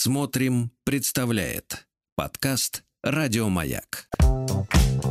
Смотрим, представляет подкаст Радиомаяк. Маяк.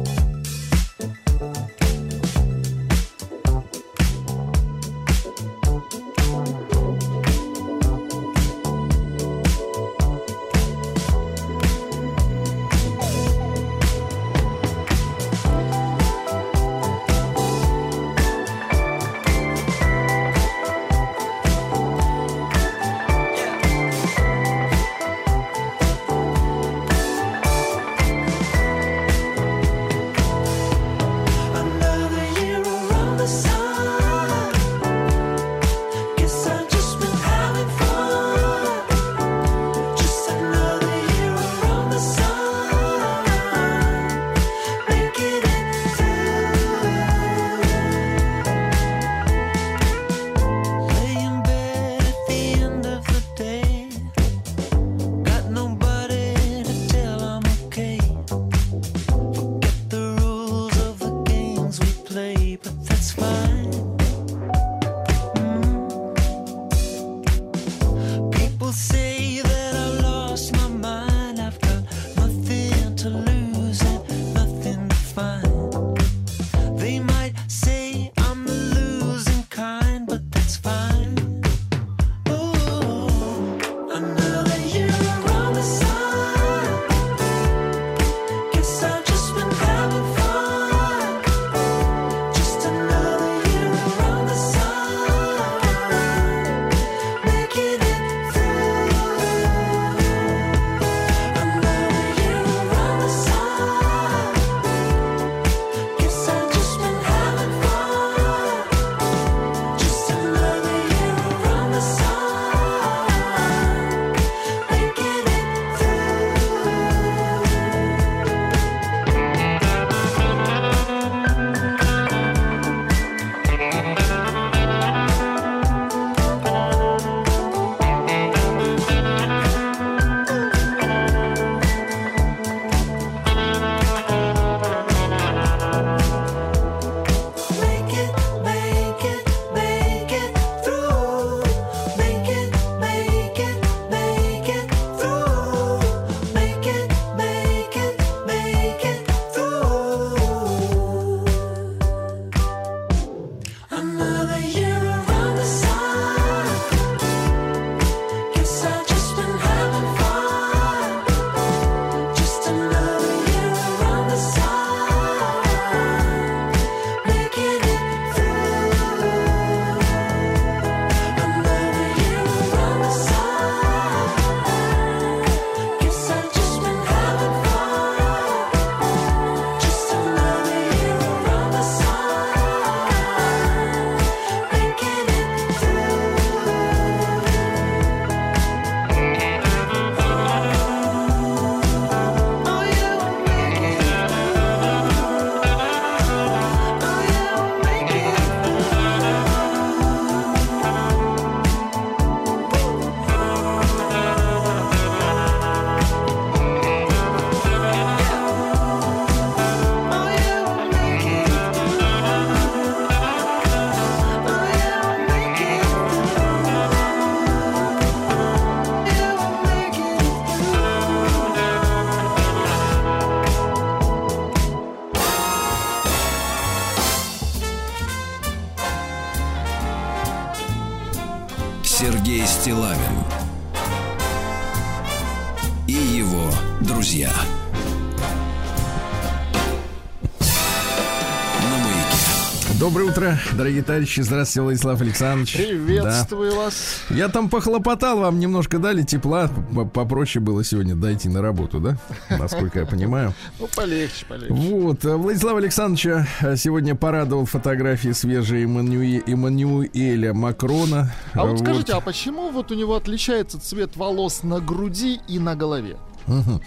дорогие товарищи. Здравствуйте, Владислав Александрович. Приветствую да. вас. Я там похлопотал, вам немножко дали тепла. Попроще было сегодня дойти на работу, да? Насколько я понимаю. Ну, полегче, полегче. Вот. Э, Владислав Александровича э, сегодня порадовал фотографии свежие Эммануэ... Эммануэля Макрона. А вот, вот скажите, а почему вот у него отличается цвет волос на груди и на голове? Угу.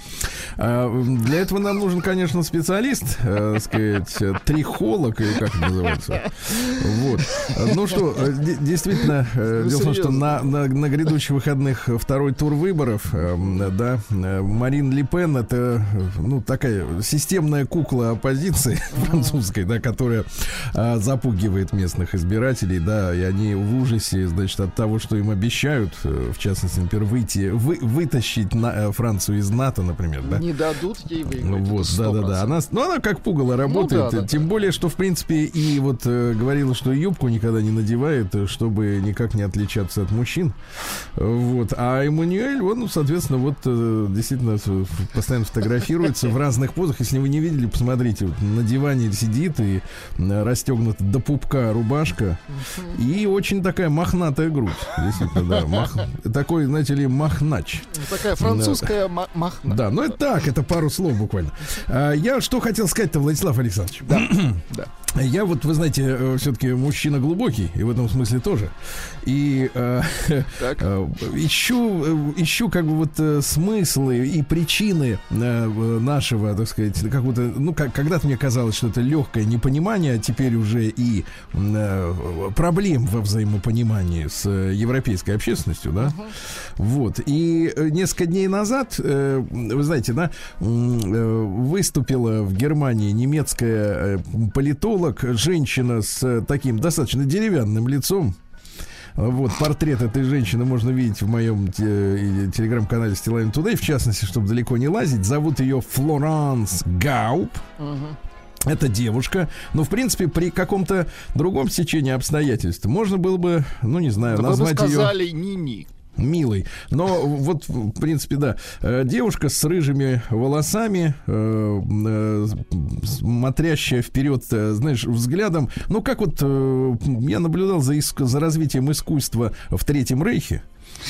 А, для этого нам нужен, конечно, специалист, э, сказать, э, трихолог или как это называется. Вот. Ну что, э, де- действительно, э, Ну, дело в том, что на, на, на грядущих выходных второй тур выборов, э, да, э, Марин Ле Пен это, э, ну, такая системная кукла оппозиции французской, да, которая э, запугивает местных избирателей, да, и они в ужасе, значит, от того, что им обещают, э, в частности, например, выйти, вы, вытащить на, э, Францию из НАТО, например, да. Не дадут ей Ну выиграть. Вот, это да, да, да. 100%. Она, ну, она как пугало работает. да, да, тем более, что, в принципе, и вот э, говорила, что юбку никогда не надевает, чтобы никак не отличаться от мужчин. Вот. А Эммануэль, он, соответственно, вот э, действительно постоянно фотографируется в разных позах. Если вы не видели, посмотрите, вот на диване сидит и расстегнута до пупка рубашка. И очень такая мохнатая грудь. Действительно, да. мах- Такой, знаете ли, махнач. Ну, Такая французская ма- махна. Да, ну это так, это пару слов буквально. А, я что хотел сказать-то, Владислав Александрович? Да. Да. Я вот, вы знаете, все-таки мужчина глубокий, и в этом смысле тоже. И э, э, ищу, э, ищу как бы вот э, смыслы и причины э, нашего, так сказать, как будто, ну, как, когда-то мне казалось, что это легкое непонимание, а теперь уже и э, проблем во взаимопонимании с э, европейской общественностью, да. Вот. И э, несколько дней назад, э, вы знаете, да, э, выступила в Германии немецкая э, политолог, женщина с э, таким достаточно деревянным лицом. Вот, портрет этой женщины можно видеть в моем те- и- телеграм-канале Стилайн Today, в частности, чтобы далеко не лазить. Зовут ее Флоранс Гауп. Это девушка, но в принципе при каком-то другом стечении обстоятельств можно было бы, ну не знаю, Да вы бы назвать ее сказали ни-ни. Милой. Но вот, в принципе, да, э, девушка с рыжими волосами, э, э, смотрящая вперед, знаешь, взглядом. Ну, как вот я наблюдал за, иск- за развитием искусства в Третьем Рейхе.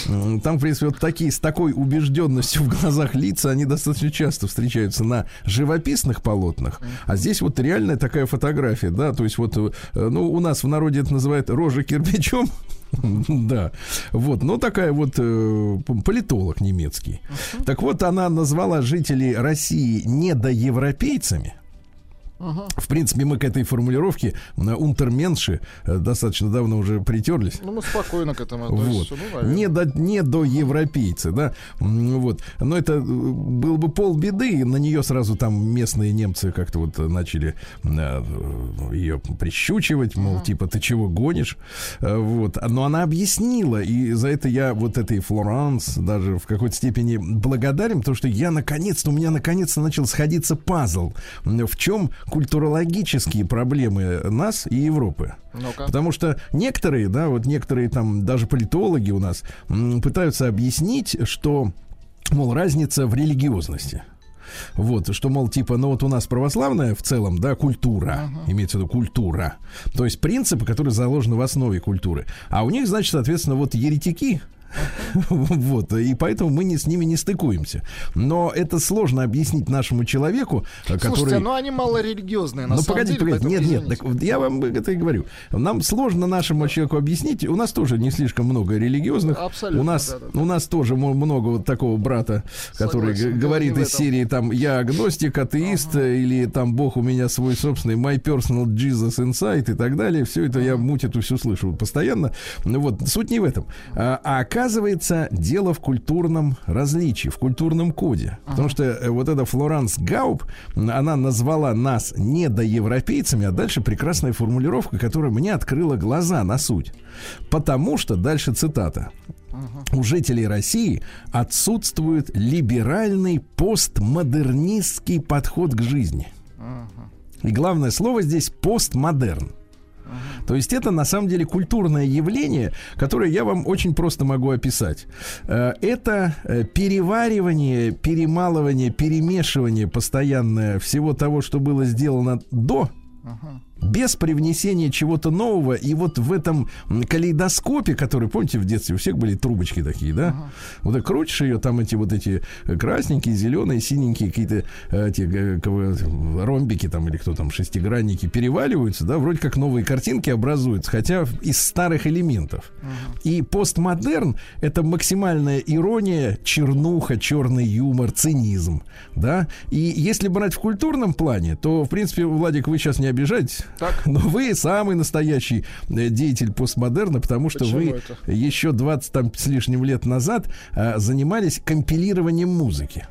Там, в принципе, вот такие с такой убежденностью в глазах лица, они достаточно часто встречаются на живописных полотнах. А здесь вот реальная такая фотография, да, то есть вот, ну, у нас в народе это называют рожа кирпичом. Да, вот, но такая вот э, политолог немецкий. Так вот, она назвала жителей России недоевропейцами. В принципе, мы к этой формулировке на унтерменши э, достаточно давно уже притерлись. Ну, мы спокойно к этому Вот. относимся. Ну, наверное. Не до, не до европейцы, да. Вот. Но это э, был бы полбеды, и на нее сразу там местные немцы как-то вот начали э, ее прищучивать, мол, типа, ты чего гонишь? Вот. Но она объяснила, и за это я вот этой Флоранс даже в какой-то степени благодарен, потому что я наконец-то, у меня наконец-то начал сходиться пазл. В чем культурологические проблемы нас и Европы? Ну-ка. Потому что некоторые, да, вот некоторые там даже политологи у нас пытаются объяснить, что, мол, разница в религиозности. Вот, что, мол, типа, ну вот у нас православная в целом, да, культура, имеется в виду культура, то есть принципы, которые заложены в основе культуры. А у них, значит, соответственно, вот еретики, вот, и поэтому мы не, с ними не стыкуемся. Но это сложно объяснить нашему человеку, Слушайте, который... ну они малорелигиозные, на Ну, самом погодите, деле. погодите. Нет, нет, так я вам это и говорю. Нам сложно нашему человеку объяснить. У нас тоже не слишком много религиозных. Абсолютно, У нас, да-да-да. у нас тоже много вот такого брата, который Согласен, говорит из серии там я агностик, атеист, э, или там Бог у меня свой собственный, my personal Jesus insight и так далее. Все это я муть эту всю слышу постоянно. Ну Вот, суть не в этом. А, а оказывается, дело в культурном различии, в культурном коде. Потому что э, вот эта Флоранс Гауп, она назвала нас недоевропейцами, а дальше прекрасная формулировка, которая мне открыла глаза на суть. Потому что, дальше цитата, у жителей России отсутствует либеральный постмодернистский подход к жизни. И главное слово здесь постмодерн. То есть это на самом деле культурное явление, которое я вам очень просто могу описать. Э, Это э, переваривание, перемалывание, перемешивание постоянное всего того, что было сделано до, без привнесения чего-то нового. И вот в этом калейдоскопе, который, помните, в детстве у всех были трубочки такие, да? Вот ты крутишь ее, там эти вот эти э, красненькие, зеленые, синенькие какие-то э, эти э, кого- ромбики там или кто там, шестигранники переваливаются, да, вроде как новые картинки образуются, хотя из старых элементов. И постмодерн — это максимальная ирония, чернуха, черный юмор, цинизм, да. И если брать в культурном плане, то, в принципе, Владик, вы сейчас не обижайтесь, Так. но вы самый настоящий э, деятель постмодерна, потому что Почему вы это? еще 20 там, с лишним лет назад э, занимались компилированием музыки.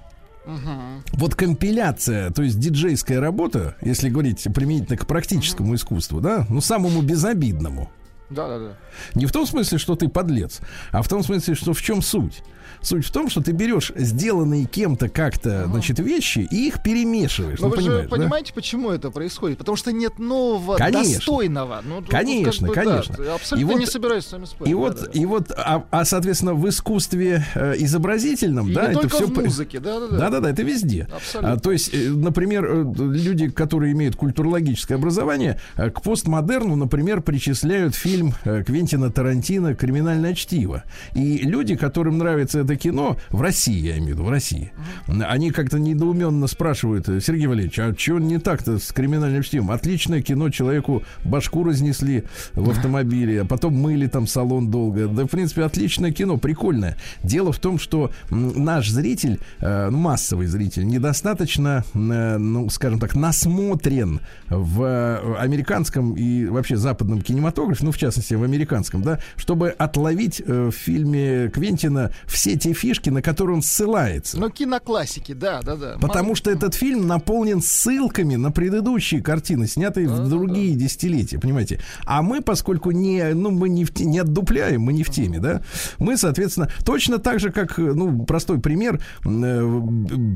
Вот компиляция, то есть диджейская работа, если говорить применительно к практическому искусству, да, ну самому безобидному. Да, да, да. Не в том смысле, что ты подлец, а в том смысле, что в чем суть. Суть в том, что ты берешь сделанные кем-то как-то, значит, вещи и их перемешиваешь. Но ну, вы же понимаешь, да? понимаете, почему это происходит? Потому что нет нового, Конечно. достойного. Ну, Конечно, как бы, конечно. Да, абсолютно И вот- не собираюсь с вами спорить. И да, вот, да. и вот, а, а, соответственно, в искусстве э, изобразительном, И да, это все в музыке, да, да, да. Да, да, да, это везде. Абсолютно. А, то есть, э, например, э, люди, которые имеют культурологическое образование, э, к постмодерну, например, причисляют фильм э, Квентина Тарантино «Криминальное чтиво». И люди, которым нравится это кино, в России, я имею в виду, в России, они как-то недоуменно спрашивают, э, Сергей Валерьевич, а что не так-то с «Криминальным чтивом»? Отличное кино, человеку башку разнесли в автомобиле, а потом мыли там салон долго. Да, в принципе, отличное кино, прикольное. Дело в том, что наш зритель, э, ну, массовый зритель, недостаточно, э, ну, скажем так, насмотрен в американском и вообще западном кинематографе, ну, в частности, в американском, да, чтобы отловить в фильме Квентина все те фишки, на которые он ссылается. Ну, киноклассики, да, да, да. Потому Мало- что этот фильм наполнен ссылками на предыдущие картины, снятые в другие десятилетия, понимаете? А мы, поскольку не, ну, мы не, в те- не отдупляем, мы не в теме, да, мы, соответственно, точно так же, как, ну, простой пример, э,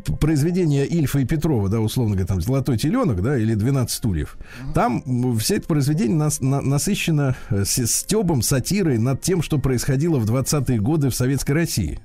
п- произведения Ильфа и Петрова, да, условно говоря, там, «Золотой теленок», да, или «12 стульев». Там все это произведение нас, на- насыщено э, стебом, сатирой над тем, что происходило в 20-е годы в Советской России.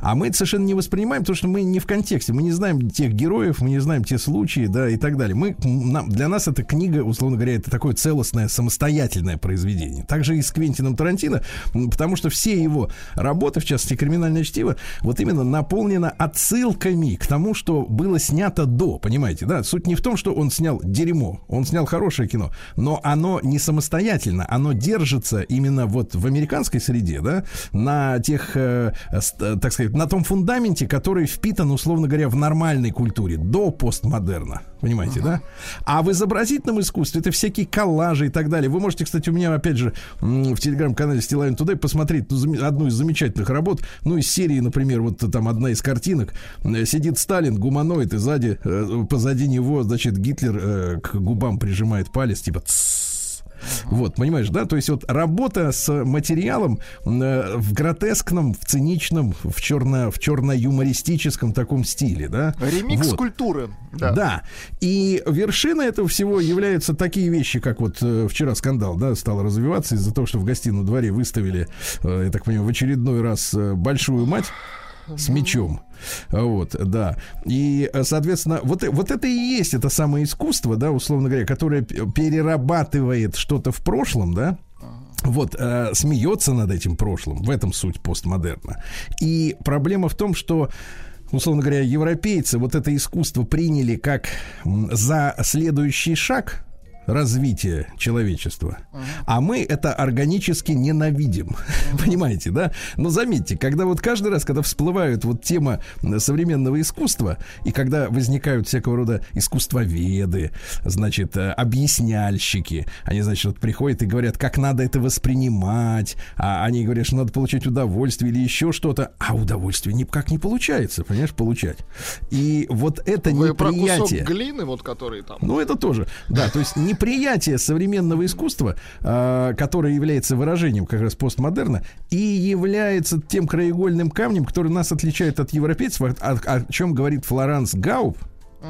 А мы это совершенно не воспринимаем, потому что мы не в контексте. Мы не знаем тех героев, мы не знаем те случаи, да, и так далее. Мы, нам- для нас эта книга, условно говоря, это такое целостное, самостоятельное произведение. Также и с Квентином Тарантино, потому что все его работы, в частности, «Криминальное чтиво», вот именно наполнено отсылками к тому, что было снято до, понимаете, да? Суть не в том, что он снял дерьмо, он снял хорошее кино, но оно не самостоятельно, оно держится именно вот в американской среде, да, на тех, э, так сказать, на том фундаменте, который впитан, условно говоря, в нормальной культуре, до постмодерна, понимаете, да? А в изобразительном искусстве это всякие коллажи и так далее. Вы можете, кстати, у меня, опять же, в телеграм-канале Стилайн Тудей посмотреть ну, одну из замечательных работ, ну, из серии, например, вот там одна из картинок, э, сидит Сталин, гуманоид, и сзади, э, позади него, значит, Гитлер э, к губам прижимает палец, типа «Тссс». Вот, понимаешь, да? То есть вот работа с материалом э, в гротескном, в циничном, в черно, в черно-юмористическом таком стиле, да? Ремикс Вот. культуры. Да. Да. И вершиной этого всего являются такие вещи, как вот э, вчера скандал, да, стал развиваться из-за того, что в гостином дворе выставили, э, я так понимаю, в очередной раз большую мать с мечом. Вот, да. И, э, соответственно, вот, э- вот это и есть это самое искусство, да, условно говоря, которое перерабатывает что-то в прошлом, да, вот, э, смеется над этим прошлым. В этом суть постмодерна. И проблема в том, что условно говоря, европейцы вот это искусство приняли как за следующий шаг развития человечества, а мы это органически ненавидим. Понимаете, да? Но заметьте, когда вот каждый раз, когда всплывает вот тема современного искусства, и когда возникают всякого рода искусствоведы, значит, э, объясняльщики, они, значит, вот приходят и говорят, как надо это воспринимать, а они говорят, что надо получать удовольствие или еще что-то, а удовольствие никак не получается, понимаешь, получать. И вот это Вы про кусок неприятие... глины, вот который там. Ну, это тоже. Да, то есть неприятие современного искусства, а, которое является выражением как раз постмодерна, и является тем краеугольным камнем, который нас отличает от европейцев, о, о- чем говорит Флоранс Гауп,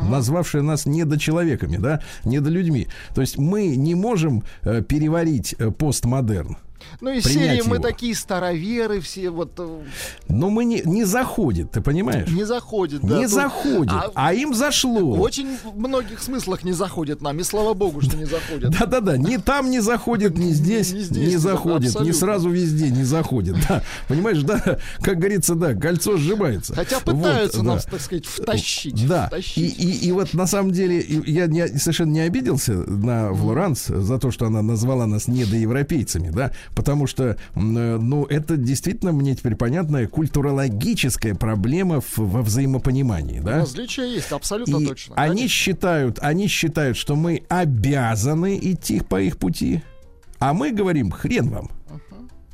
назвавшая нас недочеловеками, да, недолюдьми. То есть мы не можем э, переварить э, постмодерн. Ну и серии мы его. такие староверы все, вот э, Но мы не, не заходит, ты понимаешь? не заходит. да, не тут- заходит, а а, им зашло. В очень многих смыслах не заходит нам, и слава богу, что не заходит. Да-да-да, ни там не заходит, ни здесь, не, не заходит, ни абсолютно. сразу везде не заходит. Да, понимаешь, да, как говорится, да, кольцо сжимается. Хотя пытаются да. так сказать, втащить. Да, и, вот на самом деле я не- совершенно не обиделся на Флоранс за то, что она назвала нас недоевропейцами, да, потому что, э, ну, это действительно мне теперь понятная культурологическая проблема в- во взаимопонимании, да. Различия есть, абсолютно И точно. они конечно. считают, они считают, что мы обязаны идти по их пути, а мы говорим хрен вам.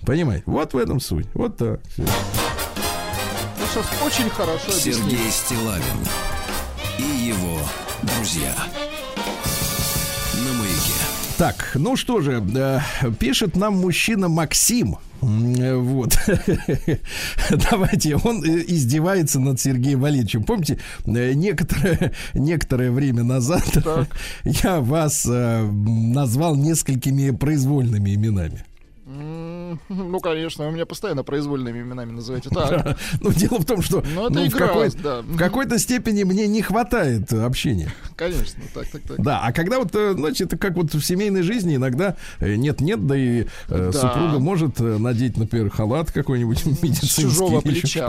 Понимаете? Вот в этом суть. Вот так. Всё. Ну, сейчас очень хорошо. Сергей Стилавин и его друзья. Так, ну что же, э, пишет нам мужчина Максим. Э, Вот. Давайте, он э, издевается над Сергеем Валерьевичем. Помните, э, некоторое, некоторое время назад я вас э, назвал несколькими произвольными именами. Ну, конечно, вы меня постоянно произвольными именами называете. Так, Ну, дело в том, что Ну, ну, в, какой-то степени мне не хватает общения. конечно, так, так, так. Да, а когда вот, э, значит, как вот в семейной жизни иногда э, нет-нет, да и э, супруга может э, надеть, например, халат какой-нибудь медицинский. чужого плеча.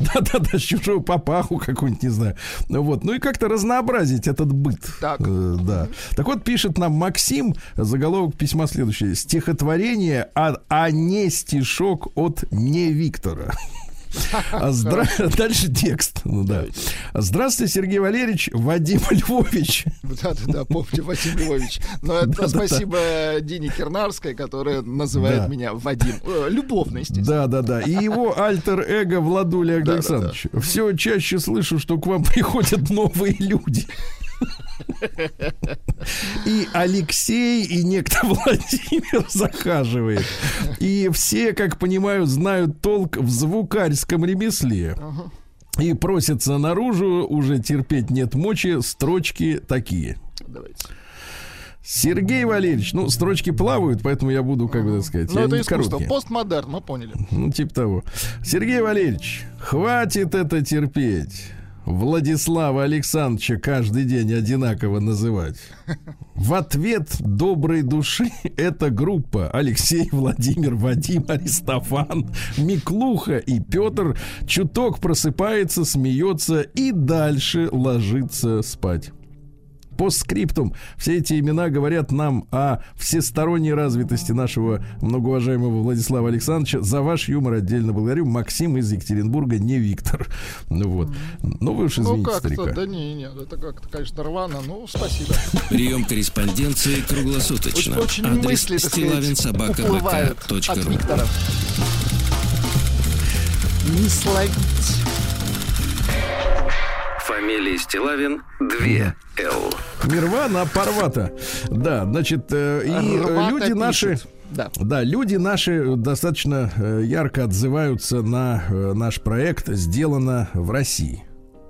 Да-да-да, чужого папаху какую-нибудь, не знаю. Ну Вот, ну и как-то разнообразить этот быт. Так. Э, Да. Так вот, пишет нам Максим, заголовок письма следующее. Стихотворение, а, а не стишок от не Виктора. А здра- Дальше текст. Ну да. Здравствуйте, Сергей Валерьевич, Вадим Львович. Да-да-да, помню, Вадим Львович. Но это Да-да-да. спасибо Дине Кернарской, которая называет Да. меня Вадим. Э, Любовно, естественно. Да, да, да. И его альтер-эго Владуля Да-да-да. Александрович. Все чаще слышу, что к вам приходят новые люди. И Алексей, и некто Владимир захаживает. И все, как понимаю, знают толк в звукарском ремесле. И просятся наружу, уже терпеть нет мочи, строчки такие. Давайте. Сергей Валерьевич, ну, строчки плавают, поэтому я буду, как бы так сказать, Ну, это искусство. короткие. Постмодерн, мы поняли. Ну, типа того. Сергей Валерьевич, хватит это терпеть. Владислава Александровича каждый день одинаково называть. В ответ доброй души эта группа Алексей, Владимир, Вадим, Аристофан, Миклуха и Петр чуток просыпается, смеется и дальше ложится спать. По скриптум все эти имена говорят нам о всесторонней развитости нашего многоуважаемого Владислава Александровича. За ваш юмор отдельно благодарю. Максим из Екатеринбурга, не Виктор. Ну вот. Ну вы уж Ну, извините, как-то, старика. да не, не, это как-то, конечно, рвано. Ну, спасибо. Прием корреспонденции круглосуточно. Очень Адрес мысли, от Виктора. Не словить. Фамилия Стилавин 2 Л. Нирвана порвата. Да, значит, э, и э, Рвато люди наши... пишет. Да. Да, люди наши достаточно э, ярко отзываются на э, наш проект «Сделано в России».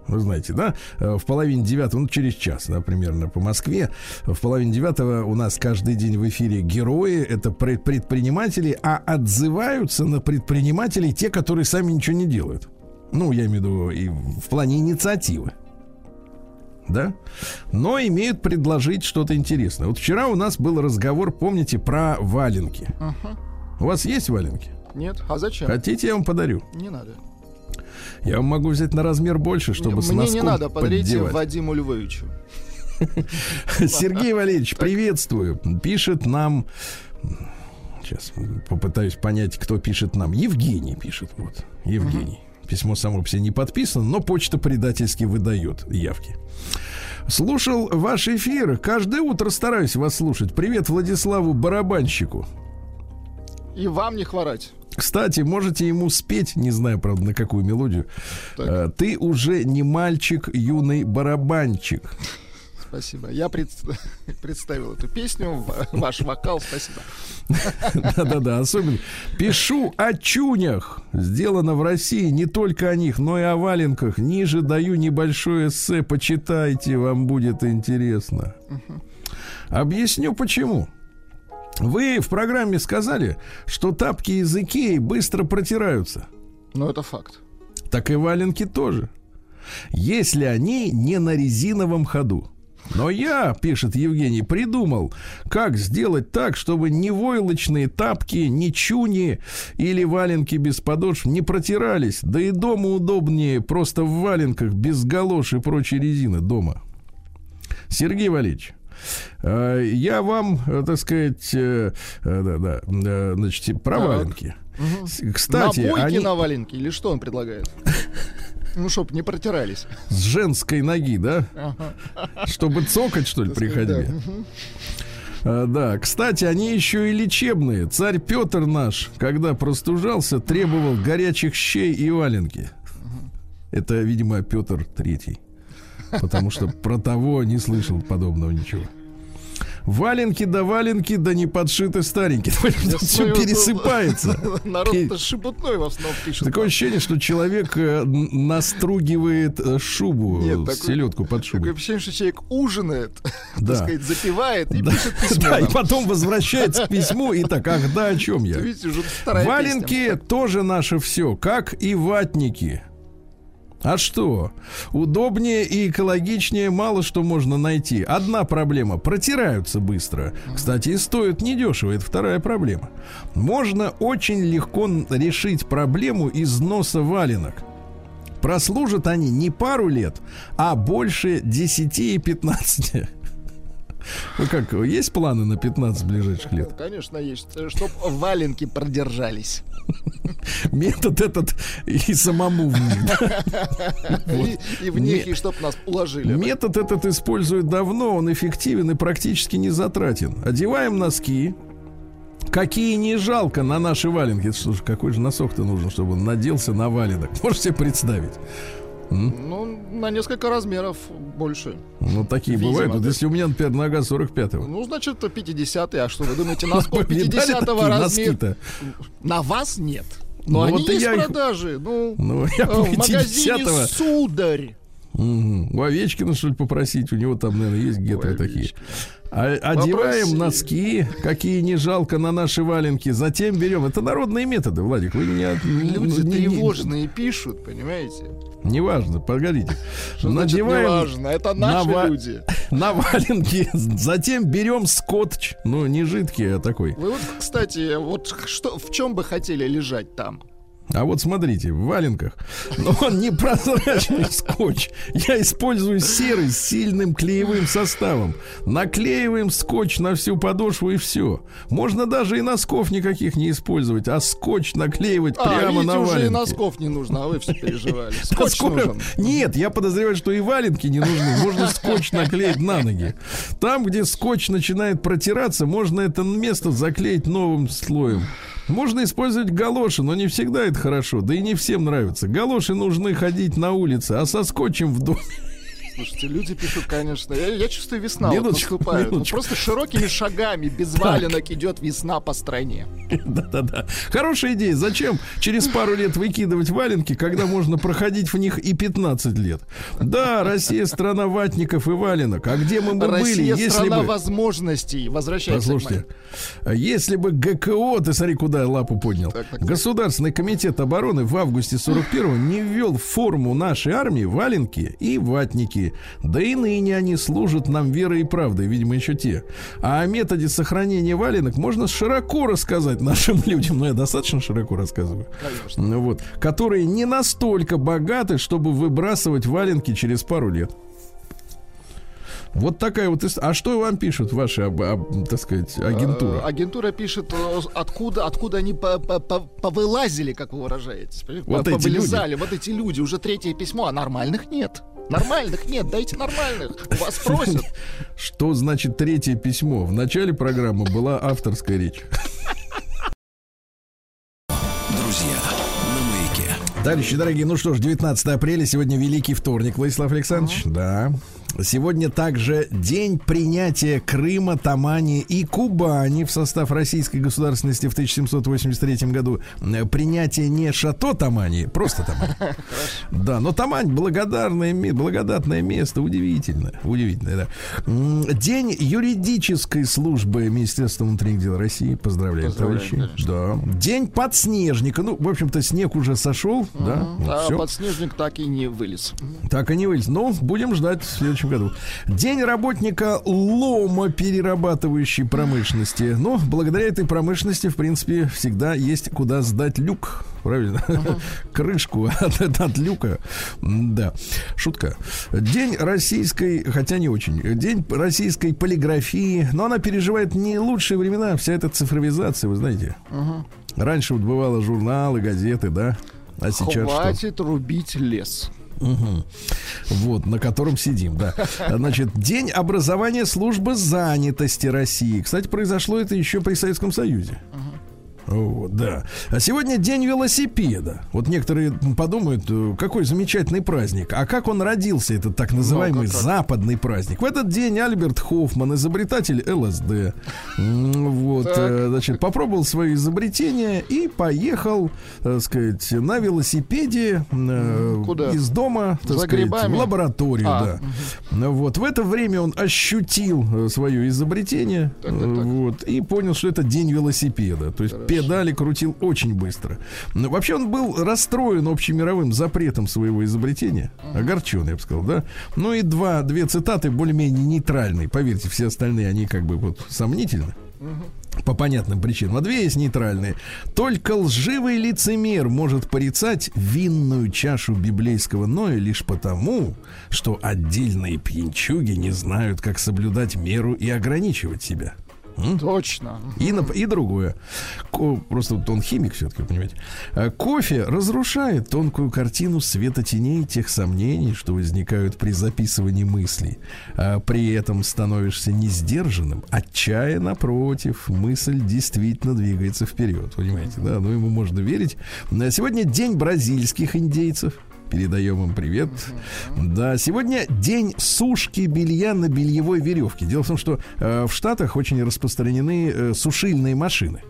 Вы знаете, да? В половине девятого, ну, через час, да, примерно по Москве. В половине девятого у нас каждый день в эфире герои, это пред- предприниматели, а отзываются на предпринимателей те, которые сами ничего не делают. Ну, я имею в виду и в плане инициативы. Да? Но имеют предложить что-то интересное. Вот вчера у нас был разговор, помните, про валенки. У вас есть валенки? Нет? А зачем? Хотите, я вам подарю. Не надо. Я вам могу взять на размер больше, чтобы с Мне не надо, подарите поддевать. Вадиму Львовичу. Сергей Валерьевич, приветствую. Пишет нам... Сейчас попытаюсь понять, кто пишет нам. Евгений пишет. Вот. Евгений. Письмо само по себе не подписано, но почта предательски выдает явки. Слушал ваш эфир. Каждое утро стараюсь вас слушать. Привет Владиславу Барабанщику. И вам не хворать. Кстати, можете ему спеть, не знаю, правда, на какую мелодию. Так. Э, Ты уже не мальчик, юный барабанчик. Спасибо. Я пред- представил эту песню, ва- ваш вокал, спасибо. Да-да-да, особенно. Пишу о чунях. Сделано в России не только о них, но и о валенках. Ниже даю небольшое эссе. Почитайте, вам будет интересно. Объясню почему. Вы в программе сказали, что тапки из Икеи быстро протираются. Ну, это факт. Так и валенки тоже. Если они не на резиновом ходу. Но я, пишет Евгений, придумал, как сделать так, чтобы ни войлочные тапки, ни чуни или валенки без подошв не протирались. Да и дома удобнее просто в валенках без галош и прочей резины дома. Сергей Валерьевич, э, я вам, э, так сказать, э, да, да, значит, про Так. валенки. С- Кстати, на бойке они на валенке или что он предлагает? Ну, чтоб не протирались. с женской ноги, да? Ага. Чтобы цокать, что ли, приходили? да. Мгм. А, да, кстати, они еще и лечебные. Царь Петр наш, когда простужался, требовал горячих щей и валенки. Это, видимо, Петр Третий. Потому что про того не слышал подобного ничего. Валенки да валенки, да не подшиты старенькие. Все пересыпается. Народ-то шебутной в основном пишет. Такое ощущение, что человек э, настругивает э, шубу, Нет, э, селедку под Такое шубой. ощущение, что человек ужинает, Да. так сказать, запивает и Да, пишет письмо. да, и потом возвращается к письму и так, ах да, о чем я? Видите, уже вторая Валенки тоже наше все, как и ватники. А что? Удобнее и экологичнее мало что можно найти. Одна проблема. Протираются быстро. Кстати, и стоят недешево. Это вторая проблема. Можно очень легко решить проблему износа валенок. Прослужат они не пару лет, а больше 10 и 15. Ну как, есть планы на 15 ближайших лет? песня. Конечно, есть. Чтоб валенки продержались. Метод этот и самому в них, и в них, и чтоб нас уложили. Метод этот используют давно, он эффективен и практически не затратен. Одеваем носки, какие не жалко на наши валенки. Слушай, какой же носок-то нужен, чтобы он наделся на валенок? Можете себе представить? Ну, на несколько размеров больше. Ну, такие Видимо, бывают. Вот если у меня, например, нога 45-го. Ну, значит, 50 А что, вы думаете, носков Видали 50 такие размера? носки-то? На вас нет. Ну, Но они вот есть я продаже. Ну, Ну, я э, в магазине 50-го. «Сударь». Мгм. У Овечкина, что ли, попросить? У него там, наверное, есть гетры такие. А- одеваем Попроси. носки, какие не жалко на наши валенки. Затем берем. Это народные методы, Владик. Вы не, от- Люди не- не- тревожные пишут, понимаете? Неважно, погодите. Что значит Надеваем неважно? Это наши на люди. на валенки. Затем берем скотч. Ну, не жидкий, а такой. Вы вот, кстати, вот что, в чем бы хотели лежать там? А вот смотрите, в валенках. Но он не прозрачный скотч. Я использую серый с сильным клеевым составом. Наклеиваем скотч на всю подошву и все. Можно даже и носков никаких не использовать, а скотч наклеивать А, прямо видите, на уже и валенки. носков не нужно, а вы все переживали. Скотч нужен. Нет, я подозреваю, что и валенки не нужны. Можно скотч наклеить на ноги. Там, где скотч начинает протираться, можно это место заклеить новым слоем. Можно использовать галоши, но не всегда это хорошо. Да и не всем нравится. Галоши нужны ходить на улице, а со скотчем в доме. Слушайте, люди пишут, конечно. Я, я чувствую, весна вот Минуточку, наступает. Ну, минуточку. просто широкими шагами, без валенок идет весна по стране. Да-да-да. Хорошая идея. Зачем через пару лет выкидывать валенки, когда можно проходить в них и 15 лет? Да, Россия страна ватников и валенок. А где мы бы были, Россия если страна бы... возможностей. Возвращаемся к Послушайте, если бы ГКО, ты смотри, куда я лапу поднял, Так, так, так. Государственный комитет обороны в августе 41-го не ввел в форму нашей армии валенки и ватники. Да и ныне они служат нам верой и правдой, видимо, еще те. А о методе сохранения валенок можно широко рассказать нашим людям, но я достаточно широко рассказываю, Конечно. ну вот, которые не настолько богаты, чтобы выбрасывать валенки через пару лет. Вот такая вот... ис- А что вам пишут ваши, об- об- так сказать, агентура? Э, Агентура пишет, э, откуда, откуда они по- по- по- повылазили, как вы выражаетесь. Вот эти Повылезали. Вот эти люди. Уже третье письмо, а нормальных нет. Нормальных нет, дайте нормальных. Вас просят. Что значит третье письмо? В начале программы была авторская речь. Друзья, на маяке. Товарищи дорогие, ну что ж, 19 апреля, сегодня Великий вторник, Владислав Александрович. Да. Сегодня также день принятия Крыма, Тамани и Кубани в состав российской государственности в 1783 году. Э, принятие не Шато Тамани, просто Тамани. Да, но Тамань благодарное, благодатное место, удивительно. Удивительно, да. День юридической службы Министерства внутренних дел России. Поздравляю, товарищи. Да. День подснежника. Ну, в общем-то, снег уже сошел, да? А подснежник так и не вылез. Так и не вылез. Но будем ждать следующего 1978 году. День работника лома перерабатывающей промышленности. Ну, благодаря этой промышленности, в принципе, всегда есть куда сдать люк. Правильно? Uh-huh. Крышку от, от, люка. Да. Шутка. День российской, хотя не очень, день российской полиграфии. Но она переживает не лучшие времена. А вся эта цифровизация, вы знаете. Uh-huh. Раньше вот бывало журналы, газеты, да? А сейчас Хватит что? рубить лес. Мгм. Вот, на котором сидим, да. Значит, день образования службы занятости России. Кстати, произошло это еще при Советском Союзе. Вот, да. А сегодня день велосипеда. Вот некоторые подумают, э, какой замечательный праздник. А как он родился, этот так называемый как. западный праздник? В этот день Альберт Хоффман, изобретатель ЛСД, вот, Так. э, значит, попробовал свое изобретение и поехал, так сказать, на велосипеде э, Куда? из дома, так За сказать, грибами? в лабораторию, А, да. Ну Вот в это время он ощутил свое изобретение, Так, так, так. э, вот, и понял, что это день велосипеда. То есть педали крутил очень быстро. Но вообще он был расстроен общемировым запретом своего изобретения. Огорчен, я бы сказал, да. Ну и два, две цитаты более-менее нейтральные. Поверьте, все остальные, они как бы вот сомнительны. По понятным причинам. А две есть нейтральные. Только лживый лицемер может порицать винную чашу библейского Ноя лишь потому, что отдельные пьянчуги не знают, как соблюдать меру и ограничивать себя. М? Точно. И, нап- и другое. Ко- просто вот он химик все-таки, понимаете. А, Кофе разрушает тонкую картину света теней тех сомнений, что возникают при записывании мыслей. А при этом становишься несдержанным. Отчая, напротив, мысль действительно двигается вперед. Понимаете, да? Ну, ему можно верить. А Сегодня день бразильских индейцев. Передаем им привет. Да, сегодня день сушки белья на бельевой веревке. Дело в том, что э, в Штатах очень распространены э, сушильные машины.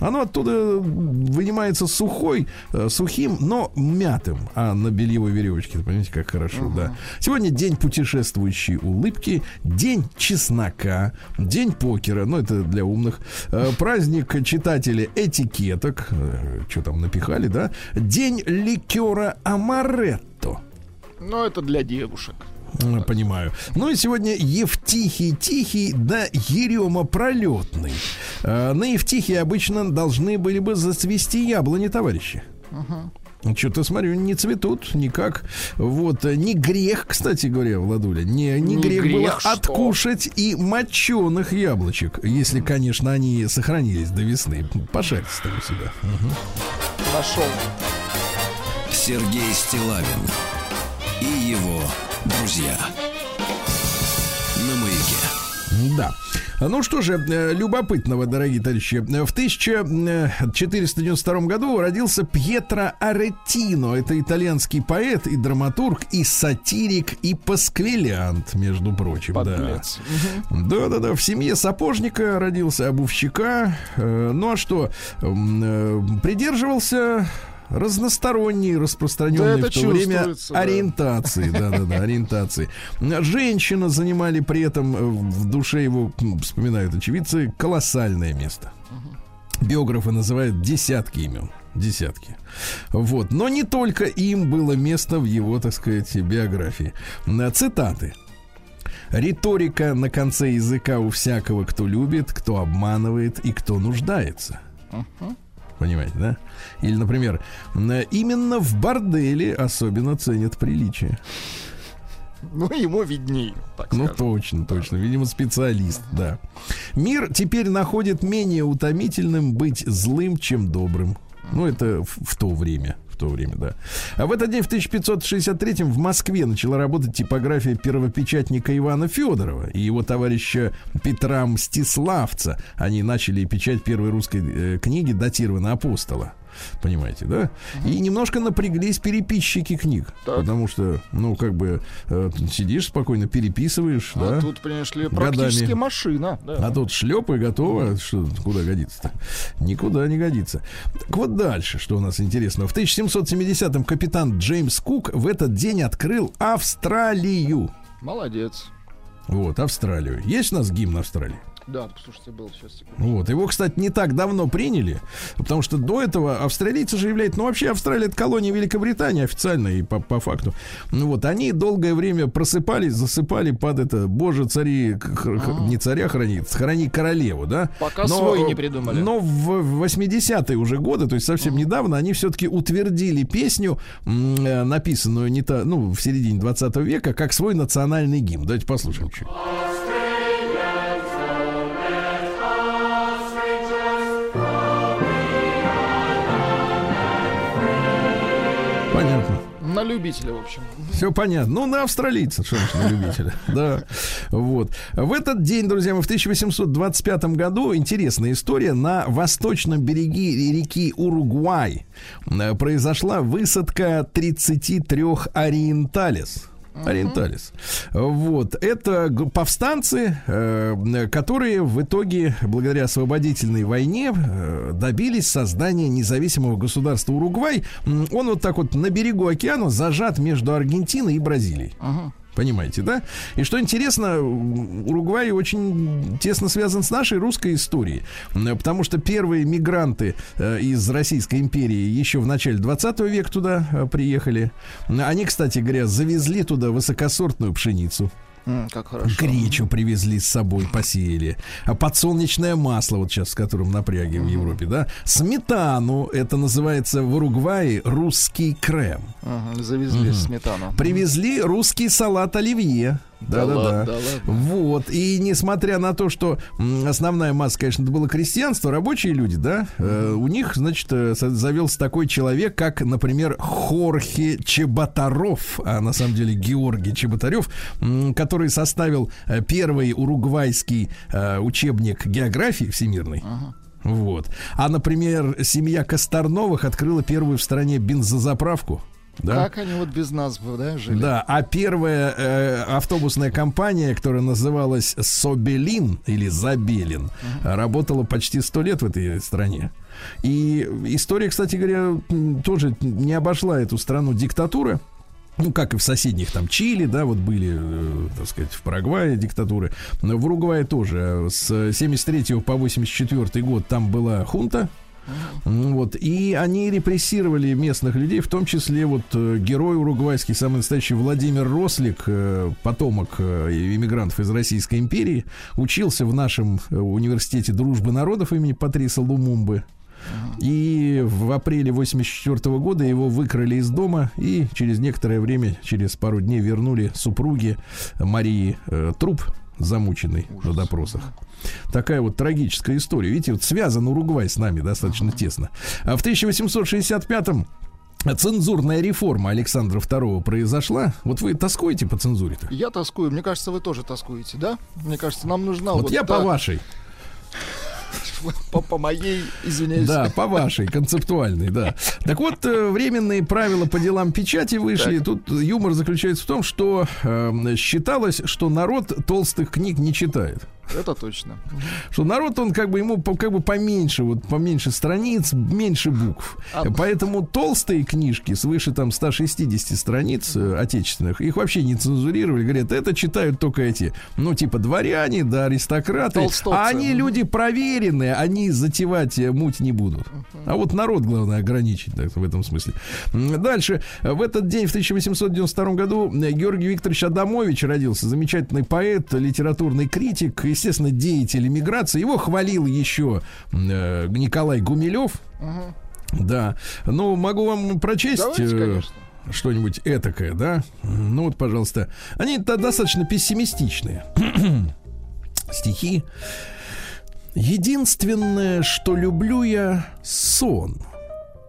Оно оттуда вынимается сухой, э, сухим, но мятым. А на бельевой веревочке, понимаете, как хорошо, да. Сегодня день путешествующей улыбки, день чеснока, день покера, ну это для умных, э, праздник читателя этикеток, что там напихали, да, день ликера амаретто. Но это для девушек. М, Понимаю. Ну и сегодня Евтихий Тихий да Ерема Пролетный. Э, На Евтихии обычно должны были бы зацвести яблони, товарищи. Что-то, смотрю, не цветут никак. Вот, э, не грех, кстати говоря, Владуля, не, не, Не грех, было грех, что? откушать и моченых яблочек, если, конечно, они сохранились до весны. Пошарьте там у себя. Нашел. Сергей Стилавин и его друзья. На маяке. Да. Ну что же, э, любопытного, дорогие товарищи. В 1492 году родился Пьетро Ареттино. Это итальянский поэт и драматург, и сатирик, и пасквилянт, между прочим. Подлец. Да, да, да. В семье сапожника родился, обувщика. Э, Ну а что? э, Придерживался разносторонней, распространенной Да в то время да. ориентации. Да, да, да, ориентации. Женщины занимали при этом э, в душе его, вспоминают очевидцы, колоссальное место. Биографы называют десятки имен. Десятки. Вот. Но не только им было место в его, так сказать, биографии. Э, Цитаты. Риторика на конце языка у всякого, кто любит, кто обманывает и кто нуждается. Понимаете, да? Или, например, «Н- именно в борделе особенно ценят приличие. Ну, ему видней, так Ну, скажем. точно, точно. Видимо, специалист, да. Мир теперь находит менее утомительным быть злым, чем добрым. Ну, это в, в то время. В то время, да. А в этот день, в 1563 в Москве начала работать типография первопечатника Ивана Федорова и его товарища Петра Мстиславца. Они начали печать первой русской э, книги, датированной апостола. Понимаете, да? И немножко напряглись переписчики книг. Так. Потому что, ну, как бы, э, сидишь спокойно, переписываешь, А да? тут, понимаешь ли, практически Годами. машина. да. А тут шлеп и готово. Что, куда годится-то? Никуда не годится. Так вот дальше, что у нас интересно. В 1770-м капитан Джеймс Кук в этот день открыл Австралию. Молодец. Вот, Австралию. Есть у нас гимн Австралии? Да, слушайте, был сейчас секунду. Вот. Его, кстати, не так давно приняли, потому что до этого австралийцы же являются... Ну, вообще, Австралия — это колония Великобритании официально и по, по факту. Ну, вот, они долгое время просыпались, засыпали под это «Боже, цари...» х- Не царя храни, храни королеву, да? Пока свой не придумали. Но в 80-е уже годы, то есть совсем недавно, они все-таки утвердили песню, э, написанную не та, ну, в середине 20 века, как свой национальный гимн. Давайте послушаем чуть. Любителя, в общем. Все понятно. Ну, на австралийца, что значит на любителя. Да. Вот. В этот день, друзья мои, в 1825 году, интересная история, на восточном береге реки Уругвай э, произошла высадка 33 ориенталис. Ориенталис. Вот. Это повстанцы, э, которые в итоге, благодаря освободительной войне, э, добились создания независимого государства Уругвай. Он вот так вот на берегу океана зажат между Аргентиной и Бразилией. Ага. Понимаете, да? И что интересно, Уругвай очень тесно связан с нашей русской историей. Потому что первые мигранты э, из Российской империи еще в начале 20 века туда э, приехали. Они, кстати говоря, завезли туда высокосортную пшеницу. М, Как хорошо. Гречу привезли с собой, посеяли. А подсолнечное масло, вот сейчас с которым напряги в Европе, да. Сметану, это называется в Уругвае русский крем. Ага, Завезли сметану. Привезли русский салат оливье. Да Да-да-да. ладно, да ладно. Вот. И несмотря на то, что основная масса, конечно, это было крестьянство, рабочие люди, да, э, у них, значит, э, завелся такой человек, как, например, Хорхе Чеботаров, а на самом деле Георгий Чеботарев, который составил э, первый уругвайский э, учебник географии всемирный. Вот. А, например, семья Косторновых открыла первую в стране бензозаправку. Да? Как они вот без нас бы, да, жили? Да, а первая э, автобусная компания, которая называлась Собелин или Забелин, работала почти сто лет в этой стране. И история, кстати говоря, тоже не обошла эту страну диктатуры. Ну, как и в соседних там Чили, да, вот были, э, так сказать, в Парагвае диктатуры. Но в Уругвае тоже. С 73 по 84 год там была хунта, Вот. И они репрессировали местных людей, в том числе вот э, герой уругвайский, самый настоящий Владимир Рослик, э, потомок э, иммигрантов из Российской империи, учился в нашем университете дружбы народов имени Патриса Лумумбы. И в апреле 84 года его выкрали из дома и через некоторое время, через пару дней вернули супруге Марии э, труп замученный на допросах. Такая вот трагическая история. Видите, вот связан Уругвай с нами достаточно тесно. А в 1865-м цензурная реформа Александра II произошла. Вот вы тоскуете по цензуре-то? Я тоскую. Мне кажется, вы тоже тоскуете, да? Мне кажется, нам нужна Вот вот я та- по вашей. По, по моей, извиняюсь. Да, по вашей, концептуальной, да. Так вот, э, временные правила по делам печати вышли. Тут юмор заключается в том, что э, считалось, что народ толстых книг не читает. Это точно. Что народ, он как бы ему как бы поменьше, вот поменьше страниц, меньше букв. А- Поэтому толстые книжки свыше там 160 страниц э, отечественных, их вообще не цензурировали. Говорят, это читают только эти, ну, типа дворяне, да, аристократы. Толстовцы. А они люди проверенные, они затевать э, муть не будут. А вот народ, главное, ограничить так, в этом смысле. Дальше. В этот день, в 1892 году, э, Георгий Викторович Адамович родился. Замечательный поэт, литературный критик, естественно, деятель эмиграции. Его хвалил еще э, Николай Гумилев. Да. Ну, могу вам прочесть... Давайте, э, конечно. что-нибудь этакое, да? Ну вот, пожалуйста. Они то достаточно пессимистичные. Стихи. Единственное, что люблю я, сон.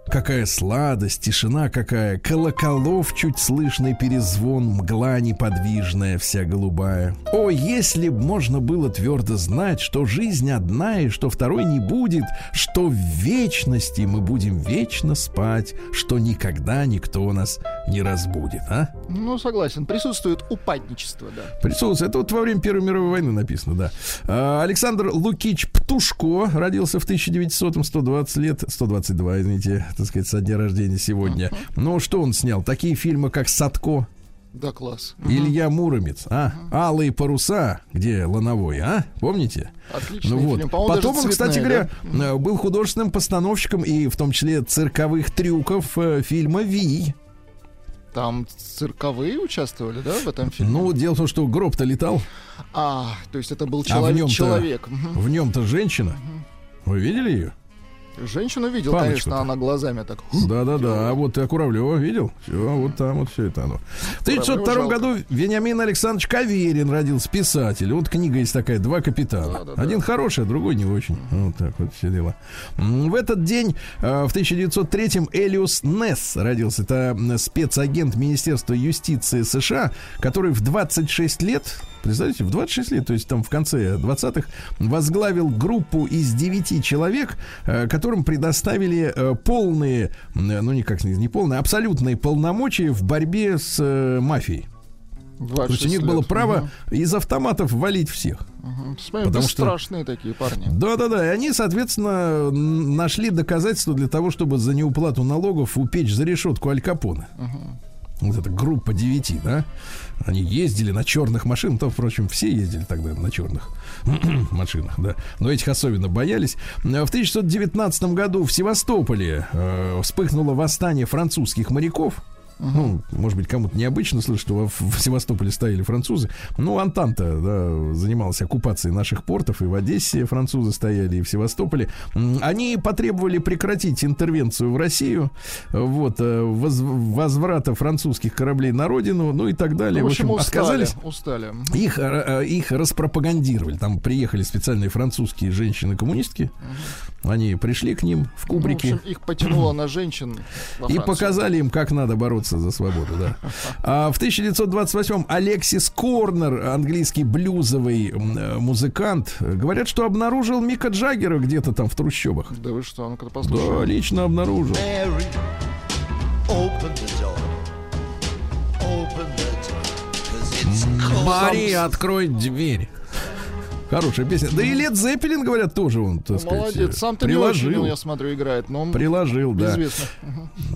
Какая сладость, тишина какая, колоколов чуть слышный перезвон, мгла неподвижная, вся голубая. О, если б можно было твердо знать, что жизнь одна и что второй не будет, что в вечности мы будем вечно спать, что никогда никто нас не разбудит, а? Ну, согласен. Присутствует упадничество, да. Присутствует. Это вот во время Первой мировой войны написано, да. А, Александр Лукич Птушко родился в 1900-м, 120 лет, 122, извините, так сказать, со дня рождения сегодня. Ну, что он снял? Такие фильмы, как «Садко», Да, класс. Илья Муромец, а? «Алые паруса», где Лановой, а? Помните? Отличный Ну вот. фильм. По-моему, Потом он, кстати цветные, говоря, э, был художественным постановщиком и в том числе цирковых трюков э, фильма «Вий». да? Там цирковые участвовали, да, в этом фильме? Ну, дело в том, что гроб-то летал, А, то есть это был а в человек. нем-то, человек. В нем-то женщина. Вы видели ее? Женщину видел, Паночку-то. конечно, она глазами так. Да-да-да, а вот ты Куравлева видел? Все, вот там вот все это оно. В 1902 жалко. году Вениамин Александрович Каверин родился, писатель. Вот книга есть такая «Два капитана». Да-да-да. Один хороший, а другой не очень. Вот так вот все дела. В этот день, э, в 1903-м, Элиус Несс родился. Это м, спецагент Министерства юстиции США, который в 26 лет Представляете, в 26 лет, то есть там в конце 20-х, возглавил группу из 9 человек, э, которым предоставили э, полные, м, ну никак не, не полные, абсолютные полномочия в борьбе с э, мафией. То есть у них было право из автоматов валить всех. Потому потому что- страшные такие парни. Да-да-да, и они, соответственно, нашли доказательства для того, чтобы за неуплату налогов упечь за решетку Аль Капоне. Вот эта группа девяти, да? Они ездили на черных машинах, там, впрочем, все ездили тогда на черных машинах, да. Но этих особенно боялись. В 1919 году в Севастополе э, вспыхнуло восстание французских моряков. Ну, может быть, кому-то необычно слышать, что в, в Севастополе стояли французы. Ну, Антанта да, занималась оккупацией наших портов, и в Одессе французы стояли, и в Севастополе. Они потребовали прекратить интервенцию в Россию, вот, э, воз- возврата французских кораблей на родину, ну и так далее. в общем, устали. отказались. Устали. Их, э, э, их распропагандировали. Там приехали специальные французские женщины-коммунистки. Они пришли к ним в Ну, в кубрике. общем, их потянуло на женщин И показали им, как надо бороться за свободу, да. А в 1928-м Алексис Корнер, английский блюзовый э, музыкант, говорят, что обнаружил Мика Джаггера где-то там в трущобах. Да вы что, ну-ка Да, послушаем. лично обнаружил. Mary, open the door. Open the. Мария, открой дверь. Хорошая песня. Да и Лед Зеппелин, говорят, тоже он, так сказать, Молодец. Сам-то не очень, приложил. я смотрю, играет, но он Приложил, да. известно.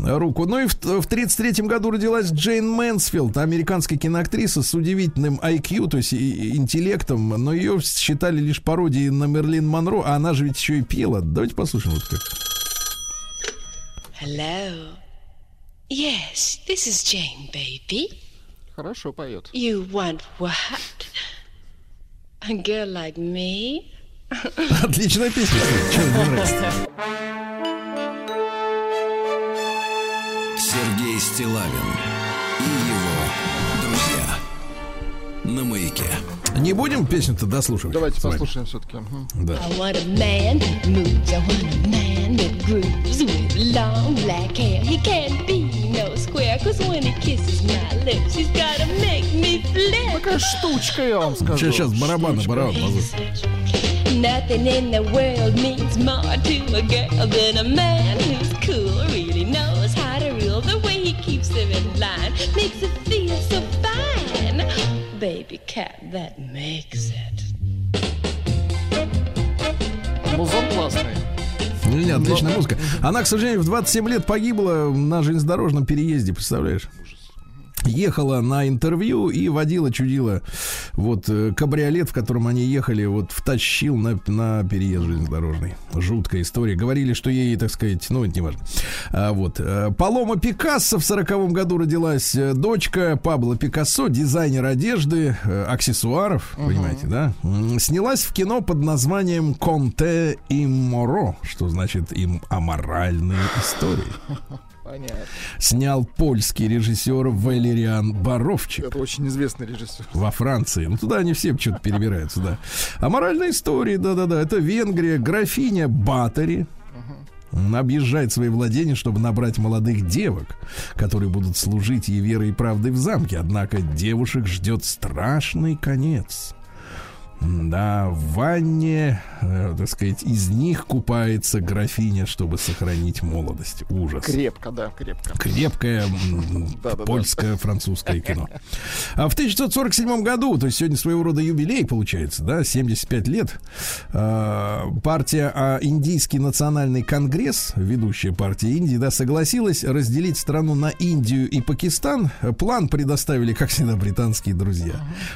руку. Ну и в, в 33 году родилась Джейн Мэнсфилд, американская киноактриса с удивительным IQ, то есть и- и интеллектом, но ее считали лишь пародией на Мэрилин Монро, а она же ведь еще и пела. Давайте послушаем вот как. Hello. Yes, this is Jane, baby. Хорошо поет. You want what? A girl like me? Отличная песня. Чего не нравится? Сергей Стилавин и его друзья на маяке. Не будем песню-то дослушивать? Давайте послушаем все-таки. Да. I want a man that moves. I want a man that grooves with long black hair. He can't be no square, cause when he kisses my lips, he's gotta make me flip. Такая штучка, я вам скажу. Сейчас, сейчас барабаны, Штучка. барабан позову. Nothing in the world means more to a girl than a man who's cool, really knows how to rule. The way he keeps them in line makes it feel so fine. Baby cat, that makes it. Музон классный. Не, отличная музыка. Она, к сожалению, в 27 лет погибла на железнодорожном переезде, представляешь? Ехала на интервью и водила, чудила. Вот э, кабриолет, в котором они ехали, вот втащил на, на переезд железнодорожный. Жуткая история. Говорили, что ей, так сказать, ну, это не важно. А, вот. э, Палома Пикассо в сороковом году родилась. э, Дочка Пабло Пикассо, дизайнер одежды, аксессуаров, понимаете, да? Снялась в кино под названием «Конте и Моро», что значит им аморальные истории. Понятно. Снял польский режиссер Валериан Боровчик Это очень известный режиссер. во Франции. Ну, туда они все что-то перебираются, да. А моральная история, да-да-да, это Венгрия, графиня Батори. м, объезжает свои владения, чтобы набрать молодых девок, которые будут служить ей верой и правдой в замке. Однако девушек ждет страшный конец. Да, в ванне, э, так сказать, из них купается графиня, чтобы сохранить молодость. Ужас. Крепко, да, крепко. Крепкое польское, французское кино. А в 1947 году, то есть сегодня своего рода юбилей получается, да, 75 лет, а, партия а, Индийский национальный конгресс, ведущая партия Индии, да, согласилась разделить страну на Индию и Пакистан. План предоставили, как всегда, британские друзья.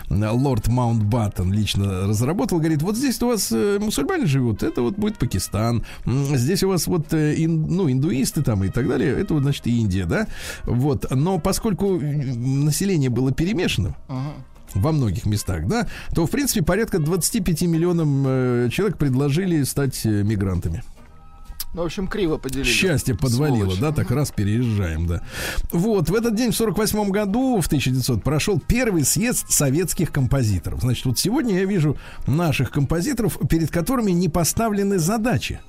Лорд Маунтбаттен лично разработал, говорит, вот здесь у вас э, мусульмане живут, это вот будет Пакистан. Здесь у вас вот э, ин- ну, индуисты там и так далее, это вот, значит, Индия, да? Вот, но поскольку м, население было перемешанным, во многих местах, да, то, в принципе, порядка 25 миллионам э, человек предложили стать э, мигрантами. Ну, в общем, криво поделили. Счастье подвалило, Сволочь. да, так раз переезжаем, да. Вот, в этот день, в 48 году, в 1900, прошел первый съезд советских композиторов. Значит, вот сегодня я вижу наших композиторов, перед которыми не поставлены задачи.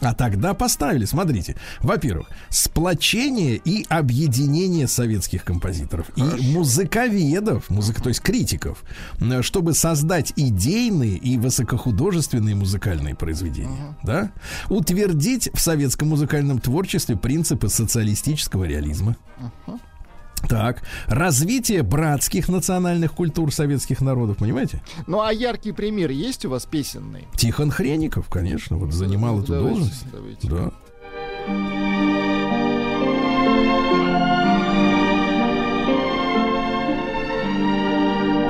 А тогда поставили, смотрите. Во-первых, сплочение и объединение советских композиторов и музыковедов, музыка, то есть критиков, э, чтобы создать идейные и высокохудожественные музыкальные произведения. Да? Утвердить в советском музыкальном творчестве принципы социалистического реализма. Так, развитие братских национальных культур советских народов, понимаете? Ну, а яркий пример есть у вас песенный? Тихон Хреников, конечно, вот занимал эту Давайте, должность. давайте. Да.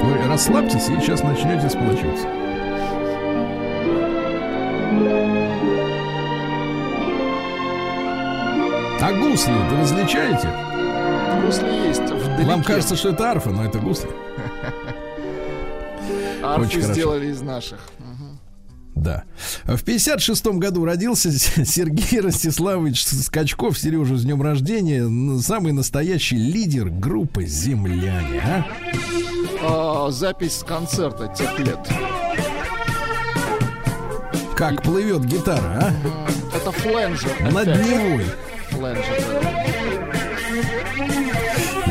Вы расслабьтесь и сейчас начнете сплачиваться. А гусли вы различаете? Гусли есть вдалеке. Вам кажется, что это арфа, но это гусли. Арфы сделали из наших. Да. В 56 году родился Сергей Ростиславович Скачков. Сережа, с днем рождения. Самый настоящий лидер группы «Земляне». а? А, запись с концерта тех лет. Как плывет гитара, Это фленджер. а? Над. Невой. Фленджер.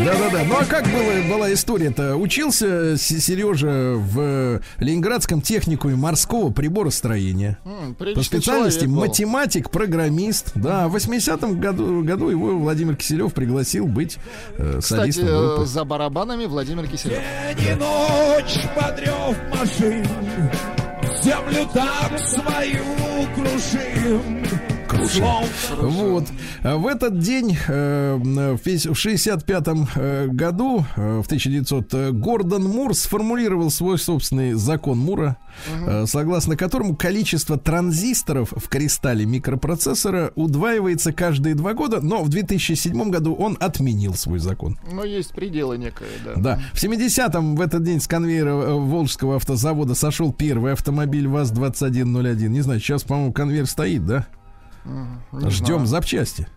Да. Да-да-да. Ну а как было, была история-то? Учился Сережа в Ленинградском техникуме морского приборостроения. М, По специальности математик, программист. Да, в 80-м году, году его Владимир Киселев пригласил быть э, Кстати, солистом э, группы. за барабанами Владимир Киселев. День и ночь подрев машин Землю так свою крушим Словно Вот. В этот день, э, в пес- в 65 э, году, э, в 1900, э, Гордон Мур сформулировал свой собственный закон Мура, согласно которому количество транзисторов в кристалле микропроцессора удваивается каждые два года, но в 2007 году он отменил свой закон. Ну, есть пределы некое, да. Да. В 70-м в этот день с конвейера Волжского автозавода сошел первый автомобиль ВАЗ-2101. Не знаю, сейчас, по-моему, конвейер стоит, да? Не Ждем знаю. запчасти.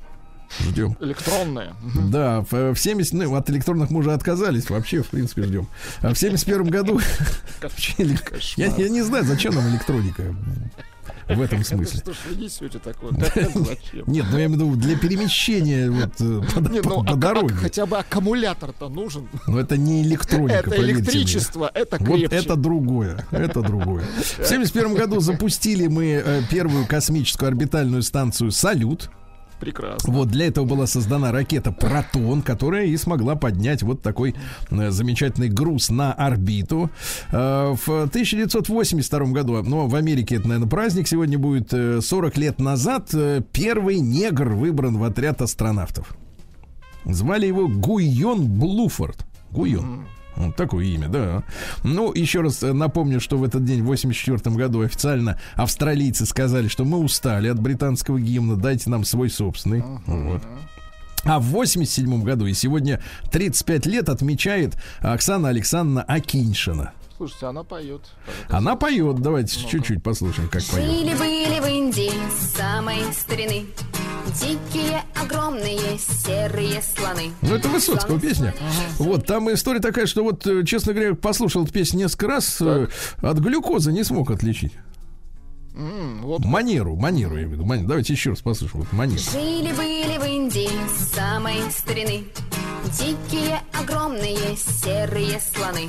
Ждем. Электронные. Да, в, в 70, ну, от электронных мы уже отказались, вообще, в принципе, ждем. А в 71 году, я не знаю, зачем нам электроника в этом смысле. Что ж вы несете такое? Нет, ну я имею в виду для перемещения вот, э, по, ну, а- дороге. хотя бы аккумулятор-то нужен. Но это не электроника, Это электричество, это Вот крепче. это другое, это другое. В 71 году запустили мы э, первую космическую орбитальную станцию «Салют». Прекрасно. Вот для этого была создана ракета «Протон», которая и смогла поднять вот такой э, замечательный груз на орбиту. Э, в 1982 году, но в Америке это, наверное, праздник сегодня будет, э, 40 лет назад э, первый негр выбран в отряд астронавтов. Звали его Гуйон Блуфорд. Гуйон. Вот такое имя, да. Ну, еще раз э, напомню, что в этот день, в 84 году, официально австралийцы сказали, что мы устали от британского гимна, дайте нам свой собственный. Вот. А в 87 году, и сегодня 35 лет отмечает Оксана Александровна Акиньшина. Слушайте, она поет. Она поет, давайте чуть-чуть послушаем, как поет. Жили-были в Индии с самой старины Дикие, огромные, серые слоны Ну, это Высоцкого песня. Вот, там история такая, что вот, э, честно говоря, послушал эту песню несколько раз, э, от глюкозы не смог отличить. М, вот Манеру, манеру, я имею в виду. Манеру. Давайте еще раз послушаем. Вот манеру. Жили-были в Индии с самой старины Дикие, огромные, серые слоны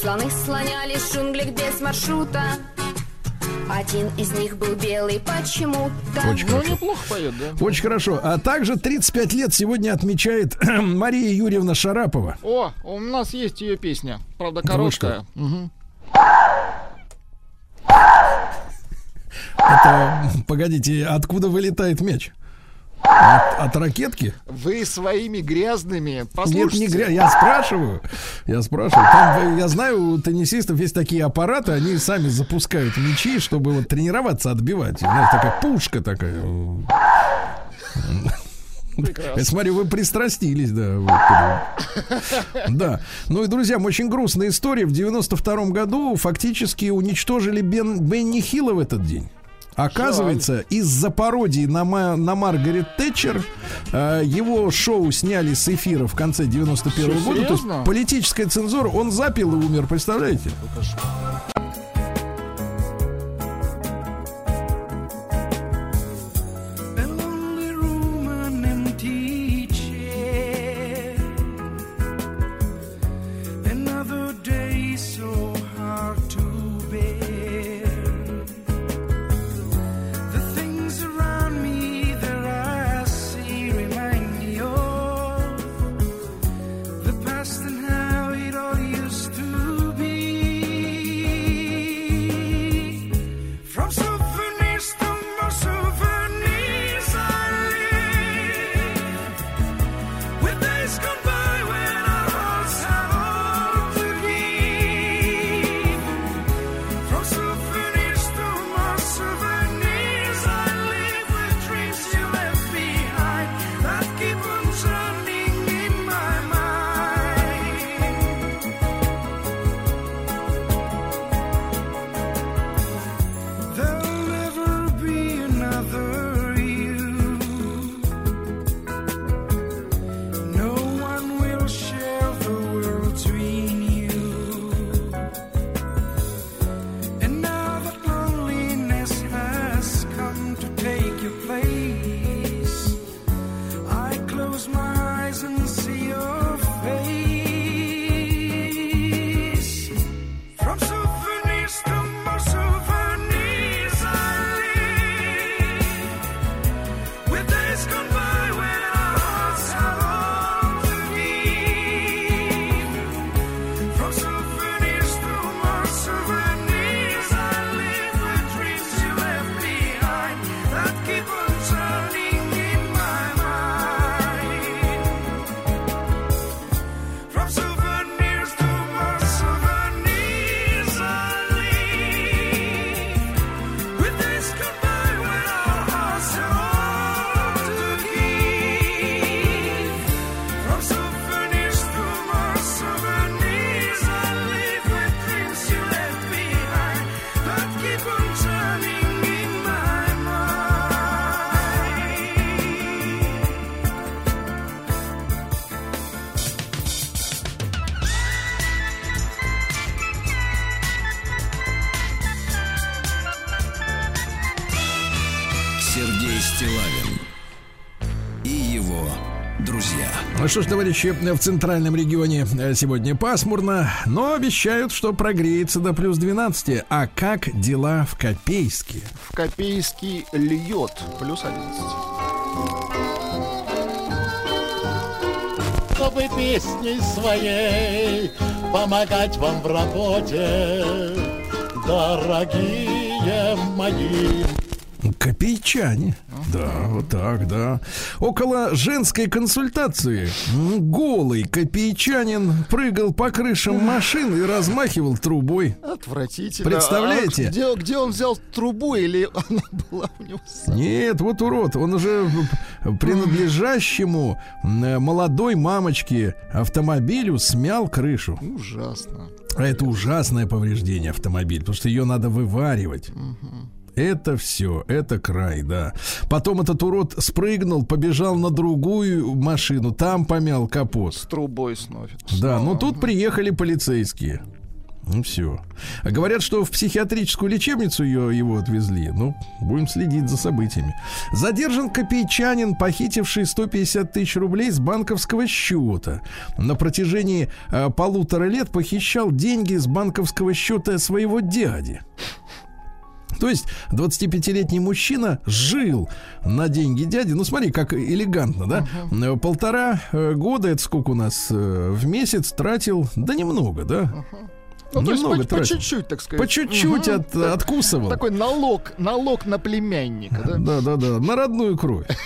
Слоны слонялись в джунглях без маршрута Один из них был белый почему-то Очень Ну, хорошо. неплохо поет, да? Очень хорошо. А также 35 лет сегодня отмечает Мария Юрьевна Шарапова. О, у нас есть ее песня. Правда, короткая. Это, погодите, откуда вылетает мяч? От, от ракетки? Вы своими грязными Нет, послушайте. не грязь. Я спрашиваю. Я спрашиваю. Там, э, я знаю, у теннисистов есть такие аппараты, они сами запускают мячи, чтобы вот тренироваться отбивать. Знаете, такая пушка такая. Я смотрю, вы пристрастились, да. вот. Да. Ну и, друзья, очень грустная история. В 92 году фактически уничтожили Бен, Бенни Хилла в этот день. Оказывается, из-за пародии на, Ма- на Маргарет Тэтчер э, его шоу сняли с эфира в конце 91 Что, года. То есть политическая цензура, он запил и умер, представляете? Что ж, товарищи, в центральном регионе э, сегодня пасмурно, но обещают, что прогреется до плюс 12. А как дела в Копейске? В Копейский льет. Плюс 11. чтобы песней своей помогать вам в работе, дорогие мои. Копейчане. Да, вот так, да. Около женской консультации голый копейчанин прыгал по крышам машин и размахивал трубой. Отвратительно. Представляете? А где, где он взял трубу или она была у него с собой? Нет, вот урод, он уже принадлежащему м, молодой мамочке автомобилю смял крышу. Ужасно. А это ужасное повреждение автомобиля, потому что ее надо вываривать. Это все, это край, да. Потом этот урод спрыгнул, побежал на другую машину, там помял капот. С трубой сносит. Да, Снова. ну тут приехали полицейские. Ну все. Говорят, что в психиатрическую лечебницу ее, его отвезли. Ну, будем следить за событиями. Задержан копейчанин, похитивший 150 тысяч рублей с банковского счета. На протяжении э, полутора лет похищал деньги с банковского счета своего дяди. То есть 25-летний мужчина жил на деньги дяди. Ну, смотри, как элегантно, да? Э, Полтора э, года, это сколько у нас э, в месяц, тратил, да немного, да? Ну, то есть Немного по, по чуть-чуть, так сказать. По чуть-чуть Мгм. от, откусывал. Такой налог, налог на племянника, да? Да, да, да, на родную кровь.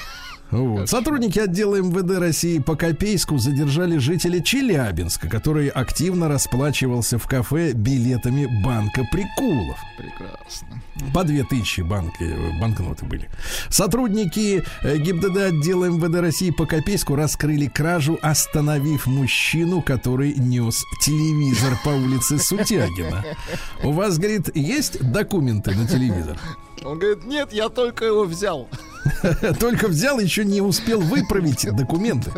Вот. Сотрудники отдела МВД России по Копейску задержали жителя Челябинска, который активно расплачивался в кафе билетами банка прикулов. Прекрасно. По 2000 банки, э, банкноты были. Сотрудники э, ГИБДД отдела МВД России по Копейску раскрыли кражу, остановив мужчину, который нес телевизор по улице Сутягина. У вас, говорит, есть документы на телевизор? Он говорит, нет, я только его взял. Только взял, еще не успел выправить документы.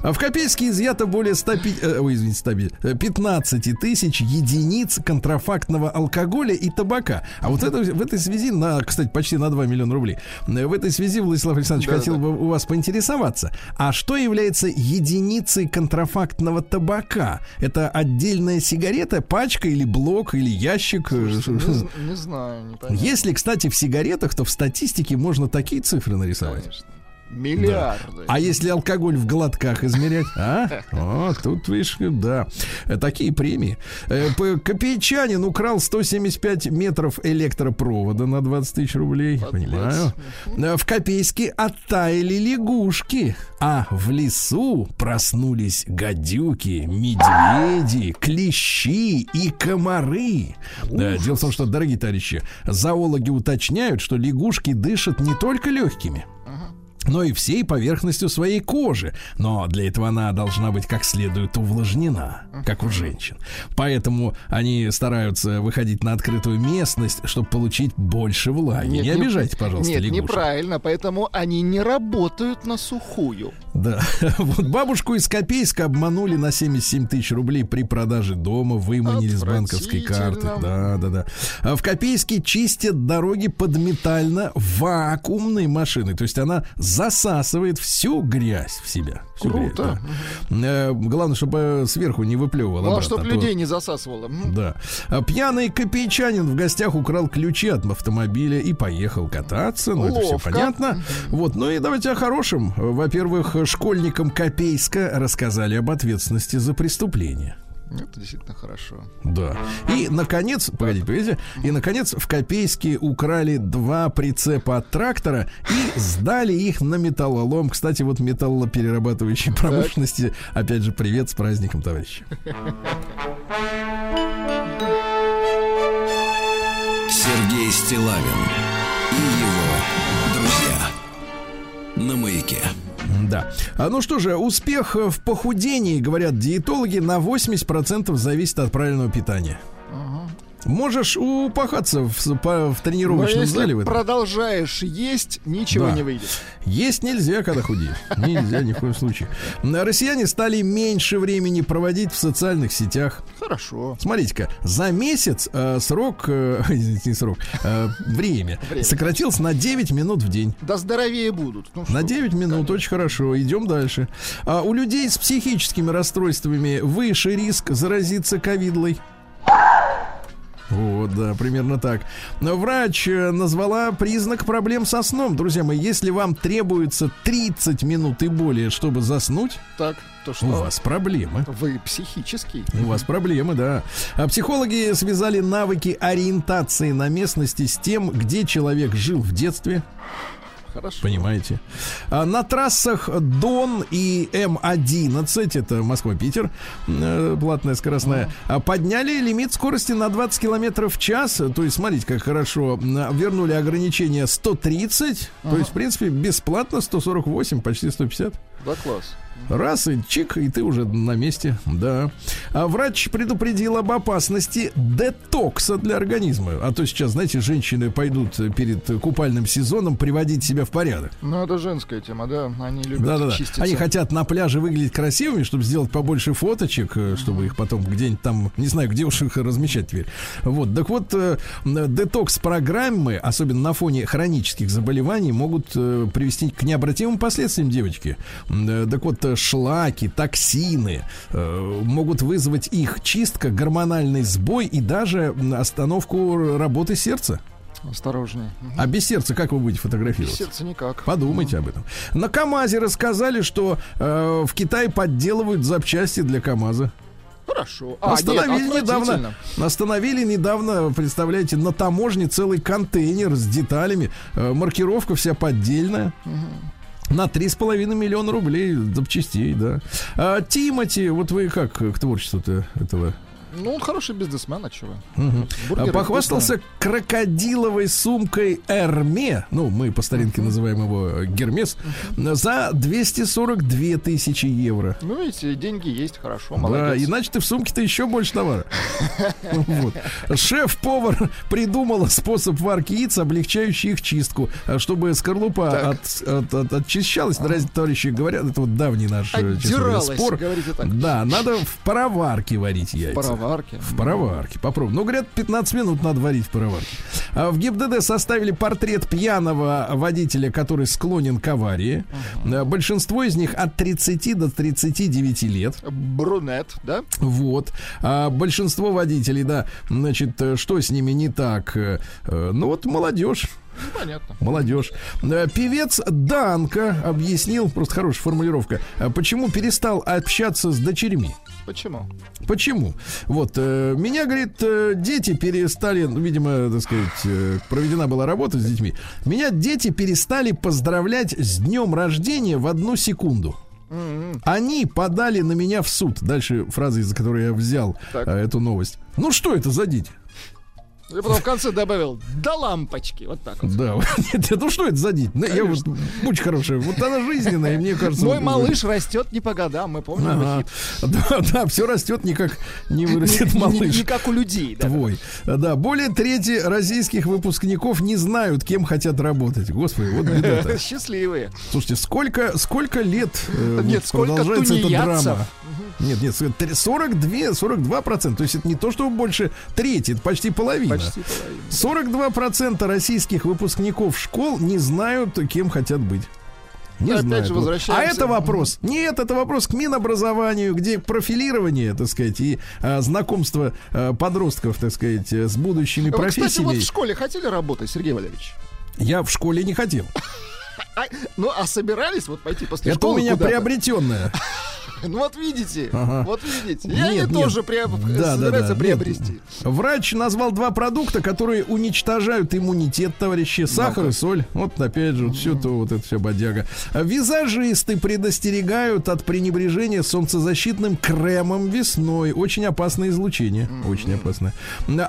А В Копейске изъято более 105, э, ой, извините, 105, э, 15 тысяч единиц контрафактного алкоголя и табака. А вот это, в этой связи, на, кстати, почти на 2 миллиона рублей. Э, В этой связи, Владислав Александрович, Да, хотел да. бы у вас поинтересоваться. А что является единицей контрафактного табака? Это отдельная сигарета, пачка или блок, или ящик? Э, Не, не знаю, не понятно. Если, кстати, в сигаретах, то в статистике можно такие цифры нарисовать. Конечно. Миллиарды. А если алкоголь в глотках измерять? А? О, тут, видишь, да. Э, Такие премии. Э, Копейчанин украл 175 метров электропровода на 20 тысяч рублей. Понимаю. Э, В Копейске оттаяли лягушки. А в лесу проснулись гадюки, медведи, клещи и комары. Да, дело в том, что, дорогие товарищи, зоологи уточняют, что лягушки дышат не только легкими, но и всей поверхностью своей кожи. Но для этого она должна быть как следует увлажнена, как у женщин. Поэтому они стараются выходить на открытую местность, чтобы получить больше влаги. Нет, не обижайте, пожалуйста, Нет, лягушек. неправильно, поэтому они не работают на сухую. Да. Вот бабушку из Копейска обманули на 77 тысяч рублей при продаже дома, выманили с банковской карты. Да, да, да. А в Копейске чистят дороги под метально-вакуумной машиной. То есть она засасывает всю грязь в себя. Всю Круто. грязь, да. Э, Главное, чтобы сверху не выплевывало. Ну, а обратно, чтоб то- людей не засасывало. Да. А Пьяный копейчанин в гостях украл ключи от автомобиля и поехал кататься. Ну, это все Ловко. понятно. Вот. Ну и давайте о хорошем. Во-первых, школьникам Копейска рассказали об ответственности за преступление. Это действительно хорошо. Да. И, наконец, погодите, погодите, и, наконец, в Копейске украли два прицепа от трактора и сдали их на металлолом. Кстати, вот металлоперерабатывающей промышленности, опять же, привет с праздником, товарищи. Сергей Стилавин и его друзья. На маяке. Да. А ну что же, успех в похудении, говорят диетологи, на 80% зависит от правильного питания. Можешь упахаться в, по- в Но тренировочном если зале. этом. продолжаешь есть, ничего Да. не выйдет. Есть нельзя, когда худеешь. Нельзя ни в коем случае. Россияне стали меньше времени проводить в социальных сетях. Хорошо. Смотрите-ка, за месяц э, срок, э, не срок, э, время, Время. сократился на 9 минут в день. Да здоровее будут. Ну, На что 9 минут, очень хорошо. Идем дальше. А у людей с психическими расстройствами выше риск заразиться ковидлой. Вот, да, примерно так. Но Врач э, назвала признак проблем со сном. Друзья мои, если вам требуется 30 минут и более, чтобы заснуть, Так, то что? у вас проблемы. Вы психический. У вас проблемы, да. А психологи связали навыки ориентации на местности с тем, где человек жил в детстве. Хорошо. Понимаете? А на трассах Дон и М11, это Москва-Питер, э, платная скоростная, а, подняли лимит скорости на 20 километров в час. То есть, смотрите, как хорошо. Вернули ограничение 130. То есть, в принципе, бесплатно 148, почти 150. Да, класс. Раз и чик, и ты уже на месте, да. А врач предупредил об опасности детокса для организма. А то сейчас, знаете, женщины пойдут перед купальным сезоном приводить себя в порядок. Ну, это женская тема, да. Они любят Да-да-да. чиститься. Они хотят на пляже выглядеть красивыми, чтобы сделать побольше фоточек, э, чтобы их потом где-нибудь там, не знаю, где уж их размещать теперь. Вот. Так вот, э, детокс-программы, особенно на фоне хронических заболеваний, могут э, привести к необратимым последствиям девочки. Так вот, э, шлаки, токсины э, могут вызвать их чистка, гормональный сбой и даже остановку работы сердца. Осторожнее. А без сердца как вы будете Без фотографироваться? сердца никак. Подумайте об этом. На КАМАЗе рассказали, что э, в Китае подделывают запчасти для КАМАЗа. Хорошо. А, Остановили нет, недавно. Остановили недавно, представляете, на таможне целый контейнер с деталями. Э, маркировка вся поддельная. На 3,5 миллиона рублей запчастей, да. А, Тимати, вот вы как к творчеству-то этого? Ну, он хороший бизнесмен, а чего? Бургеры А, Похвастался крокодиловой сумкой Эрме, ну, мы по старинке называем его э, Гермес, за 242 тысячи евро. вкусные. Ну, видите, деньги есть, хорошо, Да, молодец. иначе ты в сумке-то еще больше товара. Шеф-повар придумала способ варки яиц, облегчающий их чистку, а чтобы скорлупа очищалась. Разные товарищи говорят, это вот давний наш э, спор. Да, надо в пароварке варить яйца. Пароварки. В пароварке. Попробуй. Ну, говорят, 15 минут надо варить в пароварке. А в ГИБДД составили портрет пьяного водителя, который склонен к аварии. А, Большинство из них от 30 до 39 лет. Брунет, да? Вот. А большинство водителей, да, значит, э, что с ними не так? Э, э, Ну, вот молодежь. Ну, понятно. Молодежь. Певец Данка объяснил, просто хорошая формулировка, почему перестал общаться с дочерьми. Почему? Почему? Вот, э, меня, говорит, э, дети перестали, ну, видимо, так сказать, э, проведена была работа с детьми. Меня дети перестали поздравлять с днем рождения в одну секунду. Они подали на меня в суд. Дальше фраза, из-за которой я взял Так. э, эту новость. Ну что это за дети? Я потом в конце добавил до лампочки. Вот так вот. Да, нет, ну что это за дети? Ну, я вот, очень хорошая. Вот она жизненная, и мне кажется... Мой вот- малыш растет не по годам, мы помним Ага. Да, да, все растет, никак не вырастет Не- малыш. Не как у людей. да. Твой. Да, более трети российских выпускников не знают, кем хотят работать. Господи, вот беда Счастливые. Слушайте, сколько, сколько лет э, Нет, вот сколько продолжается эта драма? Нет, нет, 42, 42 процента. То есть это не то, что больше трети, это почти половина. Почти половина. 42 процента российских выпускников школ не знают, кем хотят быть. Не опять знают. же, Вот. возвращаемся. А это вопрос. Нет, это вопрос к Минобразованию, где профилирование, так сказать, и а, знакомство а, подростков, так сказать, с будущими Вы, Кстати, профессиями. вот в школе хотели работать, Сергей Валерьевич? Я в школе не хотел. А, ну, а собирались вот пойти после Это школы у меня куда-то? приобретенное. Ну вот видите, Ага. вот видите. И они Нет, нет. тоже приоб- Да, да, собираются да. приобрести. Нет. Врач назвал два продукта, которые уничтожают иммунитет, товарищи. Сахар и соль. Вот опять же, вот все то, вот это все бодяга. Визажисты предостерегают от пренебрежения солнцезащитным кремом весной. Очень опасное излучение. Очень опасное.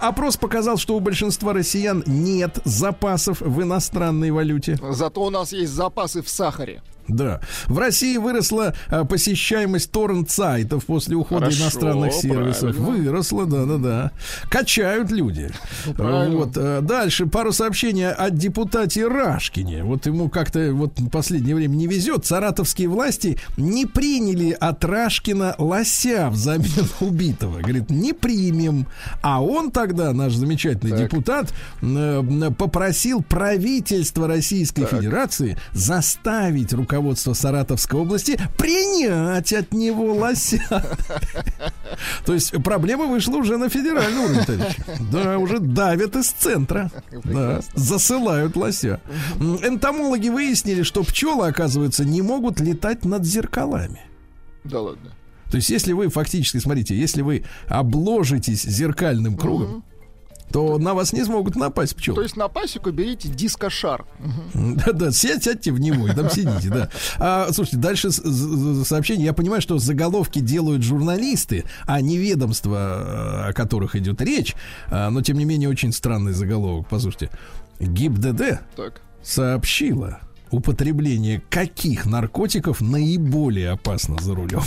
Опрос показал, что у большинства россиян нет запасов в иностранной валюте. Зато у нас есть запасы в сахаре. Да. В России выросла а, посещаемость торрент-сайтов после ухода Хорошо, иностранных сервисов. правильно. Выросла, да-да-да. Качают люди. правильно. вот. а, Дальше пару сообщений о депутате Рашкине. Вот ему как-то вот в последнее время не везет. Саратовские власти не приняли от Рашкина лося взамен убитого. Говорит, не примем. А он тогда, наш замечательный Так. депутат, э, попросил правительство Российской Федерации заставить руководство Саратовской области принять от него лося. То есть проблема вышла уже на федеральный уровень, товарищи. Да, уже давят из центра. Да, засылают лося. Энтомологи выяснили, что пчелы, оказывается, не могут летать над зеркалами. Да ладно. То есть, если вы фактически, смотрите, если вы обложитесь зеркальным кругом, то на вас не смогут напасть пчелы. То есть на пасеку берите дискошар. Да-да, сядь, сядьте в него и там сидите, да. А, слушайте, дальше сообщение. Я понимаю, что заголовки делают журналисты, а не ведомства, э, о которых идет речь. А, Но, тем не менее, очень странный заголовок. Послушайте. ГИБДД Так. сообщила употребление каких наркотиков наиболее опасно за рулем?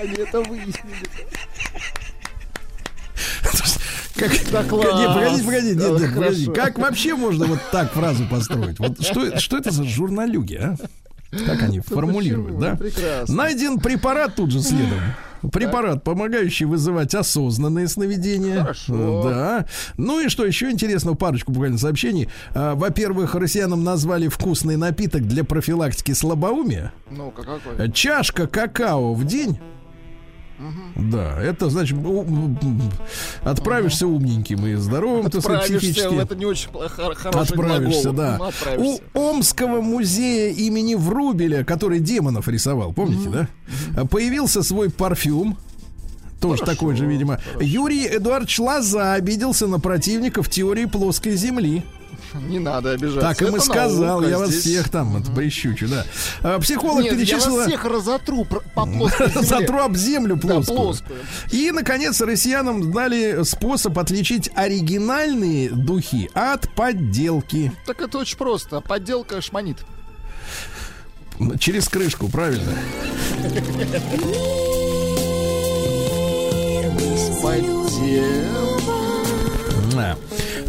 Они это выяснили. Как, Да класс. нет, погодите, погодите, нет, Да, нет, хорошо. Как вообще можно вот так фразу построить? Вот что, что это за журналюги, а? Как они формулируют, почему? да? Прекрасно. Найден препарат тут же следом. Препарат, помогающий вызывать осознанные сновидения. Хорошо. Да. Ну и что еще интересного, парочку буквально сообщений. А, Во-первых, россиянам назвали вкусный напиток для профилактики слабоумия. Ну-ка, какой? Чашка какао в день. Да, это значит, отправишься умненьким и здоровым, Отправишься, психически. это не очень хороший Отправишься, глагол. да. Ну, У отправишься. Омского музея имени Врубеля, который демонов рисовал, помните, да? А, Появился свой парфюм. Тоже такой же, видимо. Юрий Эдуардович Лоза обиделся на противников теории плоской земли. Не надо обижаться. Так им и сказал, я вас здесь. всех там вот, прищучу, да. А, Психолог Нет, я перечислила... вас всех разотру по плоской. Затру об землю Да, плоскую. плоскую. И, наконец, россиянам дали способ отличить оригинальные духи от подделки. Так это очень просто. Подделка шманит. Через крышку, правильно? Да.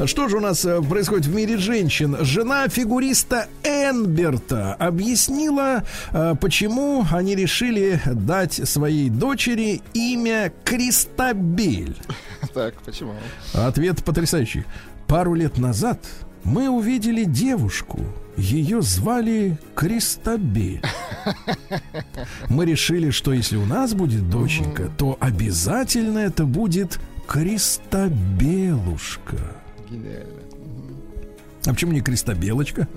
Что же у нас э, происходит в мире женщин? Жена фигуриста Энберта объяснила, э, почему они решили дать своей дочери имя Кристабель. Так, почему? Ответ потрясающий. Пару лет назад мы увидели девушку. Ее звали Кристабель. Мы решили, что если у нас будет доченька, то обязательно это будет Кристабелушка. Гениально. А почему не Кристабелочка?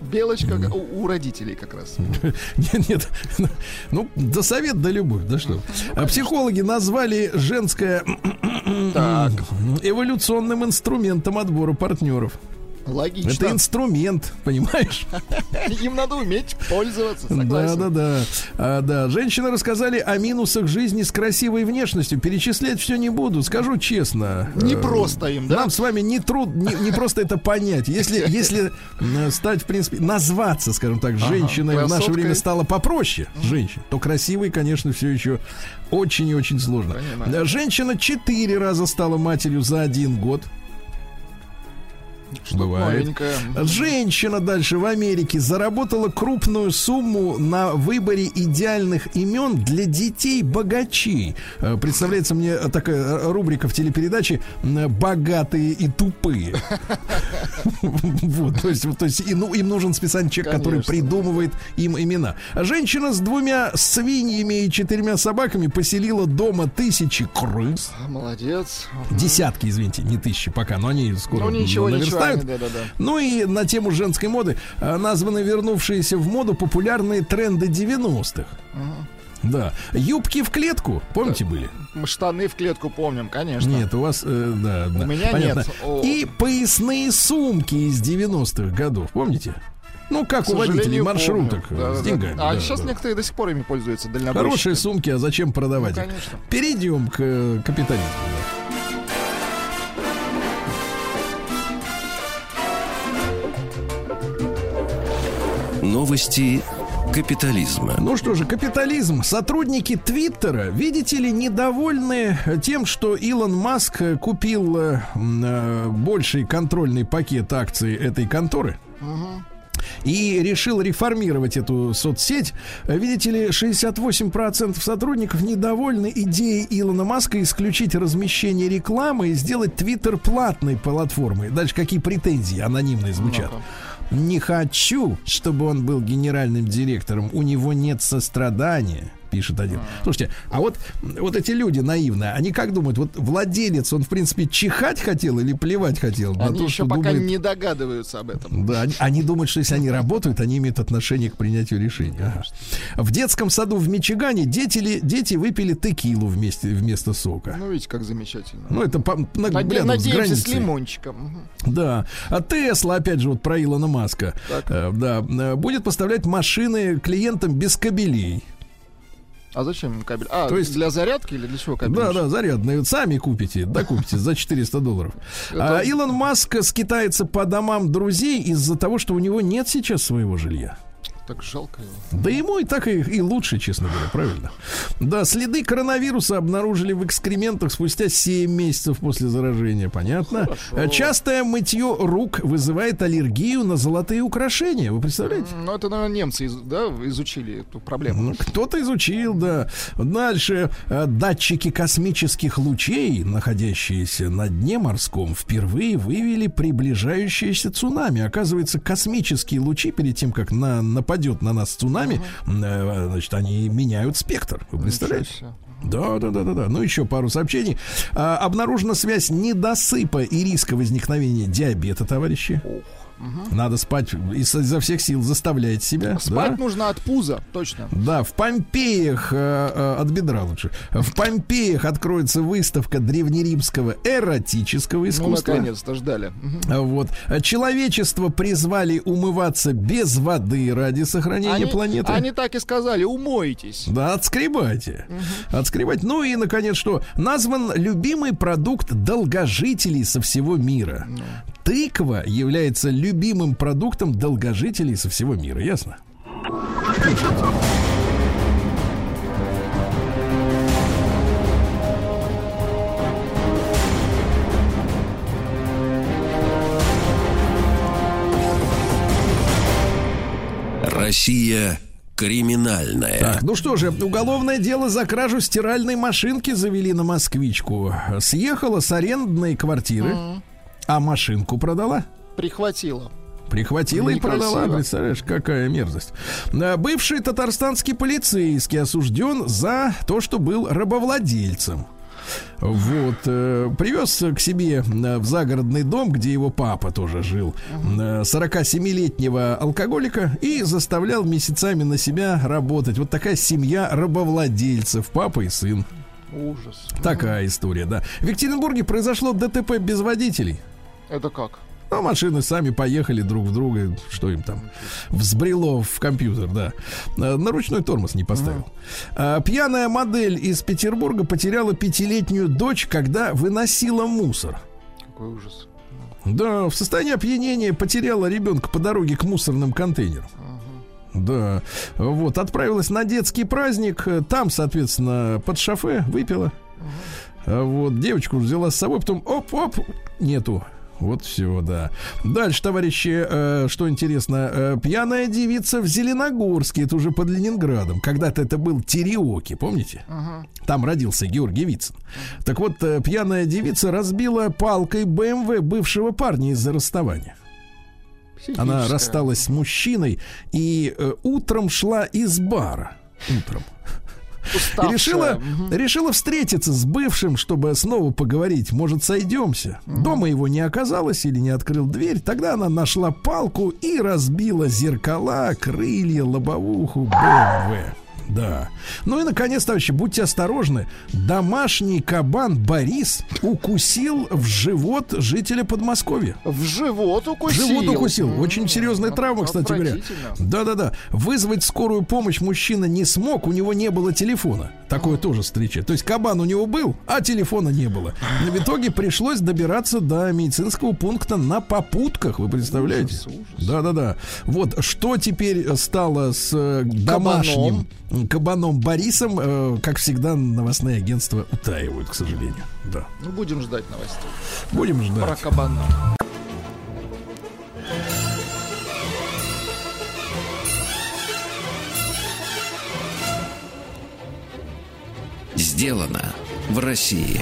Белочка у, у родителей как раз. Нет, нет. Ну, да совет, да любовь, да что. А Психологи назвали женское Так, эволюционным инструментом отбора партнеров. Логично. Это инструмент, понимаешь? Им надо уметь пользоваться, Да, согласен. да, да. А, да. Женщины рассказали о минусах жизни с красивой внешностью. Перечислять все не буду, скажу честно. Не просто им, да? Нам с вами не труд, не, не просто это понять. Если, если стать, в принципе, назваться, скажем так, женщиной в наше время стало попроще, женщин, то красивой, конечно, все еще очень и очень сложно. Понимаю. Женщина четыре раза стала матерью за один год. Что Бывает. новенькое. Женщина дальше в Америке заработала крупную сумму на выборе идеальных имен для детей богачей. Э, Представляется мне такая рубрика в телепередаче «Богатые и тупые». Вот, то есть, то есть ну, им нужен специальный человек, который придумывает им имена. Женщина с двумя свиньями и четырьмя собаками поселила дома тысячи крыс. Молодец. Десятки, извините, не тысячи пока, но они скоро Ну ничего, ничего. Наверстают. они, Да-да-да. Ну и на тему женской моды э, названы вернувшиеся в моду популярные тренды 90-х. Да. Юбки в клетку, помните, были? Мы штаны в клетку помним, конечно. Нет, у вас, э, да, да. меня понятно. нет. И поясные сумки из 90-х годов, помните? Ну, как у водителей маршруток помню. э, Да-да-да. с деньгами. А да, сейчас да. некоторые до сих пор ими пользуются дальнобойщики. Хорошие сумки, а зачем продавать Ну, их? конечно. Перейдем к э, капитализму. Новости капитализма. Ну что же, капитализм. Сотрудники Твиттера, видите ли, недовольны тем, что Илон Маск купил э, э, больший контрольный пакет акций этой конторы. И решил реформировать эту соцсеть. Видите ли, 68% сотрудников недовольны идеей Илона Маска исключить размещение рекламы и сделать Твиттер платной платформой. Дальше какие претензии анонимные звучат. Не хочу, чтобы он был генеральным директором. У него нет сострадания. Пишет один. Слушайте, а вот, вот эти люди наивные, они как думают, вот владелец, он в принципе чихать хотел или плевать хотел Они то, еще пока думает не догадываются об этом. да, они, они думают, что если они работают, они имеют отношение к принятию решений. Ага. В детском саду в Мичигане дети, дети выпили текилу вместе, вместо сока. Ну, видите, как замечательно. Ну, это по, на, Наде- рядом с Надеемся, с границей. лимончиком. Мгм. Да. А Тесла, опять же, вот про Илона Маска. Так. Э, да, э, будет поставлять машины клиентам без кабелей. А зачем кабель? А, То есть- для зарядки или для чего кабель? Да, да, зарядные. Сами купите, да, купите за 400 долларов. А Илон Маск скитается по домам друзей из-за того, что у него нет сейчас своего жилья. Так жалко его. Да ему и так и, и лучше, честно говоря, правильно. Да, следы коронавируса обнаружили в экскрементах спустя 7 месяцев после заражения, понятно? Э, Частое мытье рук вызывает аллергию на золотые украшения, вы представляете? Ну, это, наверное, немцы да, изучили эту проблему. Ну, кто-то изучил, да. Дальше. Э, Датчики космических лучей, находящиеся на дне морском, впервые вывели приближающееся цунами. Оказывается, космические лучи, перед тем, как на, нападет на нас цунами, э, значит, они меняют спектр. Вы представляете? Да, да, да, да, да. Ну, еще пару сообщений. А, обнаружена связь недосыпа и риска возникновения диабета, товарищи. Надо спать из- изо всех сил, заставлять себя. Спать да? нужно от пуза, точно. Да, в Помпеях, э, э, от бедра лучше, в Помпеях откроется выставка древнеримского эротического Ну, искусства. наконец-то ждали. А Вот. Человечество призвали умываться без воды ради сохранения Они, планеты. они так и сказали, умойтесь. Да, отскребайте. Отскребать. Ну и, наконец, что? Назван любимый продукт долгожителей со всего мира. Ну. Тыква является любимым продуктом долгожителей со всего мира. Ясно? Россия криминальная. Так, ну что же, уголовное дело за кражу стиральной машинки завели на москвичку. Съехала с арендной квартиры, а машинку продала. Прихватила и Некрасиво. продала, представляешь, какая мерзость. А, Бывший татарстанский полицейский осужден за то, что был рабовладельцем. Вот, э, привез к себе э, в загородный дом, где его папа тоже жил, э, 47-летнего алкоголика и заставлял месяцами на себя работать. Вот такая семья рабовладельцев, папа и сын. Ужас. Такая история, да. В Екатеринбурге произошло ДТП без водителей. Это как? Ну, машины сами поехали друг в друга, что им там взбрело в компьютер, да. Э, На ручной тормоз не поставил. А, Пьяная модель из Петербурга потеряла пятилетнюю дочь, когда выносила мусор. Какой ужас. Да, в состоянии опьянения потеряла ребенка по дороге к мусорным контейнерам. Да, вот, отправилась на детский праздник, э, там, соответственно, под шофе выпила. А Вот, девочку взяла с собой, потом оп-оп, нету. Вот все, да. Дальше, товарищи, э, что интересно, э, пьяная девица в Зеленогорске, это уже под Ленинградом. Когда-то это был Тереоки, помните? Там родился Георгий Вицин. Так вот, э, пьяная девица разбила палкой БМВ бывшего парня из-за расставания. Она рассталась с мужчиной и э, утром шла из бара. Утром. И решила, Мгм. решила встретиться с бывшим, чтобы снова поговорить. Может, сойдемся. Дома его не оказалось или не открыл дверь. Тогда она нашла палку и разбила зеркала, крылья, лобовуху БМВ. Да. Ну и, наконец, товарищи, будьте осторожны. Домашний кабан Борис укусил в живот жителя Подмосковья. В живот укусил. Живот укусил. Очень серьезная травма, кстати говоря. Да-да-да. Вызвать скорую помощь мужчина не смог, у него не было телефона. Такое тоже встреча. То есть кабан у него был, а телефона не было. В итоге пришлось добираться до медицинского пункта на попутках. Вы представляете? Да-да-да. Вот что теперь стало с э, домашним кабаном Борисом, э, как всегда, новостные агентства утаивают, к сожалению. Да. Ну, будем ждать новостей. Будем ждать. Про кабана. Сделано в России.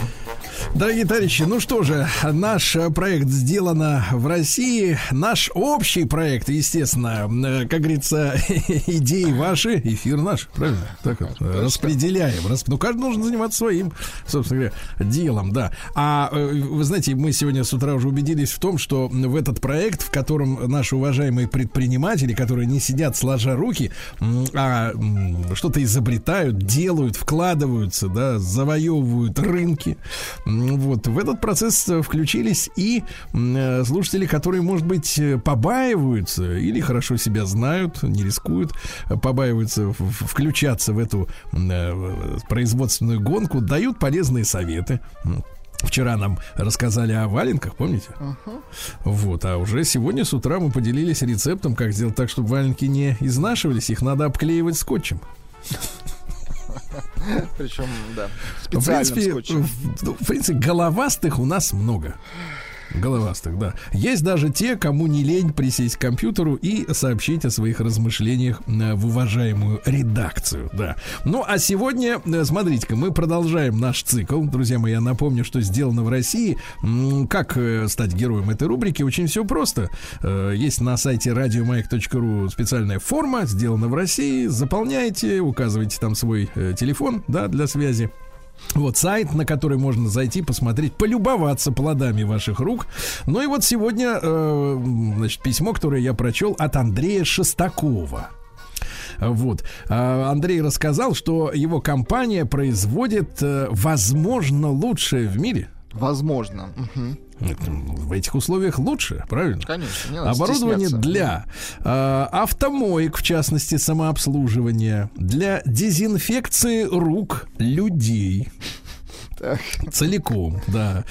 Дорогие товарищи, ну что же, наш э, проект сделано в России. Наш общий проект, естественно, э, как говорится, идеи ваши, эфир наш, правильно? Так вот, распределяем. Рас- Ну, каждый должен заниматься своим, собственно говоря, делом, да. А э, вы знаете, мы сегодня с утра уже убедились в том, что в этот проект, в котором наши уважаемые предприниматели, которые не сидят сложа руки, а что-то изобретают, делают, вкладываются, да, завоевывают рынки, Вот, в этот процесс э, включились и э, слушатели, которые, может быть, э, побаиваются или хорошо себя знают, не рискуют, побаиваются включаться в эту производственную гонку, дают полезные советы. Вчера нам рассказали о валенках, помните? Вот, а уже сегодня с утра мы поделились рецептом, как сделать так, чтобы валенки не изнашивались, их надо обклеивать скотчем. Причем, да, В специальным принципе, в, в принципе, головастых у нас много. Головастых, да. Есть даже те, кому не лень присесть к компьютеру и сообщить о своих размышлениях э, в уважаемую редакцию, да. Ну, а сегодня, э, смотрите-ка, мы продолжаем наш цикл. Друзья мои, я напомню, что сделано в России. Как э, стать героем этой рубрики? Очень все просто. Есть на сайте радиомаяк.ру специальная форма, сделана в России. Заполняете, указываете там свой телефон, да, для связи. Вот сайт, на который можно зайти, посмотреть, полюбоваться плодами ваших рук. Ну и вот сегодня, э, значит, письмо, которое я прочел от Андрея Шестакова. Вот. А, Андрей рассказал, что его компания производит, э, возможно, лучшее в мире. Возможно. Мгм. В этих условиях лучше, правильно? Конечно. не Оборудование стесняться. для э, автомоек, в частности, самообслуживания, для дезинфекции рук людей. Так. Целиком, да.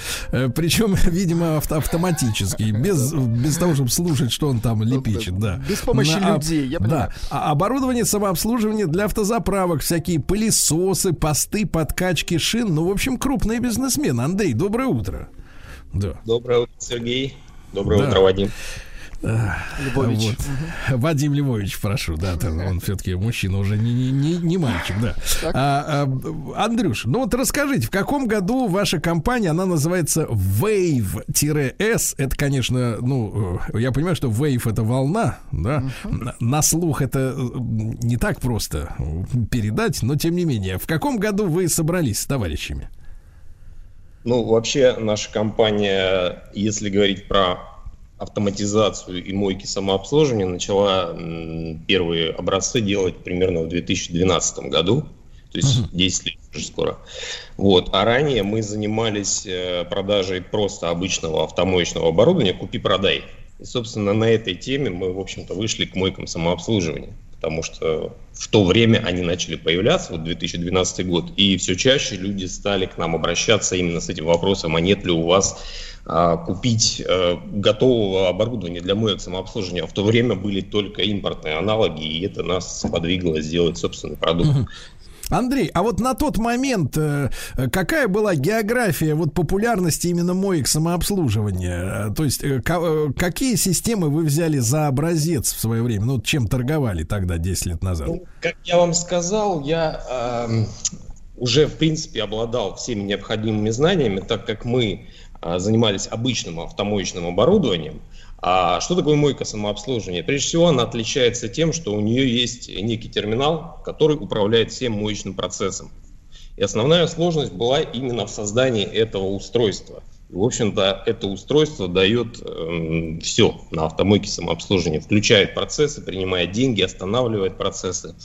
Причем, видимо, авто- автоматически, без, без того, чтобы слушать, что он там лепечет, да. Без помощи На- людей, я понимаю. Да. А оборудование самообслуживания для автозаправок, всякие пылесосы, посты, подкачки шин. Ну, в общем, крупный бизнесмен. Андрей, доброе утро. Да. Доброе утро, Сергей. Доброе Да. утро, Вадим. Львович. Вот. Вадим Львович, прошу, да, там он все-таки мужчина, уже не, не, не, не мальчик, да. А, а, Андрюш, ну вот расскажите, в каком году ваша компания, она называется Wave-S, это, конечно, ну, э, я понимаю, что Wave это волна, да, на, на слух это э, не так просто передать, но тем не менее, в каком году вы собрались с товарищами? Ну, вообще, наша компания, если говорить про автоматизацию и мойки самообслуживания, начала первые образцы делать примерно в 2012 году. То есть 10 лет уже скоро. Вот. А ранее мы занимались э, продажей просто обычного автомоечного оборудования «Купи-продай». И, собственно, на этой теме мы, в общем-то, вышли к мойкам самообслуживания. Потому что в то время они начали появляться, вот 2012 год, и все чаще люди стали к нам обращаться именно с этим вопросом, а нет ли у вас а, купить а, готового оборудования для моек самообслуживания. В то время были только импортные аналоги, и это нас подвигло сделать собственный продукт. Андрей, а вот на тот момент э, э, какая была география вот популярности именно моек самообслуживания? Э, То есть э, ка- э, какие системы вы взяли за образец в свое время? Ну, чем торговали тогда, 10 лет назад? Ну, как я вам сказал, я эм, уже, в принципе, обладал всеми необходимыми знаниями, так как мы занимались обычным автомоечным оборудованием. А что такое мойка самообслуживания? Прежде всего, она отличается тем, что у нее есть некий терминал, который управляет всем моечным процессом. И основная сложность была именно в создании этого устройства. И, в общем-то, это устройство дает все на автомойке самообслуживания. Включает процессы, принимает деньги, останавливает процессы.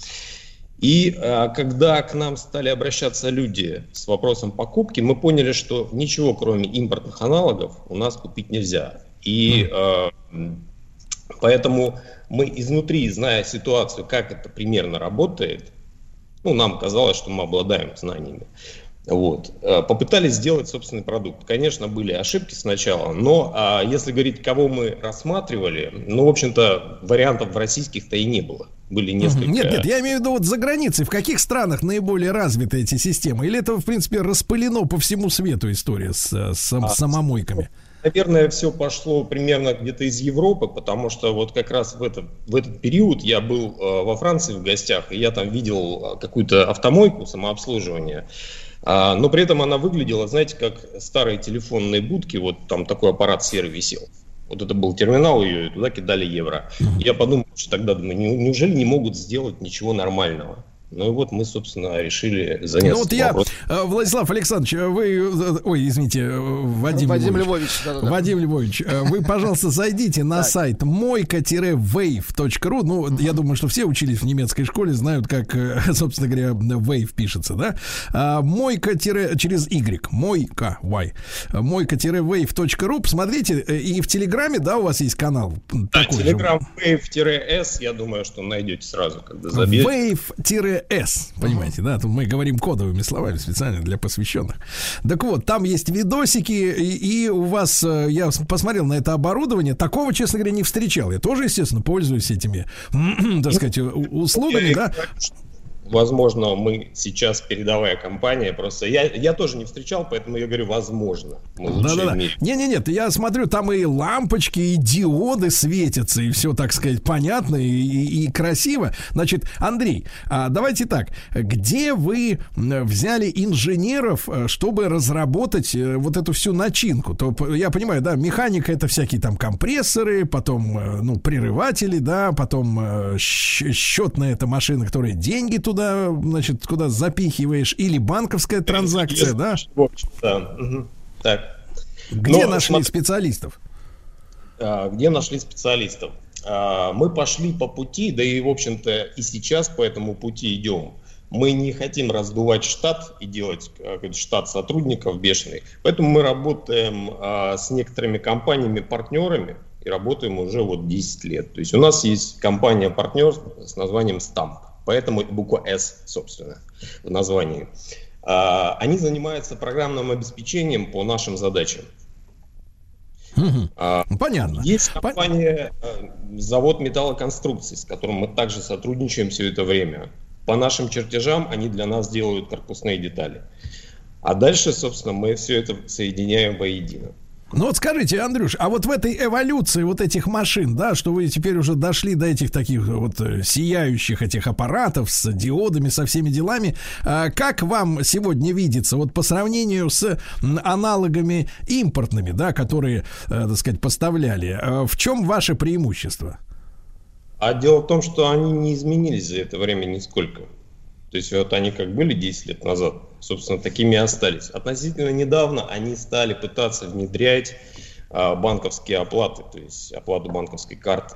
И а, когда к нам стали обращаться люди с вопросом покупки, мы поняли, что ничего, кроме импортных аналогов, у нас купить нельзя. И а, м, поэтому мы изнутри, зная ситуацию, как это примерно работает, ну, нам казалось, что мы обладаем знаниями. Вот. Э, Попытались сделать собственный продукт. Конечно, были ошибки сначала, но а, если говорить, кого мы рассматривали, ну, в общем-то, вариантов в российских-то и не было. Были несколько... Нет, нет, я имею в виду вот за границей. В каких странах наиболее развиты эти системы? Или это, в принципе, распылено по всему свету история с, э, с А, самомойками? Наверное, все пошло примерно где-то из Европы, потому что вот как раз в этот, в этот период я был э, во Франции в гостях, и я там видел э, какую-то автомойку самообслуживания. А, но при этом она выглядела, знаете, как старые телефонные будки, вот там такой аппарат серый висел. Вот это был терминал ее, и туда кидали евро. Я подумал, что тогда, думаю, «Не- неужели не могут сделать ничего нормального? Ну и вот мы, собственно, решили заняться Ну вот я, вопросом. э, Владислав Александрович, э, вы, э, ой, извините, Вадим, Вадим Львович. Львович, да-да-да. Вадим Львович, вы, пожалуйста, зайдите на сайт мойка-wave.ru. Ну, я думаю, что все учились в немецкой школе, знают, как, собственно говоря, wave пишется, да? А, Мойка через Y, мойка, y, мойка-wave.ру. Посмотрите, и в Телеграме, да, у вас есть канал Да? Telegram Wave-S, я думаю, что найдете сразу, когда забьете. Wave-S, понимаете, да? Тут мы говорим кодовыми словами специально для посвященных. Так вот, там есть видосики, и, и у вас, э, я посмотрел на это оборудование, такого, честно говоря, не встречал. Я тоже, естественно, пользуюсь этими, так сказать, у- услугами, да? Возможно, мы сейчас передовая компания, просто я, я тоже не встречал, поэтому я говорю, возможно. Да-да-да. Не-не-нет, я смотрю, там и лампочки, и диоды светятся, и все, так сказать, понятно и, и- и красиво. Значит, Андрей, а давайте так, где вы взяли инженеров, э, чтобы разработать э, вот эту всю начинку? То я понимаю, да, механика это всякие там компрессоры, потом, э, ну, прерыватели, да, потом счетная эта машина, которая деньги туда, значит, куда запихиваешь, или банковская транзакция, да? В общем, да. Так. Где Ну, нашли смотри. специалистов? А, где нашли специалистов? А, Мы пошли по пути, да и, в общем-то, и сейчас по этому пути идем. Мы не хотим раздувать штат и делать какой-то штат сотрудников бешеный. Поэтому мы работаем а, с некоторыми компаниями-партнерами и работаем уже вот 10 лет. То есть у нас есть компания-партнер с названием Stamp. Поэтому буква S, собственно, в названии. А, Они занимаются программным обеспечением по нашим задачам. А, Понятно. есть компания э, завод металлоконструкций, с которым мы также сотрудничаем все это время. По нашим чертежам они для нас делают корпусные детали. А дальше, собственно, мы все это соединяем воедино. Ну вот скажите, Андрюш, а вот в этой эволюции вот этих машин, да, что вы теперь уже дошли до этих таких вот э, сияющих этих аппаратов с диодами, со всеми делами, а, как вам сегодня видится, вот по сравнению с аналогами импортными, да, которые, э, так сказать, поставляли, э, в чем ваше преимущество? А дело в том, что они не изменились за это время нисколько. То есть вот они как были 10 лет назад, собственно, такими и остались. Относительно недавно они стали пытаться внедрять а, банковские оплаты, то есть оплату банковской карты.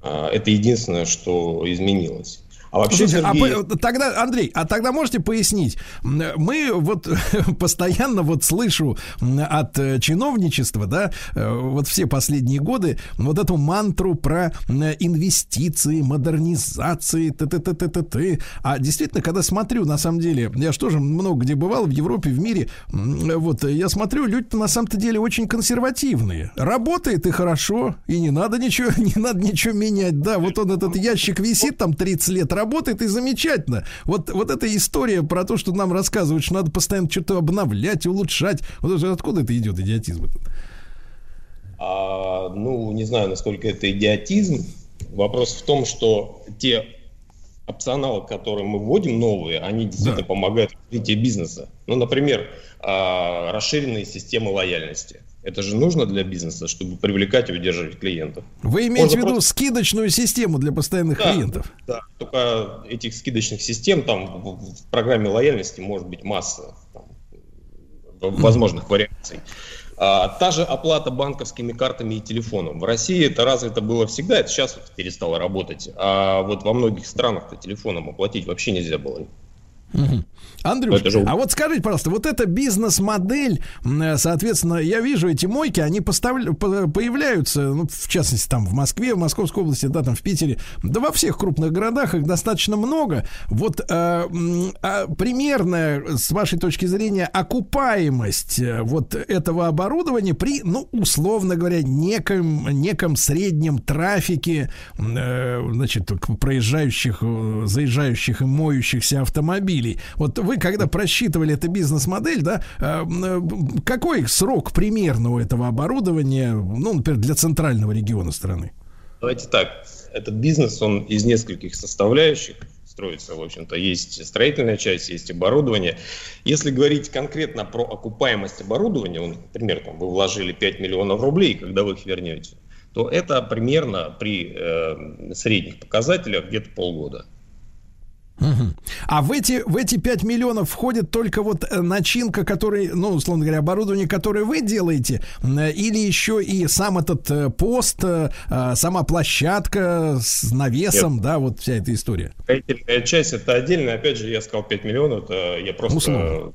А, это единственное, что изменилось. А вообще, Слушайте, а Сергей, по- тогда, Андрей, а тогда можете пояснить? Мы вот постоянно вот слышу от э, чиновничества, да, э, вот все последние годы вот эту мантру про инвестиции, модернизации, т т т т т т А действительно, когда смотрю, на самом деле, я же тоже много где бывал в Европе, в мире, вот я смотрю, люди на самом-то деле очень консервативные. Работает и хорошо, и не надо ничего, не надо ничего менять. Да, вот он этот ящик висит там 30 лет, работает и замечательно. Вот, вот эта история про то, что нам рассказывают, что надо постоянно что-то обновлять, улучшать. Вот откуда это идет идиотизм? этот? а, ну, не знаю, насколько это идиотизм. Вопрос в том, что те опционалы, которые мы вводим новые, они действительно помогают в развитию бизнеса. Ну, например, а, расширенные системы лояльности. Это же нужно для бизнеса, чтобы привлекать и удерживать клиентов. Вы имеете в Можно виду скидочную систему для постоянных Да, клиентов? Да, только этих скидочных систем там в, в программе лояльности может быть масса там, в- возможных вариаций. А, та же оплата банковскими картами и телефоном. В России это развито было всегда, это сейчас вот перестало работать. А вот во многих странах-то телефоном оплатить вообще нельзя было. Мгм. Андрюш, же- а вот скажите, пожалуйста, вот эта бизнес-модель, э, соответственно, я вижу эти мойки, они поставля- по- появляются, ну, в частности, там в Москве, в Московской области, да, там в Питере, да во всех крупных городах их достаточно много. Вот м, а примерная, с вашей точки зрения, окупаемость э, вот этого оборудования при, ну, условно говоря, неком, неком среднем трафике, значит, проезжающих, заезжающих и моющихся автомобилей. Вот вы, когда просчитывали эту бизнес-модель, да, э, какой срок примерно у этого оборудования, ну, например, для центрального региона страны? Давайте так, этот бизнес, он из нескольких составляющих строится, в общем-то. Есть строительная часть, есть оборудование. Если говорить конкретно про окупаемость оборудования, он, например, там, вы вложили 5 миллионов рублей, когда вы их вернете, то это примерно при э, средних показателях где-то полгода. Мгм. А в эти, в эти 5 миллионов входит только вот э, начинка, который, ну, условно говоря, оборудование, которое вы делаете, э, или еще и сам этот э, пост, сама площадка с навесом, да, вот вся эта история. Строительная часть это отдельно. Опять же, я сказал 5 миллионов, это я просто Условно.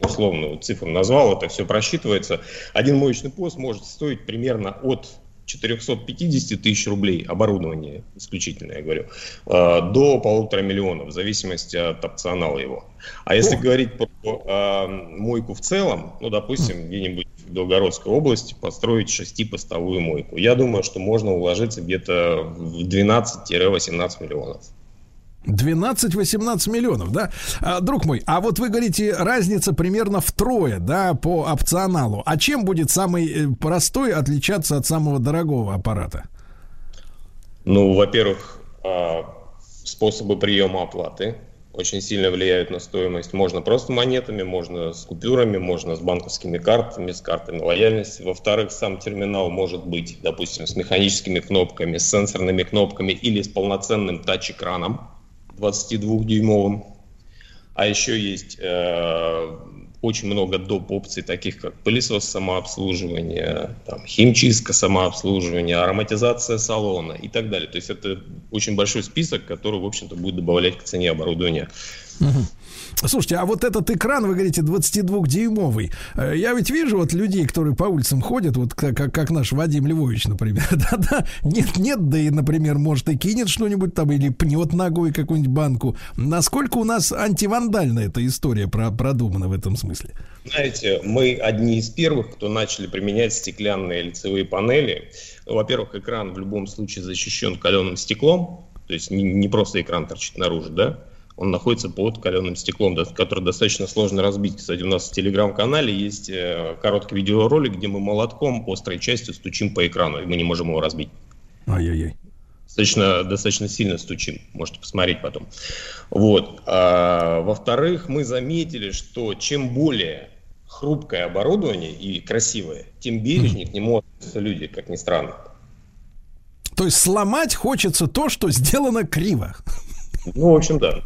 условную цифру назвал, это все просчитывается. Один моечный пост может стоить примерно от 450 тысяч рублей оборудование исключительно, я говорю, э, до полутора миллионов, в зависимости от опционала его. А если говорить про э, мойку в целом, ну, допустим, где-нибудь в Белгородской области построить шестипостовую мойку, я думаю, что можно уложиться где-то в 12-18 миллионов. 12-18 миллионов, да? А, друг мой, а вот вы говорите, разница примерно втрое, да, по опционалу. А чем будет самый э, простой отличаться от самого дорогого аппарата? Ну, во-первых, а, способы приема оплаты очень сильно влияют на стоимость. Можно просто монетами, можно с купюрами, можно с банковскими картами, с картами лояльности. Во-вторых, сам терминал может быть, допустим, с механическими кнопками, с сенсорными кнопками или с полноценным тач-экраном 22-дюймовым. А еще есть э, очень много доп. опций, таких как пылесос самообслуживания, там, химчистка самообслуживания, ароматизация салона и так далее. То есть это очень большой список, который, в общем-то, будет добавлять к цене оборудования. Слушайте, а вот этот экран, вы говорите, 22-дюймовый. Э, Я ведь вижу вот людей, которые по улицам ходят, вот как, как, наш Вадим Львович, например. Да-да, нет, нет, да и, например, может и кинет что-нибудь там или пнет ногой какую-нибудь банку. Насколько у нас антивандальная эта история про- продумана в этом смысле? Знаете, мы одни из первых, кто начали применять стеклянные лицевые панели. Во-первых, экран в любом случае защищен каленым стеклом, то есть не, не просто экран торчит наружу, да, он находится под каленым стеклом, который достаточно сложно разбить. Кстати, у нас в телеграм-канале есть э, короткий видеоролик, где мы молотком острой частью стучим по экрану, и мы не можем его разбить. Ай-яй-яй. Достаточно, достаточно сильно стучим, можете посмотреть потом. Вот. А, во-вторых, мы заметили, что чем более хрупкое оборудование и красивое, тем бережнее к нему относятся люди, как ни странно. То есть сломать хочется то, что сделано криво. Ну, в общем, да.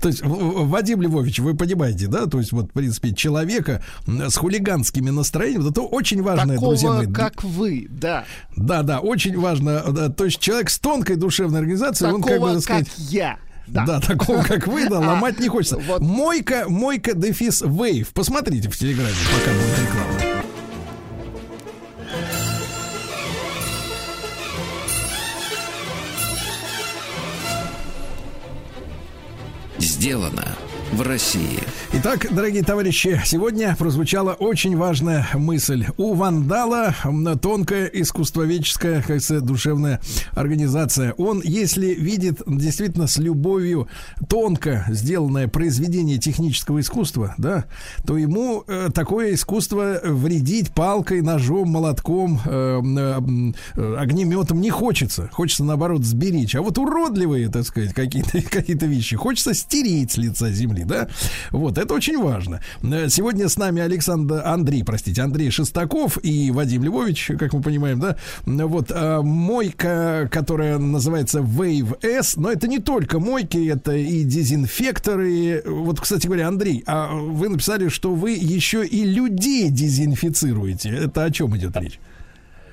То есть, Вадим Львович, вы понимаете, да? То есть, вот, в принципе, человека с хулиганскими настроениями, это очень важное, Такого, друзья мои. как вы, да. Да, да, очень важно. да, то есть, человек с тонкой душевной организацией, он, как Такого, бы, как, так сказать, я. Да. Да. такого, как вы, да, А, ломать не хочется. вот. Мойка, мойка, дефис, вейв. Посмотрите в Телеграме, пока будет реклама. Сделано в России. Итак, дорогие товарищи, сегодня прозвучала очень важная мысль. У вандала тонкая искусствоведческая, как говорится, душевная организация. Он, если видит действительно с любовью тонко сделанное произведение технического искусства, да, то ему э, такое искусство вредить палкой, ножом, молотком, э, м, э, огнеметом не хочется. Хочется, наоборот, сберечь. А вот уродливые, так сказать, какие-то какие вещи хочется стереть с лица земли, да? Вот, это очень важно. Э, Сегодня с нами Александр, Андрей, простите, Андрей Шестаков и Вадим Львович, как мы понимаем, да? Вот, а, мойка, которая называется Wave S, но это не только мойки, это и дезинфекторы. Вот, кстати говоря, Андрей, а вы написали, что вы еще и людей дезинфицируете. Это о чем идет речь?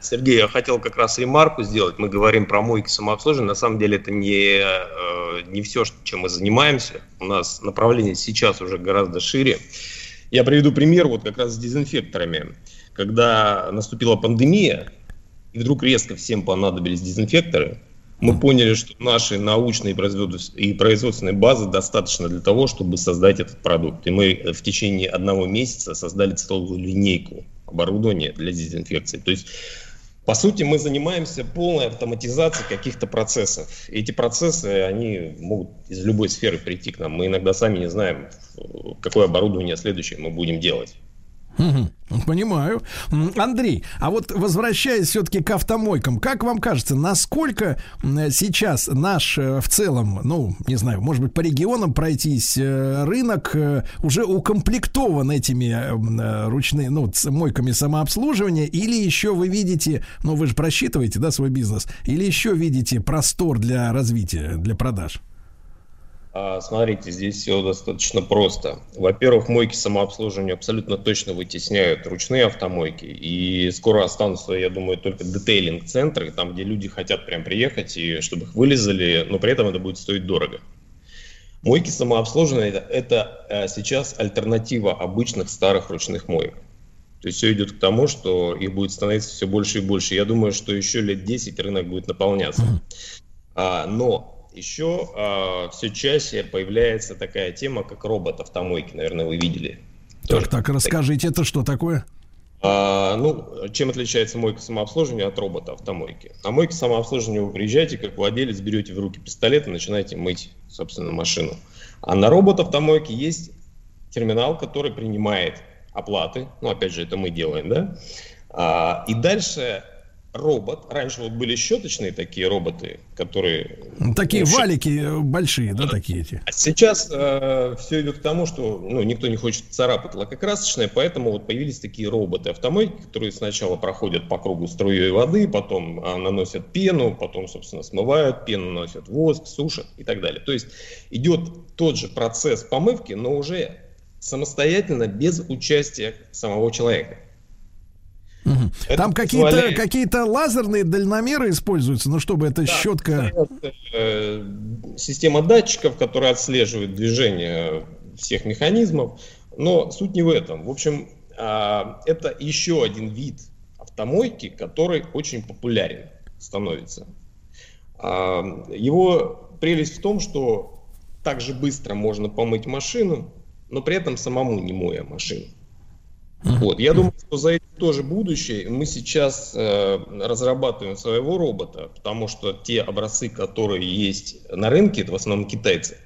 Сергей, я хотел как раз ремарку сделать. Мы говорим про мойки самообслуживания. На самом деле это не, э, не все, чем мы занимаемся. У нас направление сейчас уже гораздо шире. Я приведу пример вот как раз с дезинфекторами. Когда наступила пандемия, и вдруг резко всем понадобились дезинфекторы, мы поняли, что нашей научной и производственной базы достаточно для того, чтобы создать этот продукт. И мы э, в течение одного месяца создали целую линейку оборудования для дезинфекции. То есть по сути, мы занимаемся полной автоматизацией каких-то процессов. И эти процессы, они могут из любой сферы прийти к нам. Мы иногда сами не знаем, какое оборудование следующее мы будем делать. Понимаю. Андрей, а вот возвращаясь все-таки к автомойкам, как вам кажется, насколько сейчас наш э, в целом, ну, не знаю, может быть, по регионам пройтись э, рынок э, уже укомплектован этими ручными, ну, мойками самообслуживания, или еще вы видите, ну, вы же просчитываете, да, свой бизнес, или еще видите простор для развития, для продаж? А, Смотрите, здесь все достаточно просто. Во-первых, мойки самообслуживания абсолютно точно вытесняют ручные автомойки. И скоро останутся, я думаю, только детейлинг-центры, там, где люди хотят прям приехать, и чтобы их вылезали, но при этом это будет стоить дорого. Мойки самообслуживания это, это э, сейчас альтернатива обычных старых ручных моек. То есть все идет к тому, что их будет становиться все больше и больше. Я думаю, что еще лет 10 рынок будет наполняться. А, но еще все чаще появляется такая тема, как робот автомойки. Наверное, вы видели. Так, так, расскажите, это что такое? А, ну, чем отличается мойка самообслуживания от робота автомойки? На мойке самообслуживания вы приезжаете, как владелец, берете в руки пистолет и начинаете мыть, собственно, машину. А на робот автомойке есть терминал, который принимает оплаты. Ну, опять же, это мы делаем, да? А, и дальше робот. Раньше вот были щеточные такие роботы, которые... Такие ну, валики э, большие, да, такие эти. а сейчас все идет к тому, что ну, никто не хочет царапать лакокрасочное, поэтому вот появились такие роботы автомойки, которые сначала проходят по кругу струей воды, потом а, наносят пену, потом, собственно, смывают пену, наносят воск, сушат и так далее. То есть идет тот же процесс помывки, но уже самостоятельно, без участия самого человека. Это Там какие-то позволяет- какие-то лазерные дальномеры используются, ну чтобы эта щетка. э, система датчиков, которая отслеживает движение всех механизмов. Но суть не в этом. В общем, а, это еще один вид автомойки, который очень популярен становится. А, Его прелесть в том, что так же быстро можно помыть машину, но при этом самому не моя машину. Вот. Я думаю, что за этим тоже будущее. Мы сейчас э, разрабатываем своего робота, потому что те образцы, которые есть на рынке, это в основном китайцы,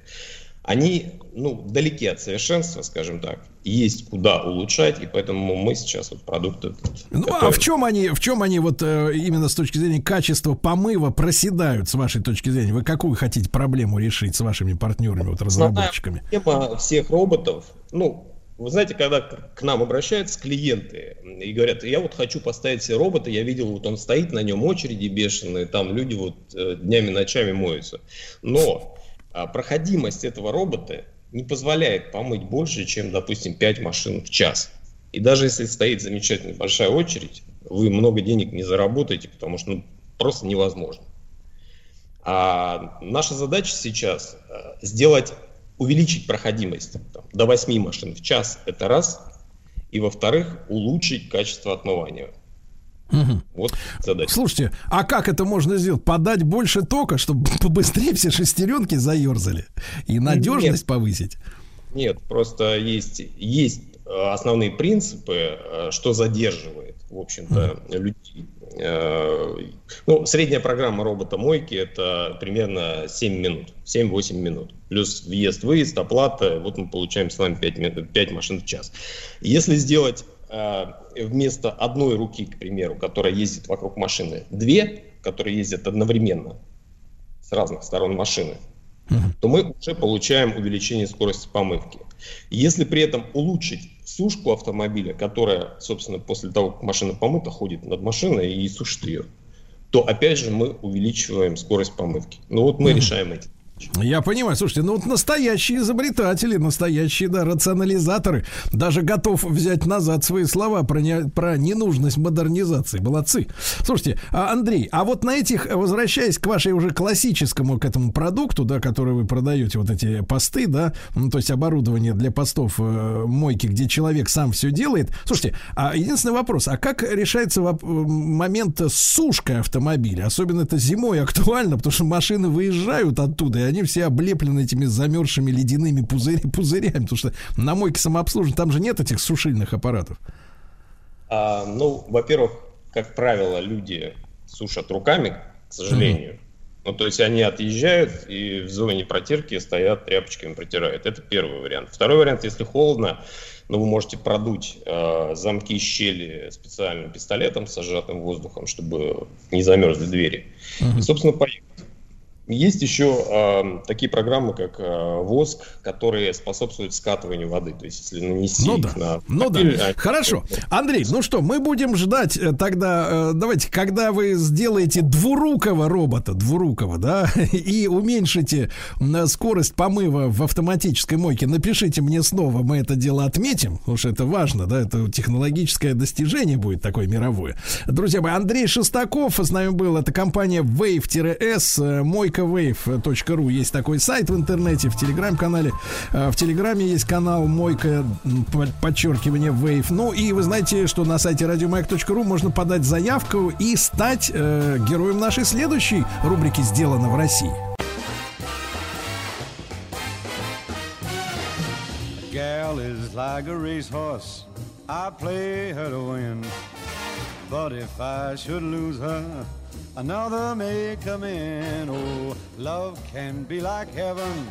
они ну, далеки от совершенства, скажем так. Есть куда улучшать, и поэтому мы сейчас вот продукт этот Ну а готовим. в чем они, в чем они вот э, именно с точки зрения качества помыва проседают, с вашей точки зрения? Вы какую хотите проблему решить с вашими партнерами, вот разработчиками? Тема всех роботов, ну, вы знаете, когда к нам обращаются клиенты и говорят, я вот хочу поставить себе робота, я видел, вот он стоит, на нем очереди бешеные, там люди вот э, днями, ночами моются. Но а, проходимость этого робота не позволяет помыть больше, чем, допустим, 5 машин в час. И даже если стоит замечательная большая очередь, вы много денег не заработаете, потому что ну, просто невозможно. А наша задача сейчас э, сделать, увеличить проходимость там, до 8 машин в час, это раз. И во-вторых, улучшить качество отмывания. Мгм. Вот задача. Слушайте, а как это можно сделать? Подать больше тока, чтобы побыстрее все шестеренки заерзали и надежность повысить? Нет, просто есть, есть э, основные принципы, э, что задерживает, в общем-то, людей. Э, Ну, средняя программа робота-мойки это примерно 7 минут, 7-8 минут. Плюс въезд-выезд, оплата, вот мы получаем с вами 5, 5 машин в час. Если сделать э, вместо одной руки, к примеру, которая ездит вокруг машины, две, которые ездят одновременно с разных сторон машины, то мы уже получаем увеличение скорости помывки. Если при этом улучшить сушку автомобиля, которая, собственно, после того, как машина помыта, ходит над машиной и сушит ее, то опять же мы увеличиваем скорость помывки. Ну вот мы решаем эти. Я понимаю, слушайте, ну вот настоящие изобретатели, настоящие, да, рационализаторы. Даже готов взять назад свои слова про, не- про ненужность модернизации. Молодцы. Слушайте, а, Андрей, а вот на этих, возвращаясь к вашей уже классическому к этому продукту, да, который вы продаете, вот эти посты, да, ну, то есть оборудование для постов э, мойки, где человек сам все делает. Слушайте, а единственный вопрос, а как решается воп- момент с сушкой автомобиля? Особенно это зимой актуально, потому что машины выезжают оттуда, они все облеплены этими замерзшими ледяными пузырь- пузырями, потому что на мойке самообслуживания там же нет этих сушильных аппаратов. А, ну, во-первых, как правило, люди сушат руками, к сожалению. Ну, то есть они отъезжают и в зоне протирки стоят, тряпочками протирают. Это первый вариант. Второй вариант, если холодно, ну, вы можете продуть э, замки и щели специальным пистолетом с сжатым воздухом, чтобы не замерзли двери. И, собственно, поехать. Есть еще э, такие программы, как э, воск, которые способствуют скатыванию воды. То есть, если нанести Ну да, на ну да. а- Хорошо. Андрей, ну что, мы будем ждать э, тогда, э, давайте, когда вы сделаете двурукого робота, двурукого, да, и уменьшите скорость помыва в автоматической мойке, напишите мне снова, мы это дело отметим, потому что это важно, да, это технологическое достижение будет такое мировое. Друзья мои, Андрей Шестаков с нами был, это компания Wave-S, э, мойкавейв.ру, есть такой сайт в интернете, в телеграм-канале, Э, в телеграме есть канал Мойка, подчеркивание Wave. Ну и вы знаете, что на сайте радиомаяк.ру можно подать заявку и стать э, героем нашей следующей рубрики «Сделано в России». gal is like a racehorse. I play her to win. But if I should lose her, another may come in. Oh, love can be like heaven.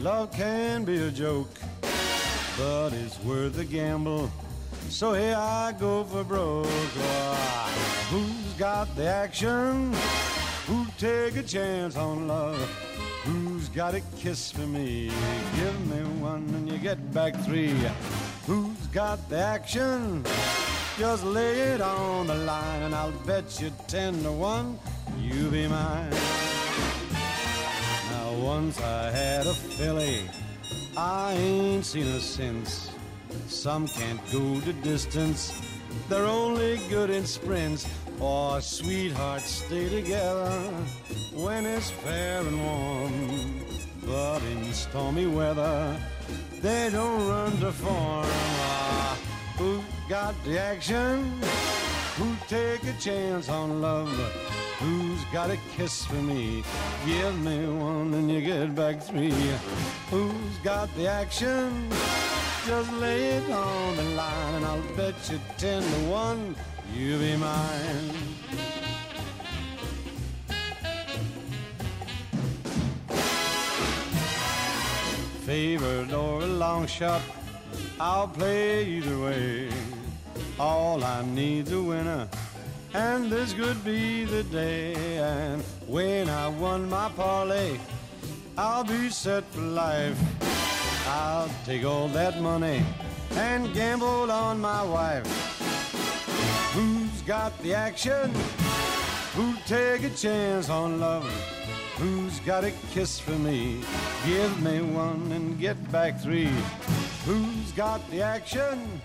Love can be a joke. But it's worth a gamble. So here I go for broke. Ah, who's got the action? Who'd take a chance on love? Who's got a kiss for me? Give me one and you get back three. Who's got the action? Just lay it on the line and I'll bet you ten to one you'll be mine. Now once I had a filly, I ain't seen her since. Some can't go the distance, they're only good in sprints. Or sweethearts stay together when it's fair and warm. But in stormy weather, they don't run to form. Ah, who got the action? Who take a chance on love? Who's got a kiss for me? Give me one and you get back three. Who's got the action? Just lay it on the line and I'll bet you ten to one you'll be mine. Favored or a long shot, I'll play either way. All I need's a winner, and this could be the day. And when I won my parlay, I'll be set for life. I'll take all that money and gamble on my wife. Who's got the action? Who'd take a chance on love? Who's got a kiss for me? Give me one and get back three. Who's got the action?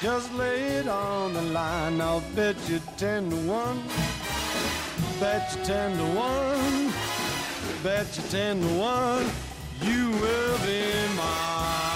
Just lay it on the line. I'll bet you ten to one. Bet you ten to one. Bet you ten to one. You will be mine.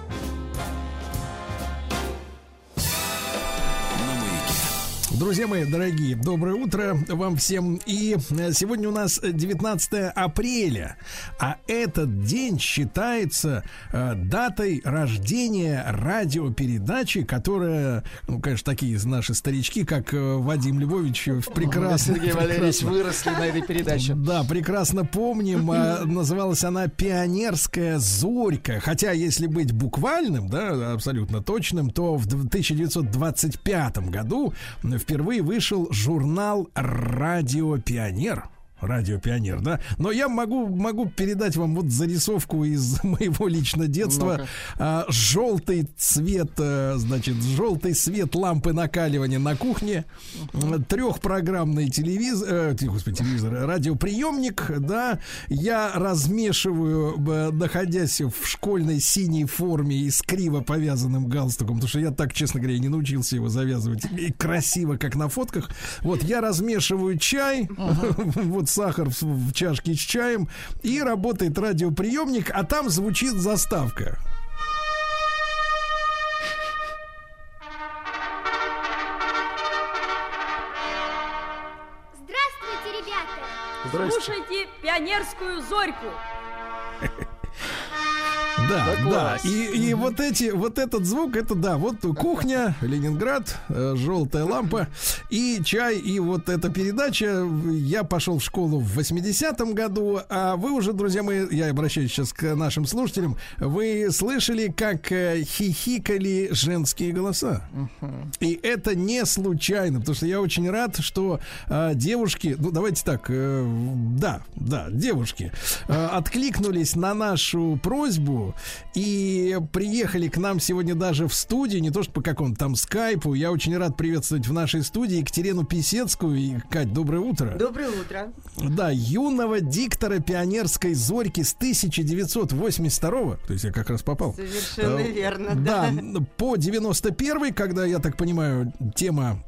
Друзья мои, дорогие, доброе утро вам всем. И э, сегодня у нас 19 апреля, а этот день считается э, датой рождения радиопередачи, которая, ну, конечно, такие наши старички, как э, Вадим Львович, э, прекрасно... Сергей Валерьевич прекрасно- выросли на этой передаче. да, прекрасно помним. а, Называлась она «Пионерская зорька». Хотя, если быть буквальным, да, абсолютно точным, то в д- 1925 году впервые вышел журнал «Радио Пионер». Радио Пионер, да. Но я могу, могу передать вам вот зарисовку из моего лично детства. А, желтый цвет, э, значит, желтый свет лампы накаливания на кухне, трехпрограммный телевизор, э, господи, телевизор, э, радиоприемник, да, я размешиваю, э, находясь в школьной синей форме и с криво повязанным галстуком, потому что я так, честно говоря, не научился его завязывать. И красиво, как на фотках. Вот, я размешиваю чай, вот сахар в, в чашке с чаем, и работает радиоприемник, а там звучит заставка. Здравствуйте, ребята! Здрасте. Слушайте пионерскую зорьку. Да, Да класс. И, и вот эти, вот этот звук, это да, вот кухня, Ленинград, э, желтая лампа и чай, и вот эта передача. Я пошел в школу в 80-м году, а вы уже, друзья мои, я обращаюсь сейчас к нашим слушателям, вы слышали, как э, хихикали женские голоса? И это не случайно, потому что я очень рад, что э, девушки, ну давайте так, э, да, да, девушки э, откликнулись на нашу просьбу и приехали к нам сегодня даже в студию, не то что по какому-то там скайпу. Я очень рад приветствовать в нашей студии Екатерину Писецкую. И, Кать, доброе утро. Доброе утро. Да, юного диктора пионерской зорьки с 1982 то есть я как раз попал. Совершенно Э, верно, Да, да. по 91 когда, я так понимаю, тема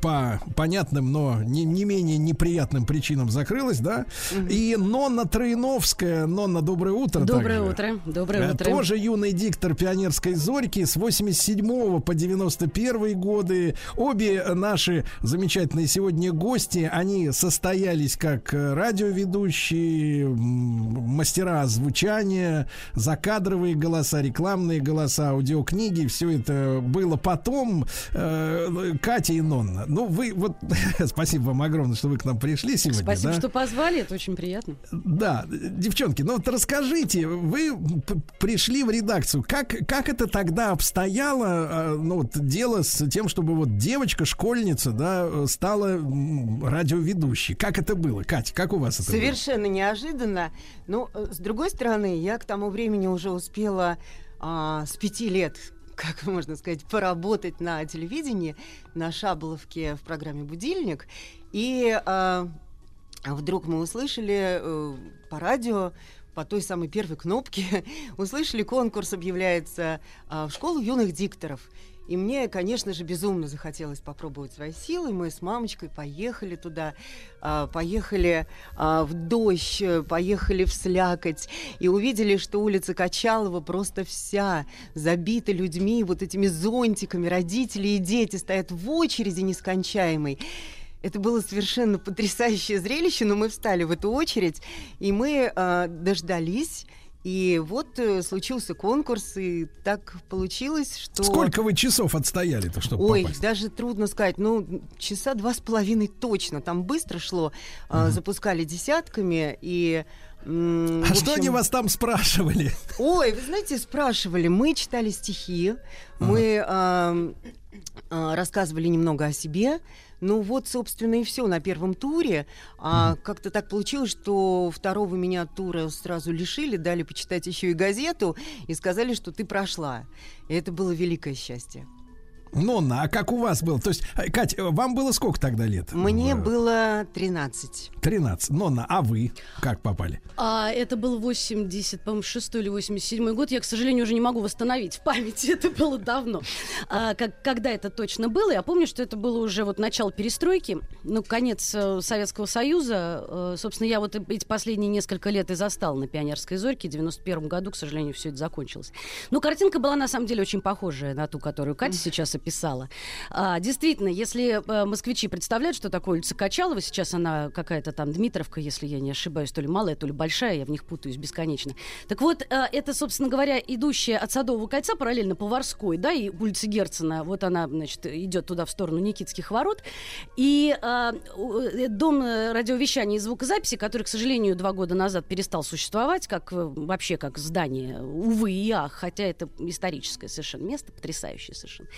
по понятным, но не, не менее неприятным причинам закрылась, да? И Нонна Троиновская, Нонна, доброе утро. Доброе также. утро. Доброе Э, утро. Тоже юный диктор пионерской зорьки с 87 по 91 годы. Обе наши замечательные сегодня гости, они состоялись как радиоведущие, мастера звучания, закадровые голоса, рекламные голоса, аудиокниги. Все это было потом. Э, Катя и Нонна. Ну, вы вот... Спасибо вам огромное, что вы к нам пришли сегодня. Спасибо, да? что позвали, это очень приятно. Да, девчонки, ну вот расскажите, вы пришли в редакцию, как, как это тогда обстояло, а, ну вот дело с тем, чтобы вот девочка, школьница, да, стала радиоведущей. Как это было, Катя, как у вас это было? Совершенно неожиданно. Но, э, с другой стороны, я к тому времени уже успела а, с пяти лет, как можно сказать, поработать на телевидении, на Шаболовке в программе «Будильник». И а, вдруг мы услышали э, по радио, по той самой первой кнопке, услышали, конкурс объявляется а, в школу юных дикторов. И мне, конечно же, безумно захотелось попробовать свои силы. Мы с мамочкой поехали туда, а, поехали а, в дождь, поехали в слякоть и увидели, что улица Качалова просто вся забита людьми, вот этими зонтиками. Родители и дети стоят в очереди нескончаемой. Это было совершенно потрясающее зрелище, но мы встали в эту очередь, и мы а, дождались. И вот э, случился конкурс, и так получилось, что... Сколько вы часов отстояли-то, чтобы Ой, попасть? даже трудно сказать. Ну, часа два с половиной точно. Там быстро шло. а, запускали десятками, и... м, А в что они общем, вас там спрашивали? Ой, вы знаете, спрашивали. Мы читали стихи, мы ам, а, рассказывали немного о себе. Ну вот, собственно, и все на первом туре. А как-то так получилось, что второго меня тура сразу лишили, дали почитать еще и газету и сказали, что ты прошла. И это было великое счастье. Нонна, а как у вас было? То есть, э, Кать, э, вам было сколько тогда лет? Мне В- было 13. 13. Нонна, а вы как попали? А это был 80, по-моему, 6 или 87 год. Я, к сожалению, уже не могу восстановить в памяти. Это было давно. А, как, когда это точно было? Я помню, что это было уже вот начало перестройки, ну, конец э, Советского Союза. Э, собственно, я вот эти последние несколько лет и застал на Пионерской зорьке. В 91 году, к сожалению, все это закончилось. Но картинка была, на самом деле, очень похожая на ту, которую Катя сейчас описала. А, действительно, если э, москвичи представляют, что такое улица Качалова, сейчас она какая-то там Дмитровка, если я не ошибаюсь, то ли малая, то ли большая, я в них путаюсь бесконечно. Так вот, э, это, собственно говоря, идущая от Садового кольца параллельно Поварской, да, и улица Герцена, вот она, значит, идет туда в сторону Никитских ворот. И у- э, дом э, радиовещания и звукозаписи, который, к сожалению, два года назад перестал существовать, как вообще как здание, увы и ах, хотя это историческое совершенно место, потрясающее совершенно.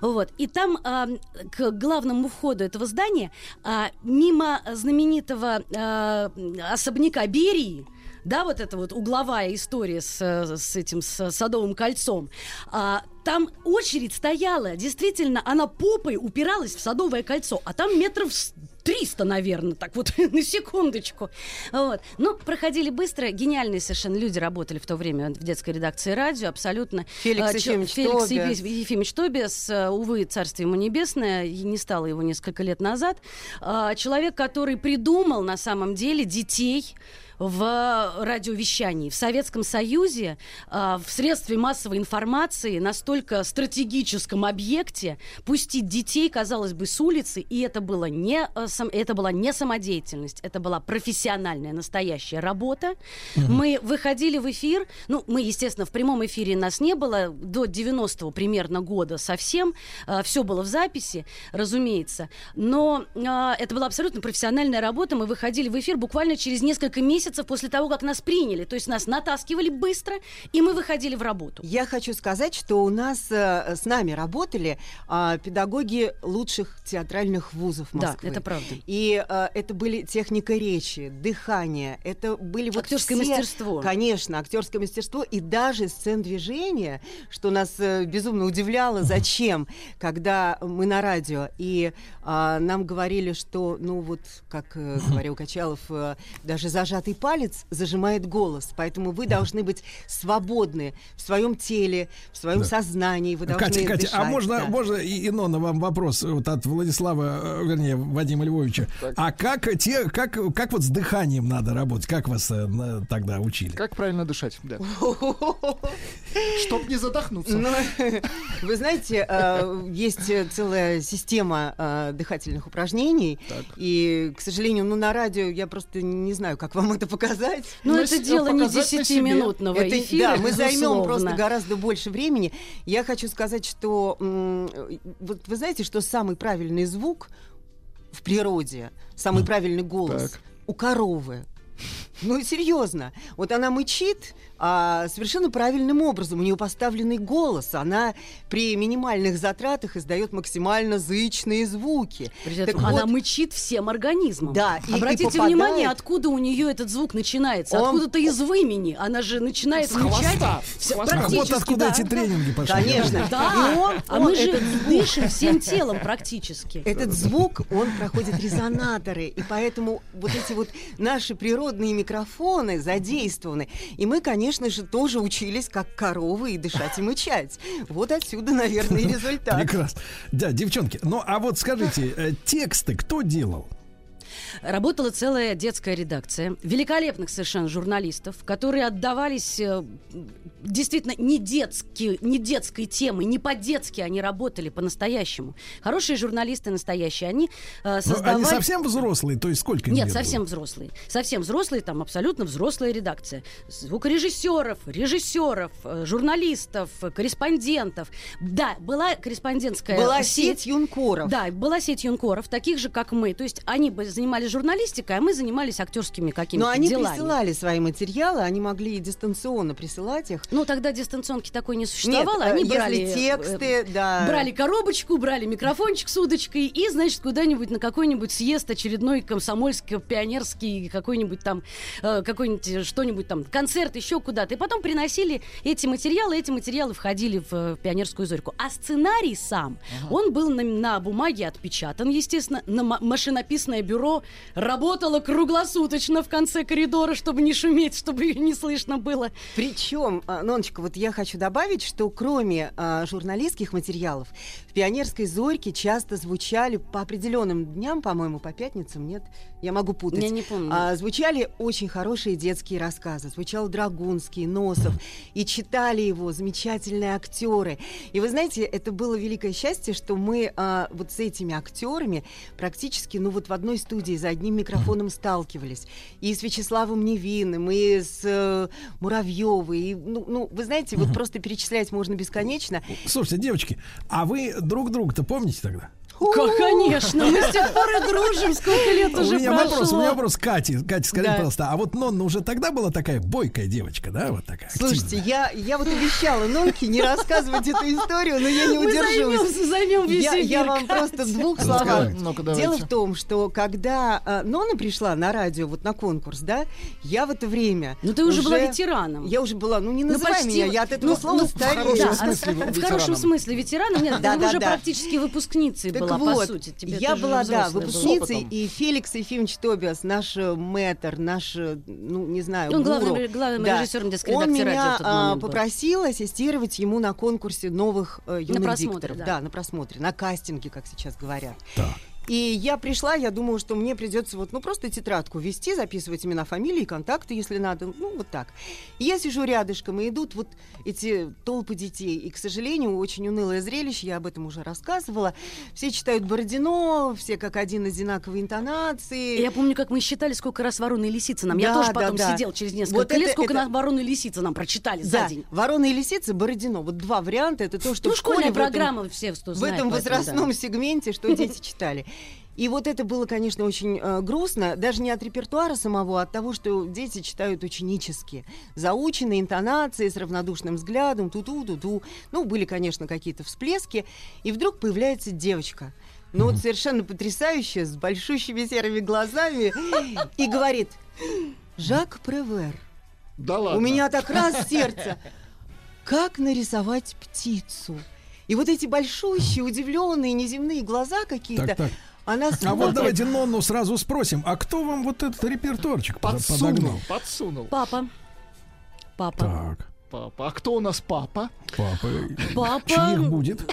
Вот. И там а, к главному входу этого здания, а, мимо знаменитого а, особняка Берии, да, вот эта вот угловая история с, с этим с Садовым кольцом. А, там очередь стояла, действительно, она попой упиралась в Садовое кольцо, а там метров 300, наверное, так вот, на секундочку. Вот. Ну, проходили быстро, гениальные совершенно люди работали в то время в детской редакции радио, абсолютно. Феликс А, Ефимович Феликс Тобиас. Ефи- Ефимович Тобиас, э, увы, царствие ему небесное, не стало его несколько лет назад. А, Человек, который придумал на самом деле детей, в радиовещании. В Советском Союзе а, в средстве массовой информации настолько стратегическом объекте пустить детей, казалось бы, с улицы, и это, было не, э, сам- это была не самодеятельность, это была профессиональная, настоящая работа. Мы выходили в эфир, ну, мы, естественно, в прямом эфире нас не было, до 90-го примерно года совсем, все было в записи, разумеется, но а, это была абсолютно профессиональная работа, мы выходили в эфир буквально через несколько месяцев после того, как нас приняли, то есть нас натаскивали быстро, и мы выходили в работу. Я хочу сказать, что у нас э, с нами работали а, педагоги лучших театральных вузов Да, Москвы. это правда. И э, это были техника речи, дыхание, это были вот Актерское все- мастерство. Конечно, актерское мастерство и даже сцен движения, что нас э, безумно удивляло, зачем, когда мы на радио и а, нам говорили, что, ну вот, как э, говорил Качалов, э, даже зажатый палец зажимает голос, поэтому вы должны быть свободны в своем теле, в своем Да. сознании, вы должны Катя, Катя, а дышать, можно, да. можно, и, Инона, вам вопрос вот от Владислава, э, вернее, Вадима Львовича. А как те, как, как вот с дыханием надо работать? Как вас э, на- тогда учили? Как правильно дышать? Да. Чтоб не задохнуться. Ну, вы знаете, э, есть э, целая система э, дыхательных упражнений, и, к сожалению, ну на радио я просто не знаю, как вам это показать. Ну, это дело не 10-минутного Это- эфира, Да, мы займем просто гораздо больше времени. Я хочу сказать, что вот вы знаете, что самый правильный звук в природе, самый правильный голос Так. у коровы. Ну, серьезно. Вот она мычит а, совершенно правильным образом. У нее поставленный голос. Она при минимальных затратах издает максимально зычные звуки. Причем Так она вот, мычит всем организмом. Да, и- и Обратите попадает- внимание, откуда у нее этот звук начинается. Он- Откуда-то из вымени. Она же начинает С мычать. практически, Вот откуда да. эти тренинги пошли. Конечно. Да, И он- а он мы же звук- дышим всем телом практически. Этот звук, он проходит резонаторы, и поэтому вот эти вот наши природные микрофоны задействованы. И мы, конечно же, тоже учились, как коровы, и дышать, и мычать. Вот отсюда, наверное, и результат. Прекрасно. Да, девчонки, ну а вот скажите, э, тексты кто делал? Работала целая детская редакция великолепных совершенно журналистов, которые отдавались э, действительно не, детские, не детской темы, не по-детски они работали по-настоящему. Хорошие журналисты настоящие, они э, Ну, создавали... они совсем взрослые, то есть сколько Нет, совсем было? взрослые. Совсем взрослые, там абсолютно взрослая редакция. Звукорежиссеров, режиссеров, э, журналистов, корреспондентов. Да, была корреспондентская Была сеть. сеть юнкоров. Да, была сеть юнкоров, таких же, как мы. То есть они бы занимались журналистикой, а мы занимались актерскими какими-то Но они делами. присылали свои материалы, они могли и дистанционно присылать их. Ну, тогда дистанционки такой не существовало. Нет, э, они брали, э, тексты, да. брали коробочку, брали микрофончик с удочкой и, значит, куда-нибудь на какой-нибудь съезд очередной комсомольский, пионерский, какой-нибудь там, э, какой-нибудь э, что-нибудь там, концерт, еще куда-то. И потом приносили эти материалы, эти материалы входили в э, пионерскую зорьку. А сценарий сам, он был на, на бумаге отпечатан, естественно, на ма- машинописное бюро работало круглосуточно в конце коридора, чтобы не шуметь, чтобы ее не слышно было. Причем, а, Ноночка, вот я хочу добавить, что кроме а, журналистских материалов, «Пионерской зорьке» часто звучали по определенным дням, по-моему, по пятницам, нет? Я могу путать. Я не помню. А, звучали очень хорошие детские рассказы. Звучал Драгунский, Носов. И читали его замечательные актеры. И вы знаете, это было великое счастье, что мы а, вот с этими актерами практически, ну вот в одной студии за одним микрофоном сталкивались. И с Вячеславом Невинным, и с э, Муравьевой. И, ну, ну, вы знаете, вот просто перечислять можно бесконечно. Слушайте, девочки, а вы друг друга-то помните тогда? Конечно, мы с тех пор и дружим, сколько лет У уже меня прошло. вопрос, у меня вопрос к Кате. Катя, скажи, пожалуйста, а вот Нонна уже тогда была такая бойкая девочка, да, вот такая? Слушайте, я, я вот обещала Нонке не рассказывать эту историю, но я не Мы удержусь. займемся, займем весь я, вам Катя. просто в двух словах. Ну-ка, Дело в том, что когда э, Нона пришла на радио вот на конкурс, да, я в это время. Ну, ты уже была ветераном. Я уже была, ну не Ну, называй меня, я от этого ну, слова ну, старею. В смысле в ветераном? хорошем смысле ветераном. Нет, Да, ты уже практически выпускницей Так была, вот, по сути. Тебе я была, да, выпускницей, и Феликс Ефимович Тобиас, наш э, мэтр, наш, э, ну, не знаю, Он главным гуру, ре- главным да, режиссером детской Он радио меня тот а, был. попросил ассистировать ему на конкурсе новых э, юных просмотре, дикторов. да. Да, на просмотре, на кастинге, как сейчас говорят. Так. И я пришла, я думала, что мне придется вот, ну, просто тетрадку вести, записывать имена, фамилии, контакты, если надо, ну, вот так. И я сижу рядышком, и идут вот эти толпы детей. И, к сожалению, очень унылое зрелище, я об этом уже рассказывала. Все читают Бородино, все как один одинаковые интонации. Я помню, как мы считали, сколько раз ворона и лисица нам. я Да, тоже да, потом да. сидел через несколько Вот лет, это- сколько это- нас ворона и лисица нам прочитали за Да, день. «Ворона и лисица», Бородино. Вот два варианта. Это то, что Ну, в школе школьная в этом- все что в знают этом возрастном да. сегменте, что дети читали. И вот это было, конечно, очень э, грустно, даже не от репертуара самого, а от того, что дети читают ученически. Заученные интонации с равнодушным взглядом, ту-ту-ту-ту. Ну, были, конечно, какие-то всплески. И вдруг появляется девочка. Ну, вот совершенно потрясающая, с большущими серыми глазами. И говорит, Жак Превер, Да у меня так раз сердце. Как нарисовать птицу? И вот эти большущие, удивленные, неземные глаза какие-то. Так, так. Она А смотрит. вот давайте Нонну сразу спросим, а кто вам вот этот репертуарчик под- подогнал? Подсунул, подсунул. Папа. Папа. Так, Папа. А кто у нас папа? папа. Папа. Чьих будет?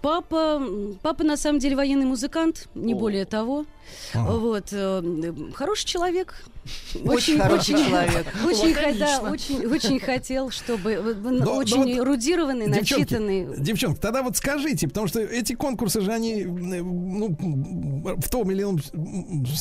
Папа, папа на самом деле военный музыкант, не О. более того. Ага. Вот э, хороший человек. Очень хороший человек. Очень, х- да, Лаконично. очень, очень хотел, чтобы Но- очень но вот, эрудированный, Девчонки, начитанный. девчонки, тогда вот скажите, потому что эти конкурсы же они ну, в том или ином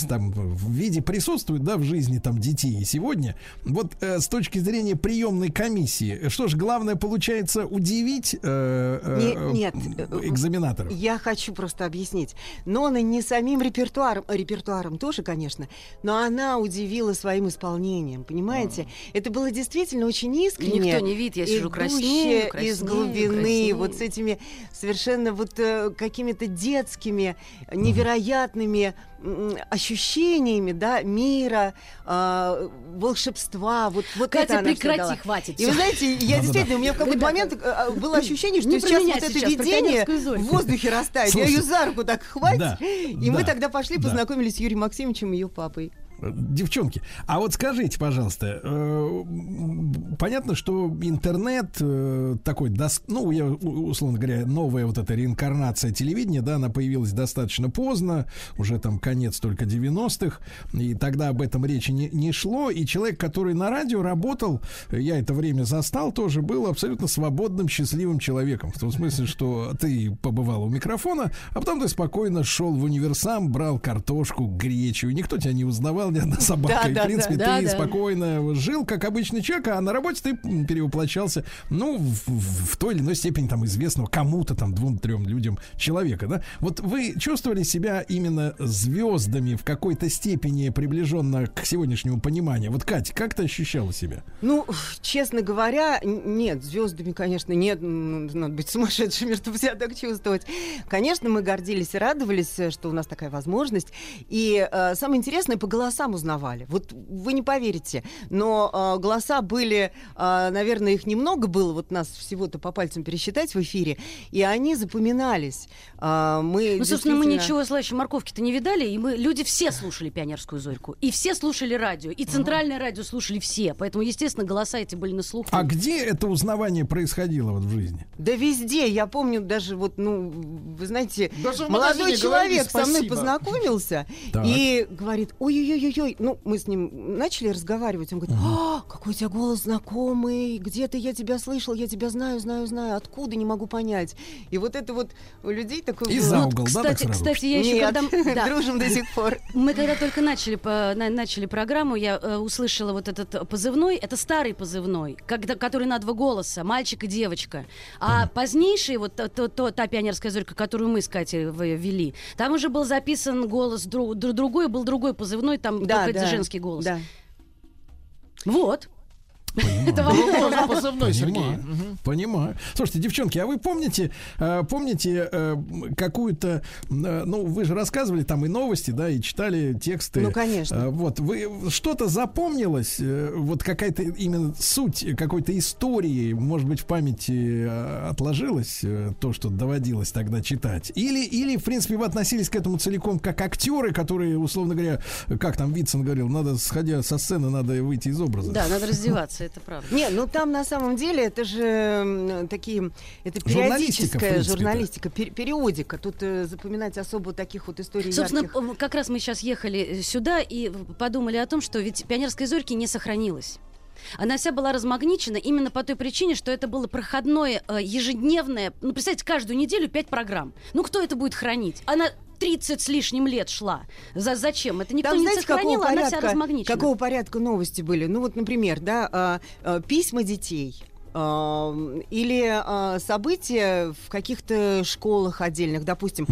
там, в виде присутствуют, да, в жизни там детей. И сегодня, вот э, с точки зрения приемной комиссии, что ж, главное получается удивить э, э, Не- нет, э, экзаменаторов. Я хочу просто объяснить. Но она не самим репертуаром, репертуаром тоже, конечно, но она удивила своим исполнением, понимаете? Это было действительно очень искренне. Никто не видит, я сижу краснею, краснею, из глубины, краснею. вот с этими совершенно вот э, какими-то детскими, невероятными ощущениями, да, мира, а, волшебства. Вот, вот Катя, это она прекрати, хватит. И вы знаете, я Да-да-да. действительно, у меня в какой-то Ребята, момент э, было ощущение, что сейчас вот это сейчас, видение в воздухе растает. Я ее за руку так хватит. да, И мы да, тогда пошли, да. познакомились с Юрием Максимовичем и ее папой. Девчонки, а вот скажите, пожалуйста, э, понятно, что интернет э, такой, дос- ну, я, условно говоря, новая вот эта реинкарнация телевидения, да, она появилась достаточно поздно, уже там конец только 90-х, и тогда об этом речи не, не шло, и человек, который на радио работал, я это время застал тоже, был абсолютно свободным, счастливым человеком, в том смысле, что ты побывал у микрофона, а потом ты спокойно шел в универсам, брал картошку, гречу, никто тебя не узнавал, ни одна собака, Да, и, да, в принципе, да. ты Да, да. спокойно жил, как обычный человек, а на работе ты перевоплощался, ну, в, в- в той или иной степени там известного кому-то, там, двум-трем людям человека, да? Вот вы чувствовали себя именно звездами в какой-то степени приближенно к сегодняшнему пониманию? Вот, Катя, как ты ощущала себя? Ну, честно говоря, нет, звездами, конечно, нет. Надо быть сумасшедшими, чтобы себя так чувствовать. Конечно, мы гордились и радовались, что у нас такая возможность. И э, самое интересное, по голосам узнавали. Вот вы не поверите, но э, голоса были, э, наверное, их немного было, вот нас всего-то по пальцам пересчитать в эфире, и они запоминались. А, мы Ну, собственно, мы ничего слаще морковки-то не видали, и мы, люди все слушали пионерскую зорьку, и все слушали радио, и центральное радио слушали все, поэтому, естественно, голоса эти были на слуху. А где это узнавание происходило вот в жизни? Да везде. Я помню даже вот, ну, вы знаете, Даже молодой магазине говорили человек со мной познакомился Так. и говорит, ой-ой-ой-ой, ну, мы с ним начали разговаривать, он говорит, «А, какой у тебя голос знакомый, где-то я тебя слышал, я тебя знаю, знаю, знаю, откуда, не могу понять. И вот это вот у людей такое Из-за было. угол, да, так кстати, сразу? кстати, я еще когда... да. дружим до сих пор. Мы когда только начали, по- на- начали программу, я э, услышала вот этот позывной. Это старый позывной, когда, который на два голоса, мальчик и девочка. А позднейший, вот то- то- то- та пионерская зорька, которую мы с Катей в- вели, там уже был записан голос дру- дру- другой, был другой позывной, там Да, только да, женский голос. Да. Вот. Это вам Тоже позывной, Сергей. Понимаю, понимаю. Слушайте, девчонки, а вы помните, э, помните э, какую-то, э, ну, вы же рассказывали там и новости, да, и читали тексты. Ну, конечно. Вот, вы что-то запомнилось, вот какая-то именно суть какой-то истории, может быть, в памяти отложилось то, что доводилось тогда читать? Или, или, в принципе, вы относились к этому целиком как актеры, которые, условно говоря, как там Вицин говорил, надо, сходя со сцены, надо выйти из образа? Да, надо раздеваться. Это правда. Не, ну там на самом деле это же такие, это периодическая журналистика, пер- периодика. Тут э, запоминать особо таких вот историй Собственно, ярких. как раз мы сейчас ехали э, сюда и подумали о том, что ведь пионерской зорьки не сохранилось. Она вся была размагничена именно по той причине, что это было проходное, э, ежедневное, ну, представьте, каждую неделю пять программ. Ну, кто это будет хранить? Она 30 с лишним лет шла. За, зачем? Это никто Там, не знаете, сохранил, какого она вся порядка, размагничена. какого порядка новости были? Ну вот, например, да, а, а, письма детей. а, Или события в каких-то школах отдельных, допустим.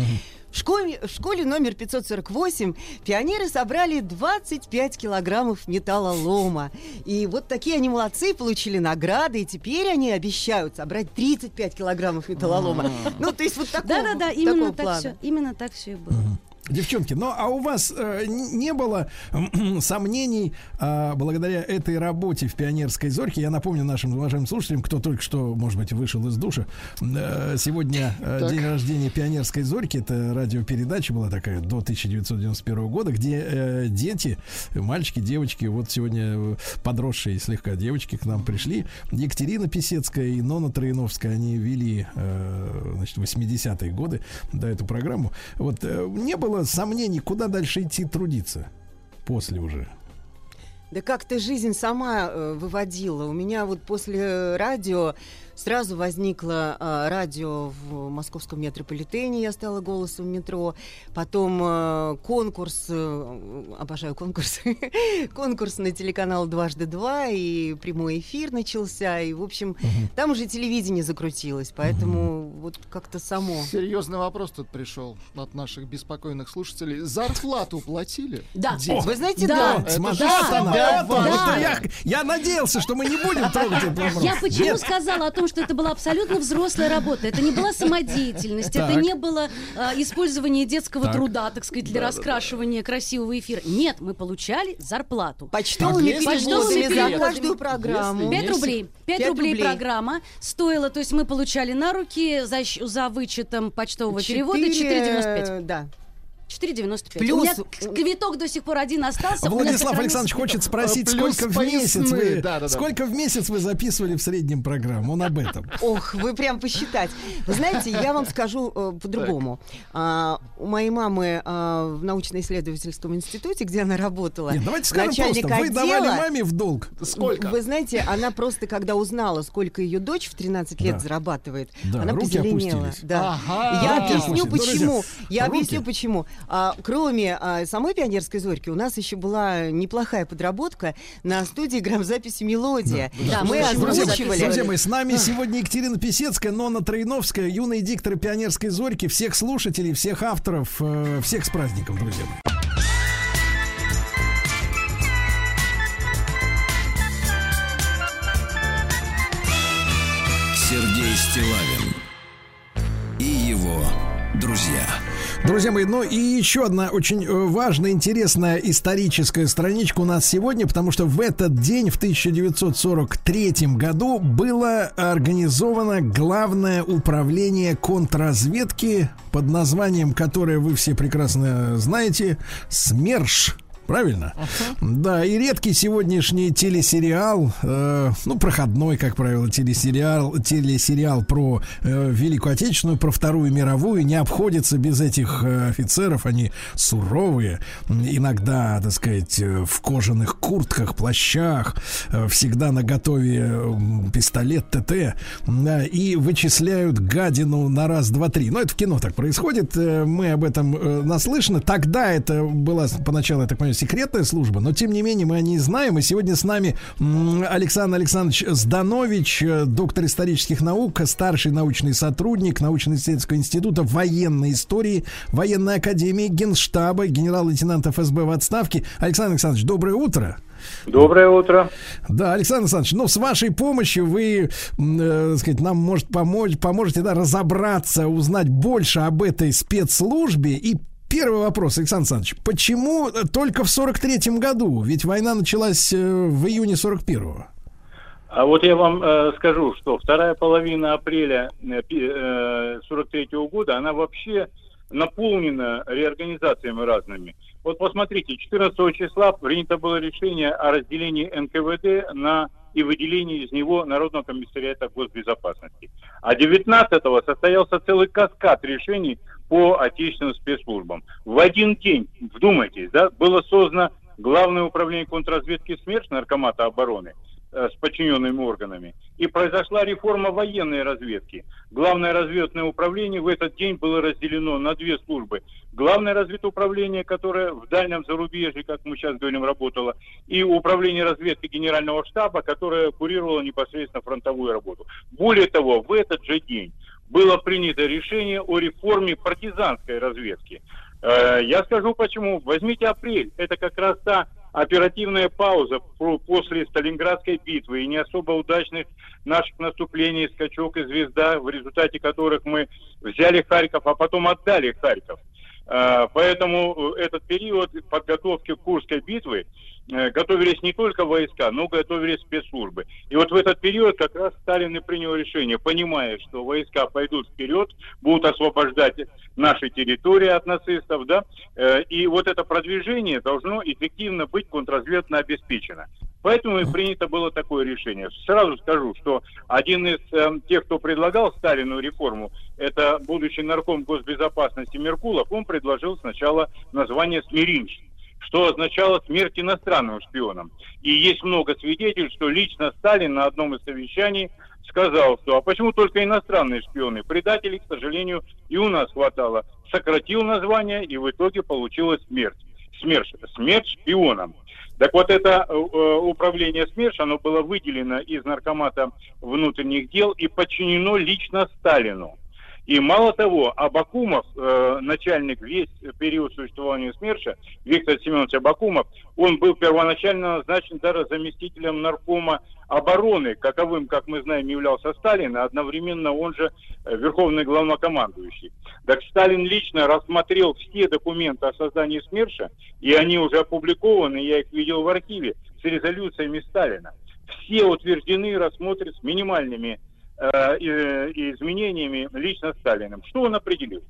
В школе, в школе номер 548 пионеры собрали 25 килограммов металлолома. И вот такие они молодцы, получили награды, и теперь они обещают собрать 35 килограммов металлолома. Ну, то есть вот такого, Да-да-да, именно так все, именно так все и было. Девчонки, ну а у вас э, не было сомнений а, благодаря этой работе в пионерской зорьке? Я напомню нашим уважаемым слушателям, кто только что, может быть, вышел из душа. э, сегодня э, Так. день рождения пионерской зорьки. Это радиопередача была такая до 1991 года, где э, дети, мальчики, девочки, вот сегодня э, подросшие слегка девочки к нам пришли. Екатерина Писецкая и Нона Троиновская, они вели, э, значит, 80-е годы, да, эту программу. Вот э, не было сомнений, куда дальше идти трудиться после уже. Да как-то жизнь сама э, выводила. У меня вот после радио сразу возникло э, радио в московском метрополитене, я стала голосом метро. Потом э, конкурс, э, обожаю конкурсы, конкурс на телеканал «Дважды два», и прямой эфир начался, и, в общем, там уже телевидение закрутилось, поэтому вот как-то само. Серьезный вопрос тут пришел от наших беспокойных слушателей. Зарплату платили? Да. Вы знаете, Да. да, смотри, важное. Это я, я надеялся, что мы не будем трогать этот вопрос. Я почему сказала о том, что это была абсолютно взрослая работа? Это не была самодеятельность, это Так. не было а, использование детского Так. труда, так сказать, для раскрашивания красивого эфира. Нет, мы получали зарплату. почтовыми переводами за каждую программу. 5 рублей. 5, Пять рублей, рублей. программа стоила, то есть мы получали на руки за, за вычетом почтового перевода Четыре, 4,95. Да. 4,95. Плюс- У меня квиток до сих пор один остался. Владислав Александрович хочет спросить, Плюс сколько в месяц вы, да-да-да. сколько в месяц вы записывали в среднем программу? Он об этом. Ох, вы прям посчитать. Вы знаете, я вам скажу э, по-другому. А, у моей мамы а, в научно-исследовательском институте, где она работала, Нет, давайте скажем начальник просто, вы давали отдела- маме в долг. Сколько? Вы знаете, она просто, когда узнала, сколько ее дочь в 13 лет Да. зарабатывает, Да, она руки позеленела. опустились. Да. Ага. Я Руки объясню, опустились. почему. Друзья, Я руки. объясню, почему. А, кроме а, самой пионерской зорьки, у нас еще была неплохая подработка на студии грамзаписи «Мелодия». Да, мы мы озвучивали. друзья мои, с нами сегодня Екатерина Писецкая, Нона Троиновская, юные дикторы пионерской зорьки. Всех слушателей, всех авторов, э, всех с праздником, друзья мои. Сергей Стилавин и его друзья. Друзья мои, ну и еще одна очень э, важная, интересная историческая страничка у нас сегодня, потому что в этот день, в 1943 году, было организовано главное управление контрразведки под названием, которое вы все прекрасно знаете, СМЕРШ. Правильно? Да, и редкий сегодняшний телесериал, э, ну, проходной, как правило, телесериал, телесериал про э, Великую Отечественную, про Вторую мировую, не обходится без этих э, офицеров. Они суровые, иногда, так сказать, э, в кожаных куртках, плащах, э, всегда на готове пистолет ТТ, да, и вычисляют гадину на раз, два, три. Но это в кино так происходит, э, мы об этом э, наслышаны. Тогда это была поначалу, я так понимаю, секретная служба, но тем не менее мы о ней знаем. И сегодня с нами Александр Александрович Зданович, э, доктор исторических наук, старший научный сотрудник научно-исследовательского института военной истории, военной академии Генштаба, генерал-лейтенант ФСБ в отставке. Александр Александрович, доброе утро. Доброе утро. Да, Александр Александрович, ну, с вашей помощью вы, э, сказать, нам может помочь, поможете да, разобраться, узнать больше об этой спецслужбе. И первый вопрос, Александр Александрович, почему э, только в 43-м году? Ведь война началась э, в июне 41-го. А вот я вам э, скажу, что вторая половина апреля э, пи- э, 43 года, она вообще наполнена реорганизациями разными. Вот посмотрите, 14 числа принято было решение о разделении НКВД на и выделение из него Народного комиссариата госбезопасности. А 19-го состоялся целый каскад решений по отечественным спецслужбам. В один день, вдумайтесь, да, было создано Главное управление контрразведки СМЕРШ Наркомата обороны э, с подчиненными органами. И произошла реформа военной разведки. Главное разведное управление в этот день было разделено на две службы. Главное разведуправление, которое в дальнем зарубежье, как мы сейчас говорим, работало, и управление разведки Генерального штаба, которое курировало непосредственно фронтовую работу. Более того, в этот же день было принято решение о реформе партизанской разведки. Э, Я скажу почему. Возьмите апрель. Это как раз та оперативная пауза после Сталинградской битвы и не особо удачных наших наступлений, скачок и звезда, в результате которых мы взяли Харьков, а потом отдали Харьков. Э, Поэтому э, этот период подготовки Курской битвы готовились не только войска, но готовились спецслужбы. И вот в этот период как раз Сталин и принял решение, понимая, что войска пойдут вперед, будут освобождать наши территории от нацистов, да, э, и вот это продвижение должно эффективно быть контрразведно обеспечено. Поэтому и принято было такое решение. Сразу скажу, что один из э, тех, кто предлагал Сталину реформу, это будущий нарком госбезопасности Меркулов, он предложил сначала название «Смиринч», что означало смерть иностранным шпионам. И есть много свидетельств, что лично Сталин на одном из совещаний сказал, что а почему только иностранные шпионы? Предателей, к сожалению, и у нас хватало. Сократил название, и в итоге получилась смерть. Смерть, смерть шпионам. Так вот, это э, э, управление СМЕРШ, оно было выделено из Наркомата внутренних дел и подчинено лично Сталину. И мало того, Абакумов, э, начальник весь период существования СМЕРШа, Виктор Семенович Абакумов, он был первоначально назначен даже заместителем наркома обороны, каковым, как мы знаем, являлся Сталин, а одновременно он же э, верховный главнокомандующий. Так Сталин лично рассмотрел все документы о создании СМЕРШа, и они уже опубликованы, я их видел в архиве, с резолюциями Сталина. Все утверждены и рассмотрены с минимальными изменениями лично Сталиным. Что он определил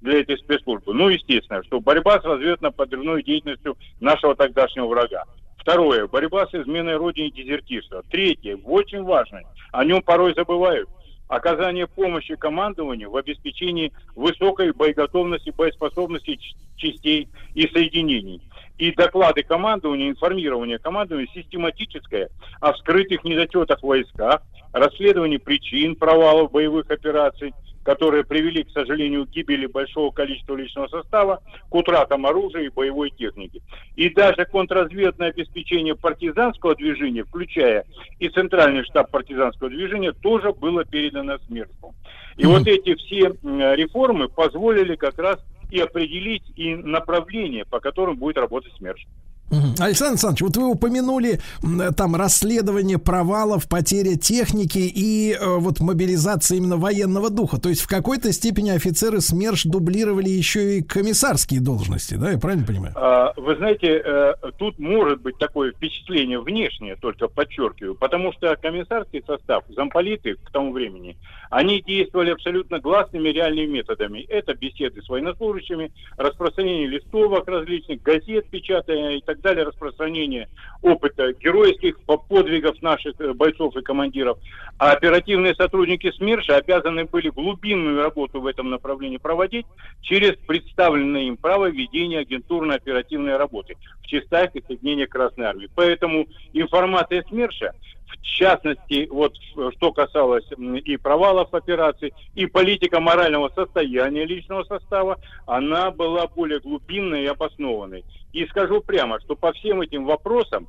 для этой спецслужбы? Ну, естественно, что борьба с разведно-подрывной деятельностью нашего тогдашнего врага. Второе, борьба с изменой родине и дезертирство. Третье, очень важное, о нем порой забывают, оказание помощи командованию в обеспечении высокой боеготовности, боеспособности частей и соединений. И доклады командования, информирование командования систематическое о вскрытых недочетах в войсках, расследовании причин провалов боевых операций, которые привели, к сожалению, к гибели большого количества личного состава, к утратам оружия и боевой техники. И даже контрразведное обеспечение партизанского движения, включая и центральный штаб партизанского движения, тоже было передано СМЕРШу. И вот эти все реформы позволили как раз и определить и направление, по которым будет работать СМЕРШ. Александр Александрович, вот вы упомянули м, там расследование провалов, потеря техники и э, вот мобилизация именно военного духа. То есть в какой-то степени офицеры СМЕРШ дублировали еще и комиссарские должности, да, я правильно понимаю? А, Вы знаете, э, тут может быть такое впечатление внешнее, только подчеркиваю, потому что комиссарский состав, замполиты к тому времени, они действовали абсолютно гласными реальными методами. Это беседы с военнослужащими, распространение листовок различных, газет печатания и так далее, распространение опыта геройских по- подвигов наших э, бойцов и командиров. А оперативные сотрудники СМЕРШа обязаны были глубинную работу в этом направлении проводить через представленное им право ведения агентурно-оперативной работы в частях и соединениях Красной Армии. Поэтому информация СМЕРШа, в частности, вот э, что касалось и провалов операций, и политика морального состояния личного состава, она была более глубинной и обоснованной. И скажу прямо, что по всем этим вопросам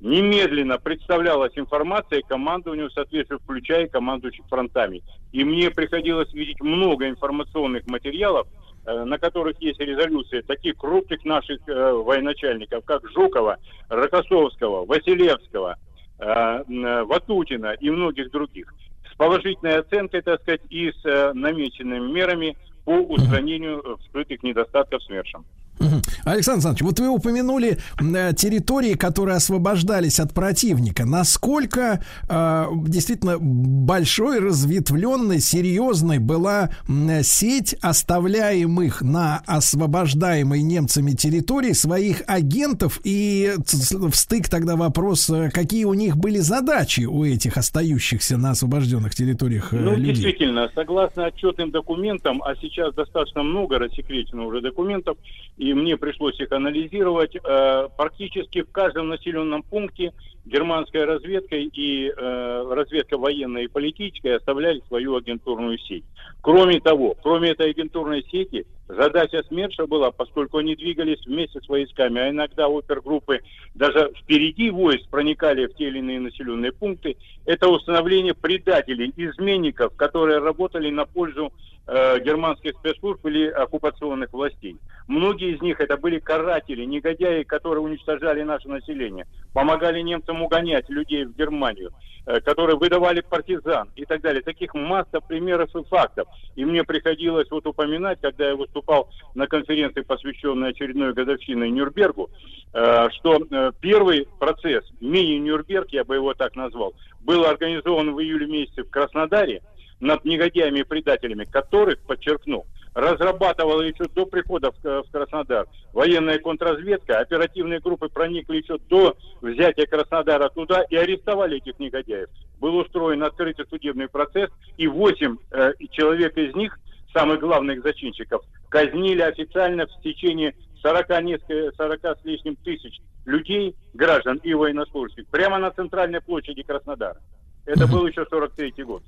немедленно представлялась информация командованию, соответственно, включая командующих фронтами. И мне приходилось видеть много информационных материалов, э, на которых есть резолюции таких крупных наших э, военачальников, как Жукова, Рокоссовского, Василевского, Ватутина и многих других. С положительной оценкой, так сказать, и с э, намеченными мерами по устранению э, вскрытых недостатков СМЕРШем. Александр Александрович, вот вы упомянули э, территории, которые освобождались от противника. Насколько э, действительно большой, разветвленной, серьезной была сеть оставляемых на освобождаемой немцами территории своих агентов? И в стык тогда вопрос, э, какие у них были задачи у этих остающихся на освобожденных территориях Ну, людей? действительно, согласно отчетным документам, а сейчас достаточно много рассекречено уже документов, и мне пришлось их анализировать, э, практически в каждом населенном пункте германская разведка и э, разведка военная и политическая оставляли свою агентурную сеть. Кроме того, кроме этой агентурной сети, задача СМЕРШа была, поскольку они двигались вместе с войсками, а иногда опергруппы даже впереди войск проникали в те или иные населенные пункты, это установление предателей, изменников, которые работали на пользу э, германских спецслужб или оккупационных властей. Многие из них это были каратели, негодяи, которые уничтожали наше население, помогали немцам угонять людей в Германию, э, которые выдавали партизан и так далее. Таких масса примеров и фактов. И мне приходилось вот упоминать, когда я выступал на конференции, посвященной очередной годовщине Нюрнбергу, э, что первый процесс, мини-Нюрнберг, я бы его так назвал, был организован в июле месяце в Краснодаре над негодяями и предателями, которых, подчеркну, разрабатывала еще до прихода в, в Краснодар военная контрразведка, оперативные группы проникли еще до взятия Краснодара туда и арестовали этих негодяев. Был устроен открытый судебный процесс, и 8 э, человек из них, самых главных зачинщиков, казнили официально в течение 40, несколько, 40 с лишним тысяч людей, граждан и военнослужащих, прямо на центральной площади Краснодара. Это был еще 43 год.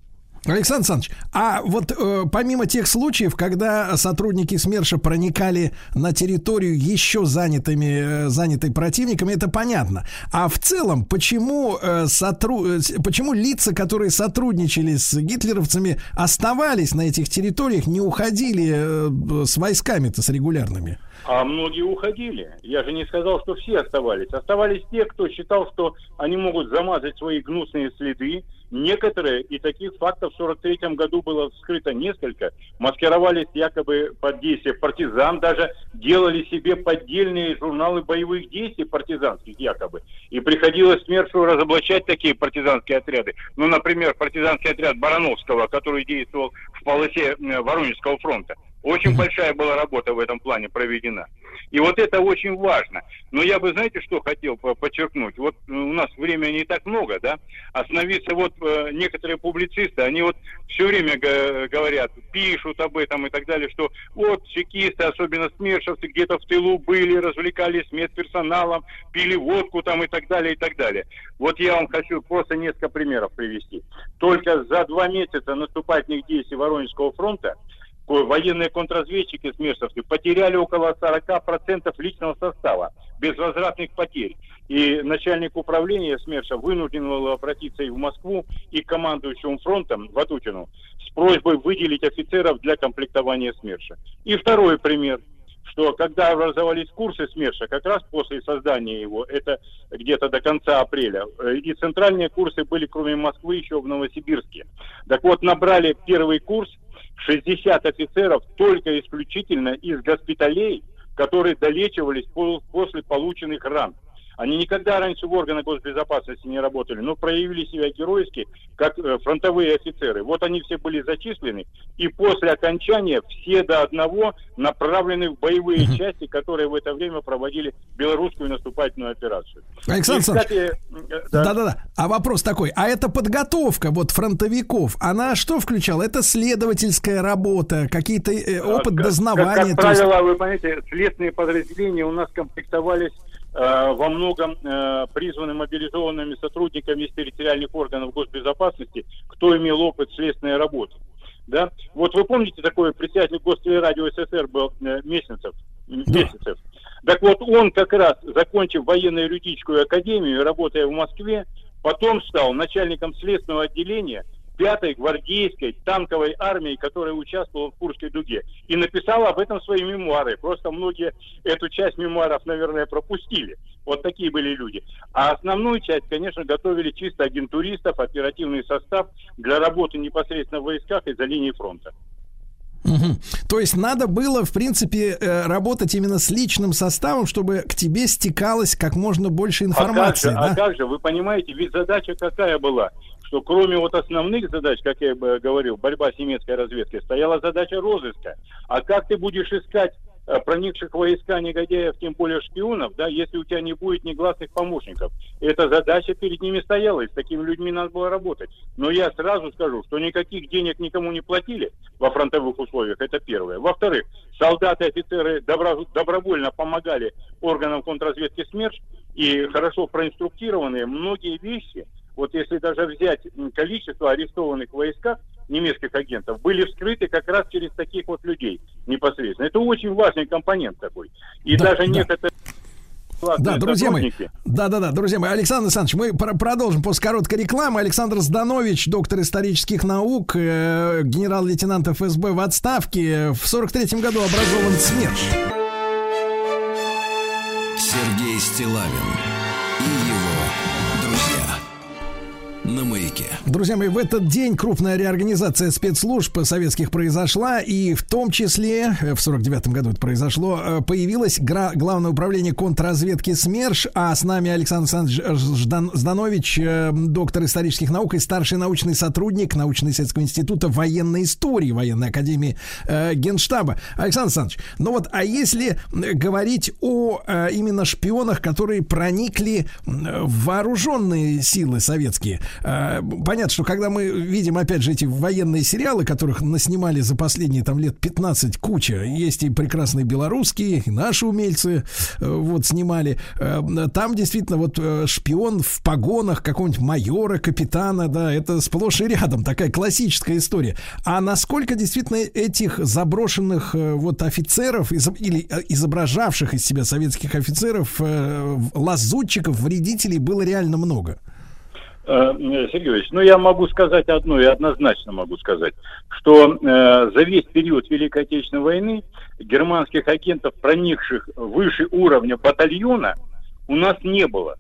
Александр Александрович, а вот э, помимо тех случаев, когда сотрудники СМЕРШа проникали на территорию еще занятыми, э, занятой противниками, это понятно. А в целом, почему, э, сотру... э, почему лица, которые сотрудничали с гитлеровцами, оставались на этих территориях, не уходили э, с войсками-то, с регулярными? А многие уходили. Я же не сказал, что все оставались. Оставались те, кто считал, что они могут замазать свои гнусные следы. Некоторые, и таких фактов в 43 году было вскрыто несколько, маскировались якобы под действие партизан, даже делали себе поддельные журналы боевых действий партизанских якобы. И приходилось СМЕРШу разоблачать такие партизанские отряды. Ну, например, партизанский отряд Барановского, который действовал в полосе э, Воронежского фронта. Очень большая была работа в этом плане проведена. И вот это очень важно. Но я бы, знаете, что хотел по- подчеркнуть? Вот э, у нас времени не так много, да? Остановиться вот э, некоторые публицисты, они вот все время говорят, пишут об этом и так далее, что вот чекисты, особенно смершевцы, где-то в тылу были, развлекались с медперсоналом, пили водку там и так далее, и так далее. Вот я вам хочу просто несколько примеров привести. Только за два месяца наступательных действий Воронежского фронта военные контрразведчики смершевцы потеряли около 40% личного состава, безвозвратных потерь. И начальник управления СМЕРШа вынужден был обратиться и в Москву, и к командующему фронтом Ватутину с просьбой выделить офицеров для комплектования СМЕРШа. И второй пример что когда образовались курсы СМЕРШа, как раз после создания его, это где-то до конца апреля, э, и центральные курсы были, кроме Москвы, еще в Новосибирске. Так вот, набрали первый курс 60 офицеров только исключительно из госпиталей, которые долечивались по- после полученных ран. Они никогда раньше в органах госбезопасности не работали, но проявили себя геройски, как э, фронтовые офицеры. Вот они все были зачислены, и после окончания все до одного направлены в боевые части, которые в это время проводили белорусскую наступательную операцию. Александр И, кстати, э, да. Да-да-да. А вопрос такой. А эта подготовка вот фронтовиков, она что включала? Это следовательская работа, какие-то э, опыт Как- дознавания? Как, то есть- правило, вы понимаете, следственные подразделения у нас комплектовались э, во многом э, призваны мобилизованными сотрудниками из территориальных органов госбезопасности, кто имел опыт следственной работы. Да? Вот вы помните, такой председатель Гостелерадио СССР был э, Месяцев? Месяцев. Так вот, он как раз, закончив военно-юридическую академию работая в Москве, потом стал начальником следственного отделения пятой гвардейской танковой армии, которая участвовала в Курской дуге. И написал об этом свои мемуары. Просто многие эту часть мемуаров, наверное, пропустили. Вот такие были люди. А основную часть, конечно, готовили чисто агентуристов, оперативный состав для работы непосредственно в войсках и за линией фронта. Мгм. То есть надо было, в принципе, э, работать именно с личным составом, чтобы к тебе стекалось как можно больше информации, а как, да? же, а как же, вы понимаете, ведь задача какая была? Что кроме вот основных задач, как я говорил, борьба с немецкой разведкой, стояла задача розыска. А как ты будешь искать э, проникших войска негодяев, тем более шпионов, да, если у тебя не будет негласных помощников. Эта задача перед ними стояла, и с такими людьми надо было работать. Но я сразу скажу, что никаких денег никому не платили во фронтовых условиях, это первое. Во-вторых, солдаты, офицеры добро- добровольно помогали органам контрразведки СМЕРШ, и хорошо проинструктированные многие вещи, вот если даже взять количество арестованных в войсках немецких агентов, были вскрыты как раз через таких вот людей непосредственно. Это очень важный компонент такой. И Да, даже да. некоторые Да, друзья мои, да, да, да, друзья мои, Александр Александрович, мы пр- продолжим после короткой рекламы. Александр Зданович, доктор исторических наук, э, генерал-лейтенант ФСБ в отставке, в 43-м году образован СМЕРШ. Сергей Стилавин на маяке. Друзья мои, в этот день крупная реорганизация спецслужб советских произошла, и в том числе, э, в 49 году это произошло, э, появилось Главное управление контрразведки СМЕРШ, а с нами Александр Александрович Ждан- э, доктор исторических наук и старший научный сотрудник научно-исследовательского института военной истории Военной академии Генштаба. Александр Александрович, ну вот, а если говорить о именно шпионах, которые проникли в вооруженные силы советские, понятно, что когда мы видим, опять же, эти военные сериалы, которых наснимали за последние там лет 15 куча, есть и прекрасные белорусские, и наши умельцы э, вот снимали, э, там действительно вот э, шпион в погонах какого-нибудь майора, капитана, да, это сплошь и рядом, такая классическая история. А насколько действительно этих заброшенных э, вот офицеров или э, изображавших из себя советских офицеров, э, лазутчиков, вредителей было реально много? Э, Сергей Ильич, ну я могу сказать одно, и однозначно могу сказать, что э, за весь период Великой Отечественной войны германских агентов, проникших выше уровня батальона, у нас не было.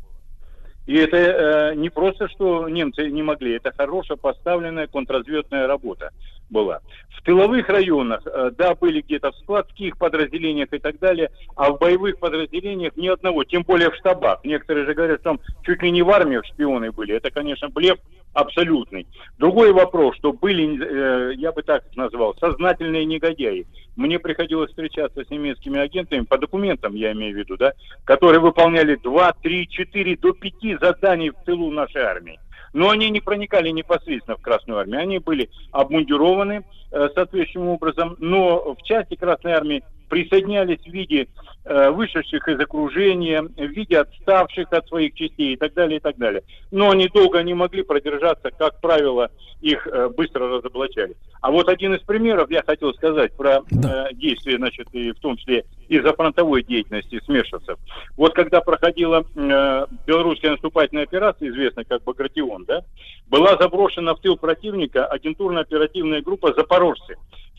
И это э, не просто, что немцы не могли, это хорошо поставленная контрразведная работа была. В тыловых районах, э, да, были где-то в складских подразделениях и так далее, а в боевых подразделениях ни одного, тем более в штабах. Некоторые же говорят, что там чуть ли не в армии шпионы были. Это, конечно, блеф абсолютный. Другой вопрос, что были, э, я бы так назвал, сознательные негодяи. Мне приходилось встречаться с немецкими агентами, по документам я имею в виду, да, которые выполняли 2, 3, 4, до 5 заданий в тылу нашей армии. Но они не проникали непосредственно в Красную Армию. Они были обмундированы э, соответствующим образом, но в части Красной Армии присоединялись в виде э, вышедших из окружения, в виде отставших от своих частей и так далее, и так далее. Но они долго не могли продержаться, как правило, их э, быстро разоблачали. А вот один из примеров я хотел сказать про э, действия, значит, и в том числе из-за фронтовой деятельности смешивцев. Вот когда проходила э, белорусская наступательная операция, известная как Багратион, да, была заброшена в тыл противника агентурно-оперативная группа «Запорожцы».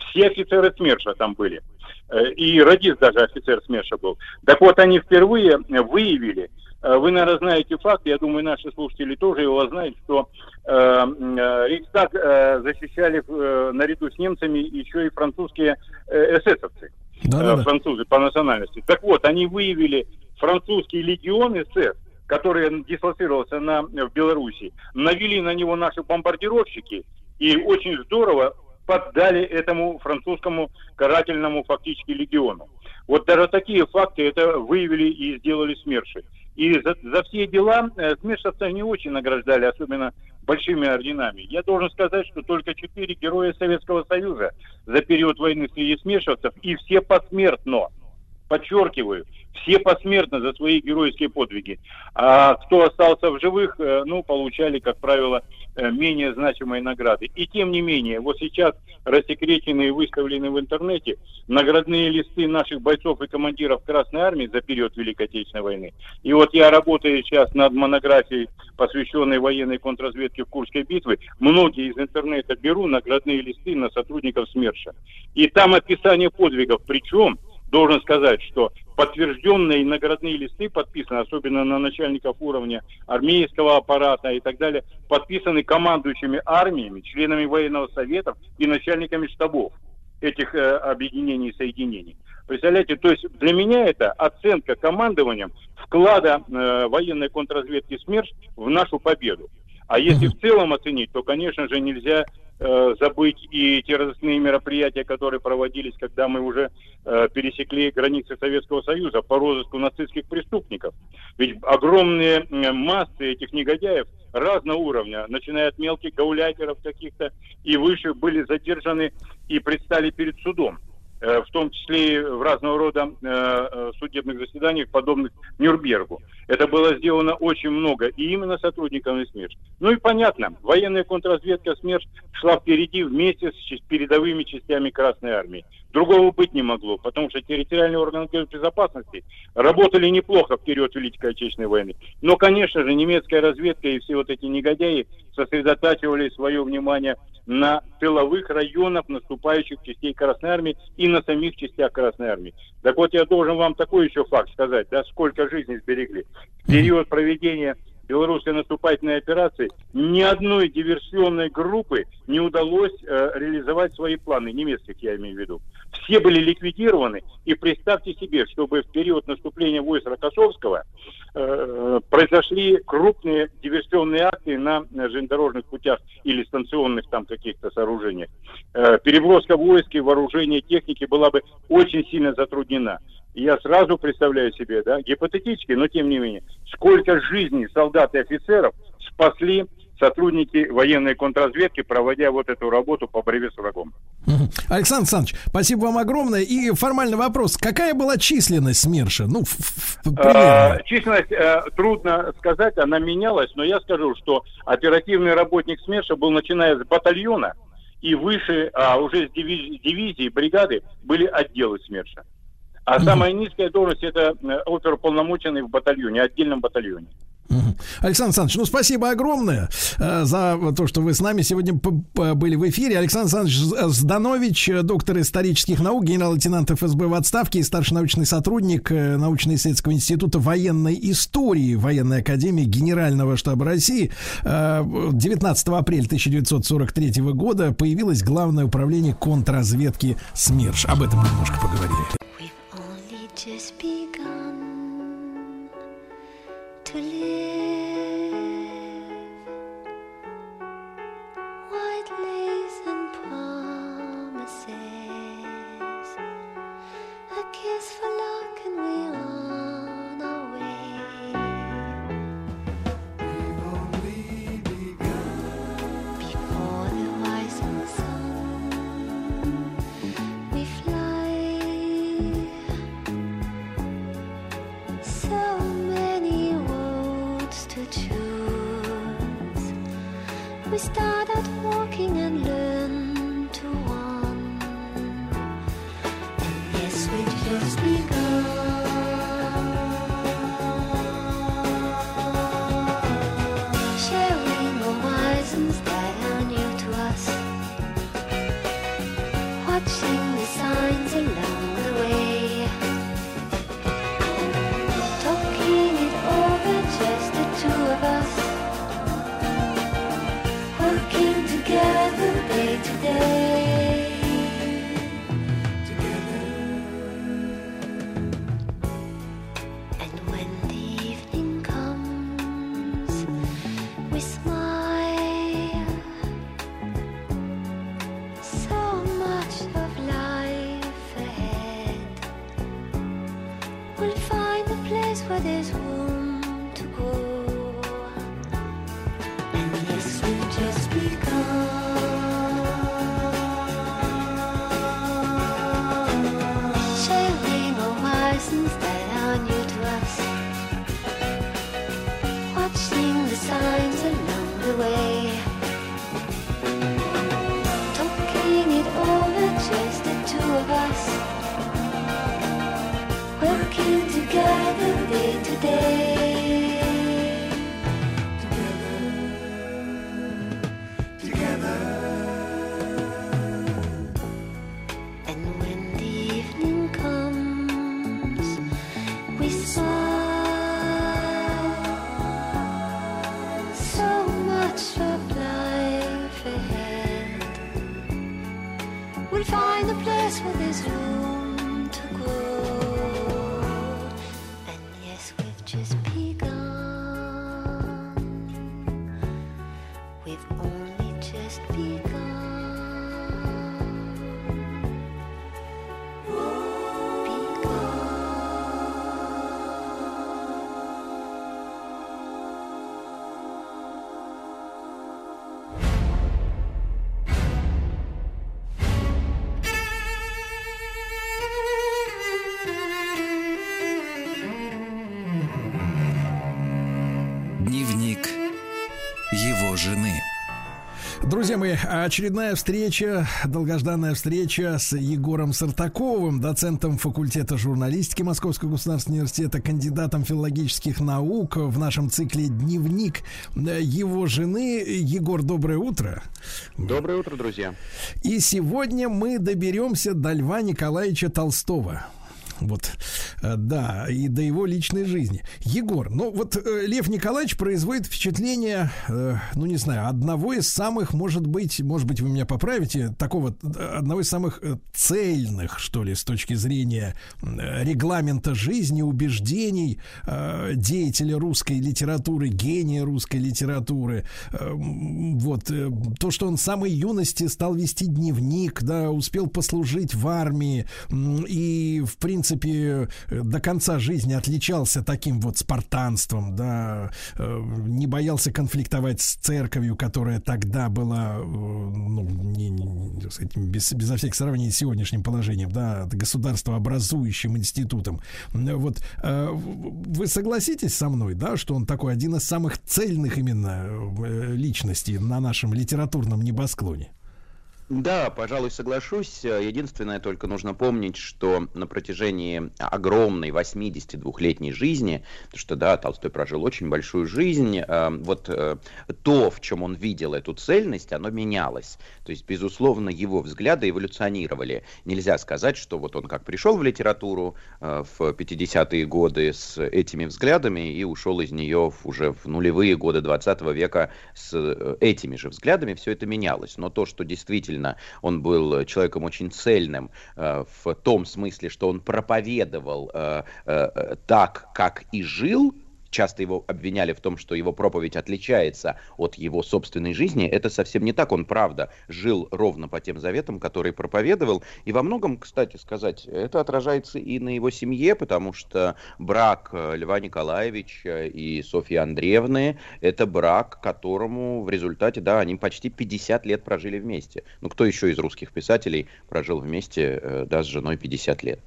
Все офицеры СМЕРШа там были. Э, И радист даже офицер СМЕРШа был. Так вот, они впервые выявили, э, вы, наверное, знаете факт, я думаю, наши слушатели тоже его знают, что э, э, Рейхстаг э, защищали э, наряду с немцами еще и французские э, эсэсовцы. Э, французы по национальности. Так вот, они выявили французский легион СС, который дислоцировался на, в Беларуси, навели на него наши бомбардировщики и очень здорово поддали этому французскому карательному фактически легиону. Вот даже такие факты это выявили и сделали СМЕРШи. И за, за все дела э, СМЕРШевцев не очень награждали, особенно большими орденами. Я должен сказать, что только четыре героя Советского Союза за период войны среди СМЕРШевцев, и все посмертно, подчеркиваю, все посмертно за свои геройские подвиги. А кто остался в живых, э, ну, получали, как правило, менее значимые награды. И тем не менее, вот сейчас рассекречены и выставлены в интернете наградные листы наших бойцов и командиров Красной Армии за период Великой Отечественной войны. И вот я работаю сейчас над монографией, посвященной военной контрразведке Курской битве. Многие из интернета беру наградные листы на сотрудников СМЕРШа. И там описание подвигов. Причем, должен сказать, что подтвержденные наградные листы подписаны, особенно на начальников уровня армейского аппарата и так далее, подписаны командующими армиями, членами военного совета и начальниками штабов. этих э, объединений и соединений. Представляете, то есть для меня это оценка командованием вклада э, военной контрразведки СМЕРШ в нашу победу. А если в целом оценить, то, конечно же, нельзя э, забыть и те мероприятия, которые проводились, когда мы уже э, пересекли границы Советского Союза по розыску нацистских преступников. Ведь огромные массы этих негодяев разного уровня, начиная от мелких гауляйтеров каких-то и выше, были задержаны и предстали перед судом. Э, в том числе и в разного рода э, э, судебных заседаниях, подобных Нюрнбергу. Это было сделано очень много, и именно сотрудниками СМЕРШ. Ну и понятно, военная контрразведка СМЕРШ шла впереди вместе с передовыми частями Красной Армии. Другого быть не могло, потому что территориальные органы безопасности работали неплохо в период Великой Отечественной войны. Но, конечно же, немецкая разведка и все вот эти негодяи сосредотачивали свое внимание на тыловых районах наступающих частей Красной Армии и на самих частях Красной Армии. Так вот, я должен вам такой еще факт сказать, да, сколько жизней сберегли. В период проведения белорусской наступательной операции ни одной диверсионной группы не удалось э, реализовать свои планы, немецких я имею в виду. Все были ликвидированы, и представьте себе, чтобы в период наступления войск Рокоссовского э, произошли крупные диверсионные акции на э, железнодорожных путях или станционных там каких-то сооружениях. Э, переброска войск и вооружения техники была бы очень сильно затруднена. Я сразу представляю себе, да, гипотетически, но тем не менее, сколько жизней солдат и офицеров спасли сотрудники военной контрразведки, проводя вот эту работу по борьбе с врагом. Александр Александрович, спасибо вам огромное. И формальный вопрос. Какая была численность СМЕРШа? Ну, в- примерно. Э, Численность э, трудно сказать, она менялась, но я скажу, что оперативный работник СМЕРШа был начиная с батальона и выше, а уже с диви- дивизии, бригады были отделы СМЕРШа. А самая низкая должность это э, оперуполномоченный в батальоне, отдельном батальоне. Александр Александрович, ну спасибо огромное э, за то, что вы с нами сегодня были в эфире. Александр Александрович Зданович, э, доктор исторических наук, генерал-лейтенант ФСБ в отставке и старший научный сотрудник э, научно-исследовательского института военной истории Военной академии Генерального штаба России. Э, 19 апреля 1943 года появилось Главное управление контрразведки СМЕРШ. Об этом немножко поговорили. begun to live. Друзья мои, очередная встреча, долгожданная встреча с Егором Сартаковым, доцентом факультета журналистики Московского государственного университета, кандидатом филологических наук в нашем цикле «Дневник его жены». Егор, доброе утро. Доброе утро, друзья. И сегодня мы доберемся до Льва Николаевича Толстого. Вот, да, и до его личной жизни. Егор, ну вот э, Лев Николаевич производит впечатление, э, ну не знаю, одного из самых, может быть, может быть, вы меня поправите, такого, э, одного из самых э, цельных, что ли, с точки зрения э, регламента жизни, убеждений э, деятеля русской литературы, гения русской литературы. Э, вот, э, то, что он с самой юности стал вести дневник, да, успел послужить в армии и, в принципе, э, до конца жизни отличался таким вот спартанством, да, э, не боялся конфликтовать с церковью, которая тогда была, э, ну, не, не, так сказать, без, безо всяких сравнений с сегодняшним положением, да, государствообразующим институтом. Э, Вот вы согласитесь со мной, да, что он такой один из самых цельных именно личностей на нашем литературном небосклоне? Да, пожалуй, соглашусь. Единственное, только нужно помнить, что на протяжении огромной 82-летней жизни, потому что, да, Толстой прожил очень большую жизнь, э, вот э, то, в чем он видел эту цельность, оно менялось. То есть, безусловно, его взгляды эволюционировали. Нельзя сказать, что вот он как пришел в литературу э, в 50-е годы с этими взглядами и ушел из нее уже в нулевые годы 20 века с этими же взглядами, все это менялось. Но то, что действительно он был человеком очень цельным э, в том смысле, что он проповедовал э, э, так, как и жил, часто его обвиняли в том, что его проповедь отличается от его собственной жизни. Это совсем не так. Он, правда, жил ровно по тем заветам, которые проповедовал. И во многом, кстати сказать, это отражается и на его семье, потому что брак э, Льва Николаевича и Софьи Андреевны – это брак, которому в результате, да, они почти 50 лет прожили вместе. Ну, кто еще из русских писателей прожил вместе, э, да, с женой 50 лет?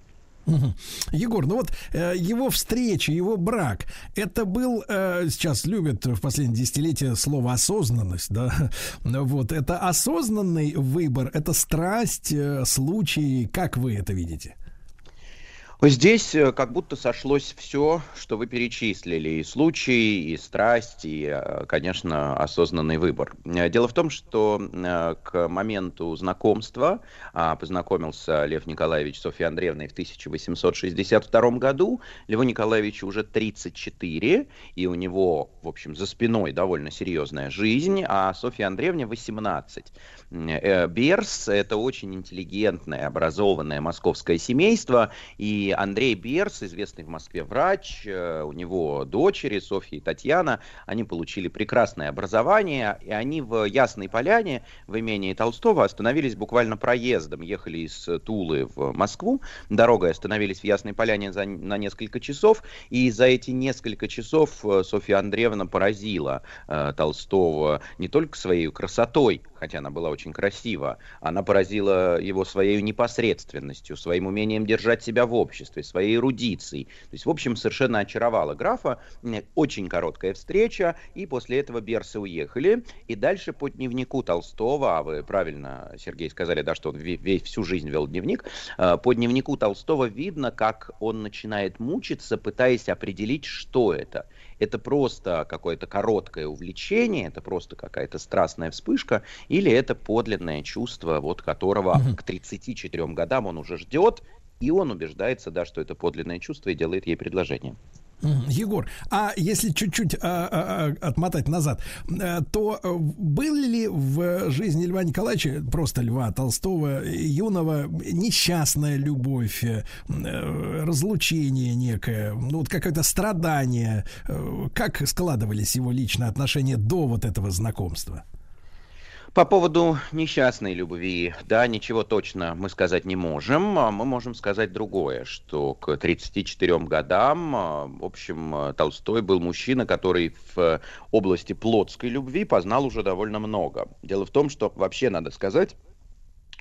Егор, ну вот э, его встреча, его брак, это был, э, сейчас любят в последние десятилетия слово осознанность, да, вот, это осознанный выбор, это страсть, э, случай, как вы это видите? Здесь э, как будто сошлось все, что вы перечислили. И случаи, и страсть, и, э, конечно, осознанный выбор. Э, Дело в том, что к моменту знакомства а, познакомился Лев Николаевич с Софьей Андреевной в 1862 году. Льву Николаевичу уже 34, и у него, в общем, за спиной довольно серьезная жизнь, а Софья Андреевне 18. Э, Берс – это очень интеллигентное, образованное московское семейство, и Андрей Берс, известный в Москве врач, э, у него дочери Софья и Татьяна, они получили прекрасное образование, и они в Ясной Поляне, в имении Толстого, остановились буквально проездом, ехали из Тулы в Москву, дорогой остановились в Ясной Поляне за, на несколько часов, и за эти несколько часов э, Софья Андреевна поразила э, Толстого не только своей красотой, хотя она была очень красива, она поразила его своей непосредственностью, своим умением держать себя в обществе, своей эрудицией. То есть, в общем, совершенно очаровала графа. Очень короткая встреча, и после этого Берсы уехали. И дальше по дневнику Толстого, а вы правильно, Сергей, сказали, да, что он ве- ве- всю жизнь вел дневник, э, по дневнику Толстого видно, как он начинает мучиться, пытаясь определить, что это. Это просто какое-то короткое увлечение, это просто какая-то страстная вспышка, или это подлинное чувство, вот которого к 34 годам он уже ждет, и он убеждается, да, что это подлинное чувство и делает ей предложение. Егор, а если чуть-чуть а, а, а, отмотать назад, э, то э, были ли в жизни Льва Николаевича, просто Льва Толстого, юного, несчастная любовь, э, разлучение некое, ну вот какое-то страдание? Как складывались его личные отношения до вот этого знакомства? По поводу несчастной любви, да, ничего точно мы сказать не можем. А Мы можем сказать другое, что к 34 годам, а, в общем, Толстой был мужчина, который в области плотской любви познал уже довольно много. Дело в том, что вообще надо сказать,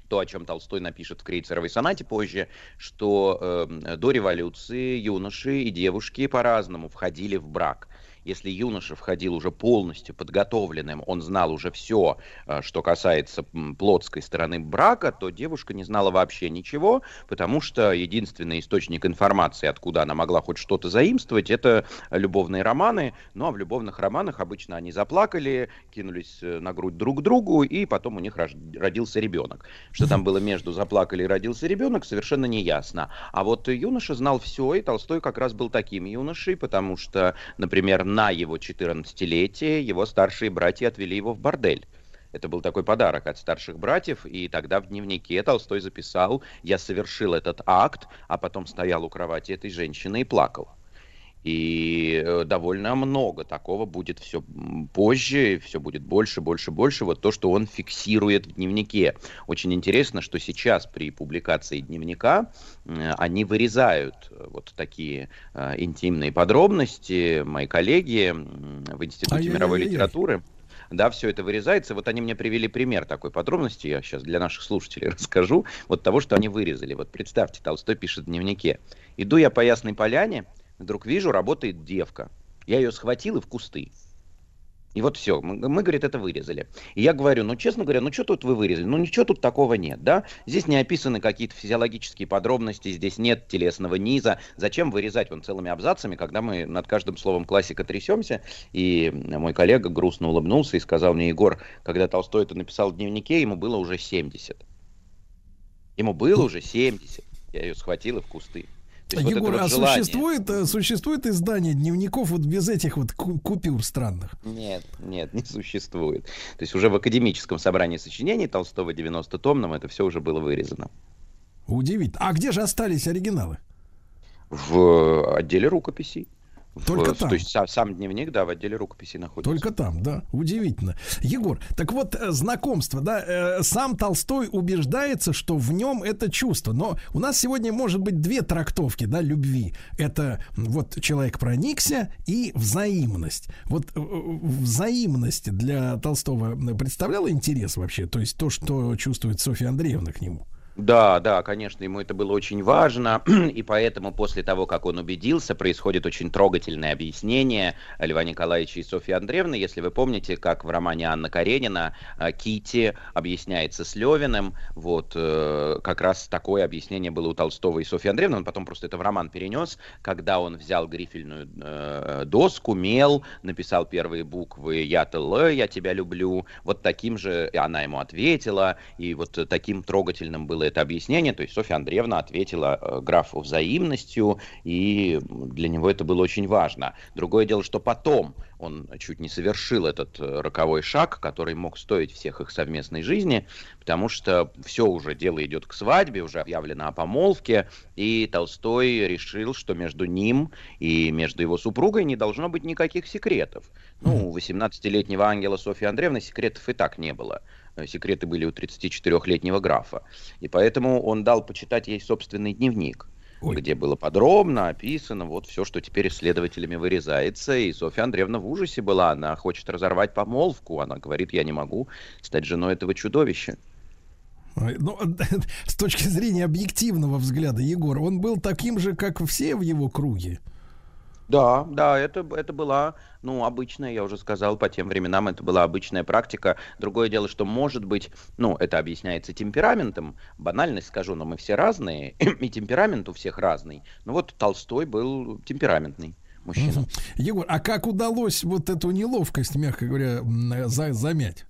то, о чем Толстой напишет в Крейцеровой сонате позже, что э, до революции юноши и девушки по-разному входили в брак. Если юноша входил уже полностью подготовленным, он знал уже все, что касается плотской стороны брака, то девушка не знала вообще ничего, потому что единственный источник информации, откуда она могла хоть что-то заимствовать, это любовные романы. Ну а в любовных романах обычно они заплакали, кинулись э, на грудь друг к другу, и потом у них родился ребенок. Что там было между заплакали и родился ребенок, совершенно не ясно. А вот юноша знал все, и Толстой как раз был таким юношей, потому что, например, на его 14-летие его старшие братья отвели его в бордель. Это был такой подарок от старших братьев, и тогда в дневнике Толстой записал «Я совершил этот акт, а потом стоял у кровати этой женщины и плакал». И э, довольно много такого будет все позже, все будет больше, больше, больше. Вот то, что он фиксирует в дневнике. Очень интересно, что сейчас при публикации дневника э, они вырезают э, вот такие интимные подробности. Мои коллеги в Институте мировой Ай-яй-яй-яй. литературы да, все это вырезается. Вот они мне привели пример такой подробности, я сейчас для наших слушателей расскажу, вот того, что они вырезали. Вот представьте, Толстой пишет в дневнике. «Иду я по Ясной Поляне, вдруг вижу, работает девка. Я ее схватил и в кусты. И вот все, мы, мы, говорит, это вырезали. И я говорю, ну, честно говоря, ну, что тут вы вырезали? Ну, ничего тут такого нет, да? Здесь не описаны какие-то физиологические подробности, здесь нет телесного низа. Зачем вырезать вон целыми абзацами, когда мы над каждым словом классика трясемся? И мой коллега грустно улыбнулся и сказал мне, Егор, когда Толстой это написал в дневнике, ему было уже 70. Ему было уже 70. Я ее схватил и в кусты. Вот Егор, вот а желание. существует, э, существует издание дневников вот без этих вот ку- купюр странных? Нет, нет, не существует. То есть уже в академическом собрании сочинений Толстого 90-томном это все уже было вырезано. Удивительно. А где же остались оригиналы? В отделе рукописей. Только в- там? То есть сам, сам дневник, да, в отделе рукописей находится. Только там, да, удивительно. Егор, так вот, э, знакомство, да, э, сам Толстой убеждается, что в нем это чувство. Но у нас сегодня может быть две трактовки, да, любви. Это вот человек проникся и взаимность. Вот э, э, взаимность для Толстого представляла интерес вообще? То есть то, что чувствует Софья Андреевна к нему? Да, да, конечно, ему это было очень важно, и поэтому после того, как он убедился, происходит очень трогательное объяснение Льва Николаевича и Софьи Андреевны. Если вы помните, как в романе Анна Каренина э, Кити объясняется с Левиным, вот э, как раз такое объяснение было у Толстого и Софьи Андреевны, он потом просто это в роман перенес, когда он взял грифельную э, доску, мел, написал первые буквы «Я-то Л, я тебя люблю», вот таким же, она ему ответила, и вот таким трогательным было это объяснение, то есть Софья Андреевна ответила э, графу взаимностью, и для него это было очень важно. Другое дело, что потом он чуть не совершил этот э, роковой шаг, который мог стоить всех их совместной жизни, потому что все уже дело идет к свадьбе, уже объявлено о помолвке, и Толстой решил, что между ним и между его супругой не должно быть никаких секретов. Ну, у 18-летнего ангела Софьи Андреевны секретов и так не было. Э, Секреты были у 34-летнего графа. И поэтому он дал почитать ей собственный дневник где было подробно описано вот все, что теперь исследователями вырезается. И Софья Андреевна в ужасе была. Она хочет разорвать помолвку. Она говорит, я не могу стать женой этого чудовища. Ой, Ну, с точки зрения объективного взгляда, Егор, он был таким же, как все в его круге. Да, да, это, это была, ну, обычная, я уже сказал, по тем временам это была обычная практика. Другое дело, что, может быть, ну, это объясняется темпераментом. Банальность скажу, но мы все разные, и темперамент у всех разный. Ну, вот Толстой был темпераментный мужчина. Егор, а как удалось вот эту неловкость, мягко говоря, за- замять?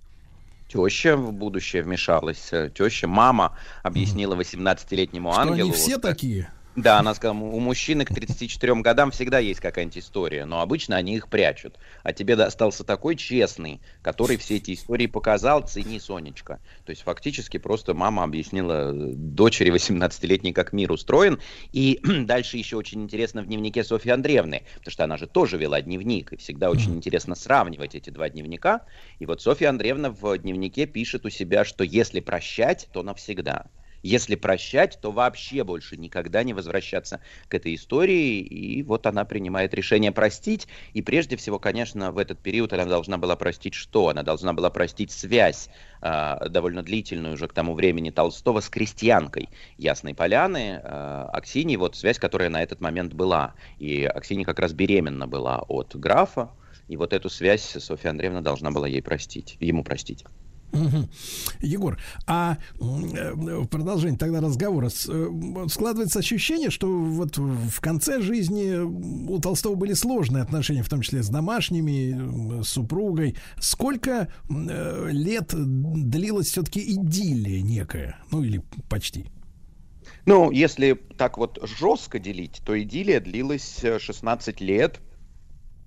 Теща в будущее вмешалась. э, Теща, мама объяснила 18-летнему Что ангелу. они все такие? Да, она сказала, у мужчины к 34 годам всегда есть какая-нибудь история, но обычно они их прячут. А тебе достался такой честный, который все эти истории показал, цени, Сонечка. То есть фактически просто мама объяснила э, дочери 18-летней, как мир устроен. И дальше еще очень интересно в дневнике Софьи Андреевны, потому что она же тоже вела дневник, и всегда очень интересно сравнивать эти два дневника. И вот Софья Андреевна в дневнике пишет у себя, что если прощать, то навсегда. Если прощать, то вообще больше никогда не возвращаться к этой истории. И вот она принимает решение простить. И прежде всего, конечно, в этот период она должна была простить что? Она должна была простить связь, а, довольно длительную уже к тому времени Толстого с крестьянкой Ясной Поляны, а, Аксиньей, вот связь, которая на этот момент была. И Аксинья как раз беременна была от графа. И вот эту связь Софья Андреевна должна была ей простить, ему простить. Мгм. Егор, а э, в продолжение тогда разговора э, складывается ощущение, что вот в конце жизни у Толстого были сложные отношения, в том числе с домашними, с супругой. Сколько э, лет длилась все-таки идиллия некая? Ну или почти. Ну, если так вот жестко делить, то идиллия длилась э, 16 лет.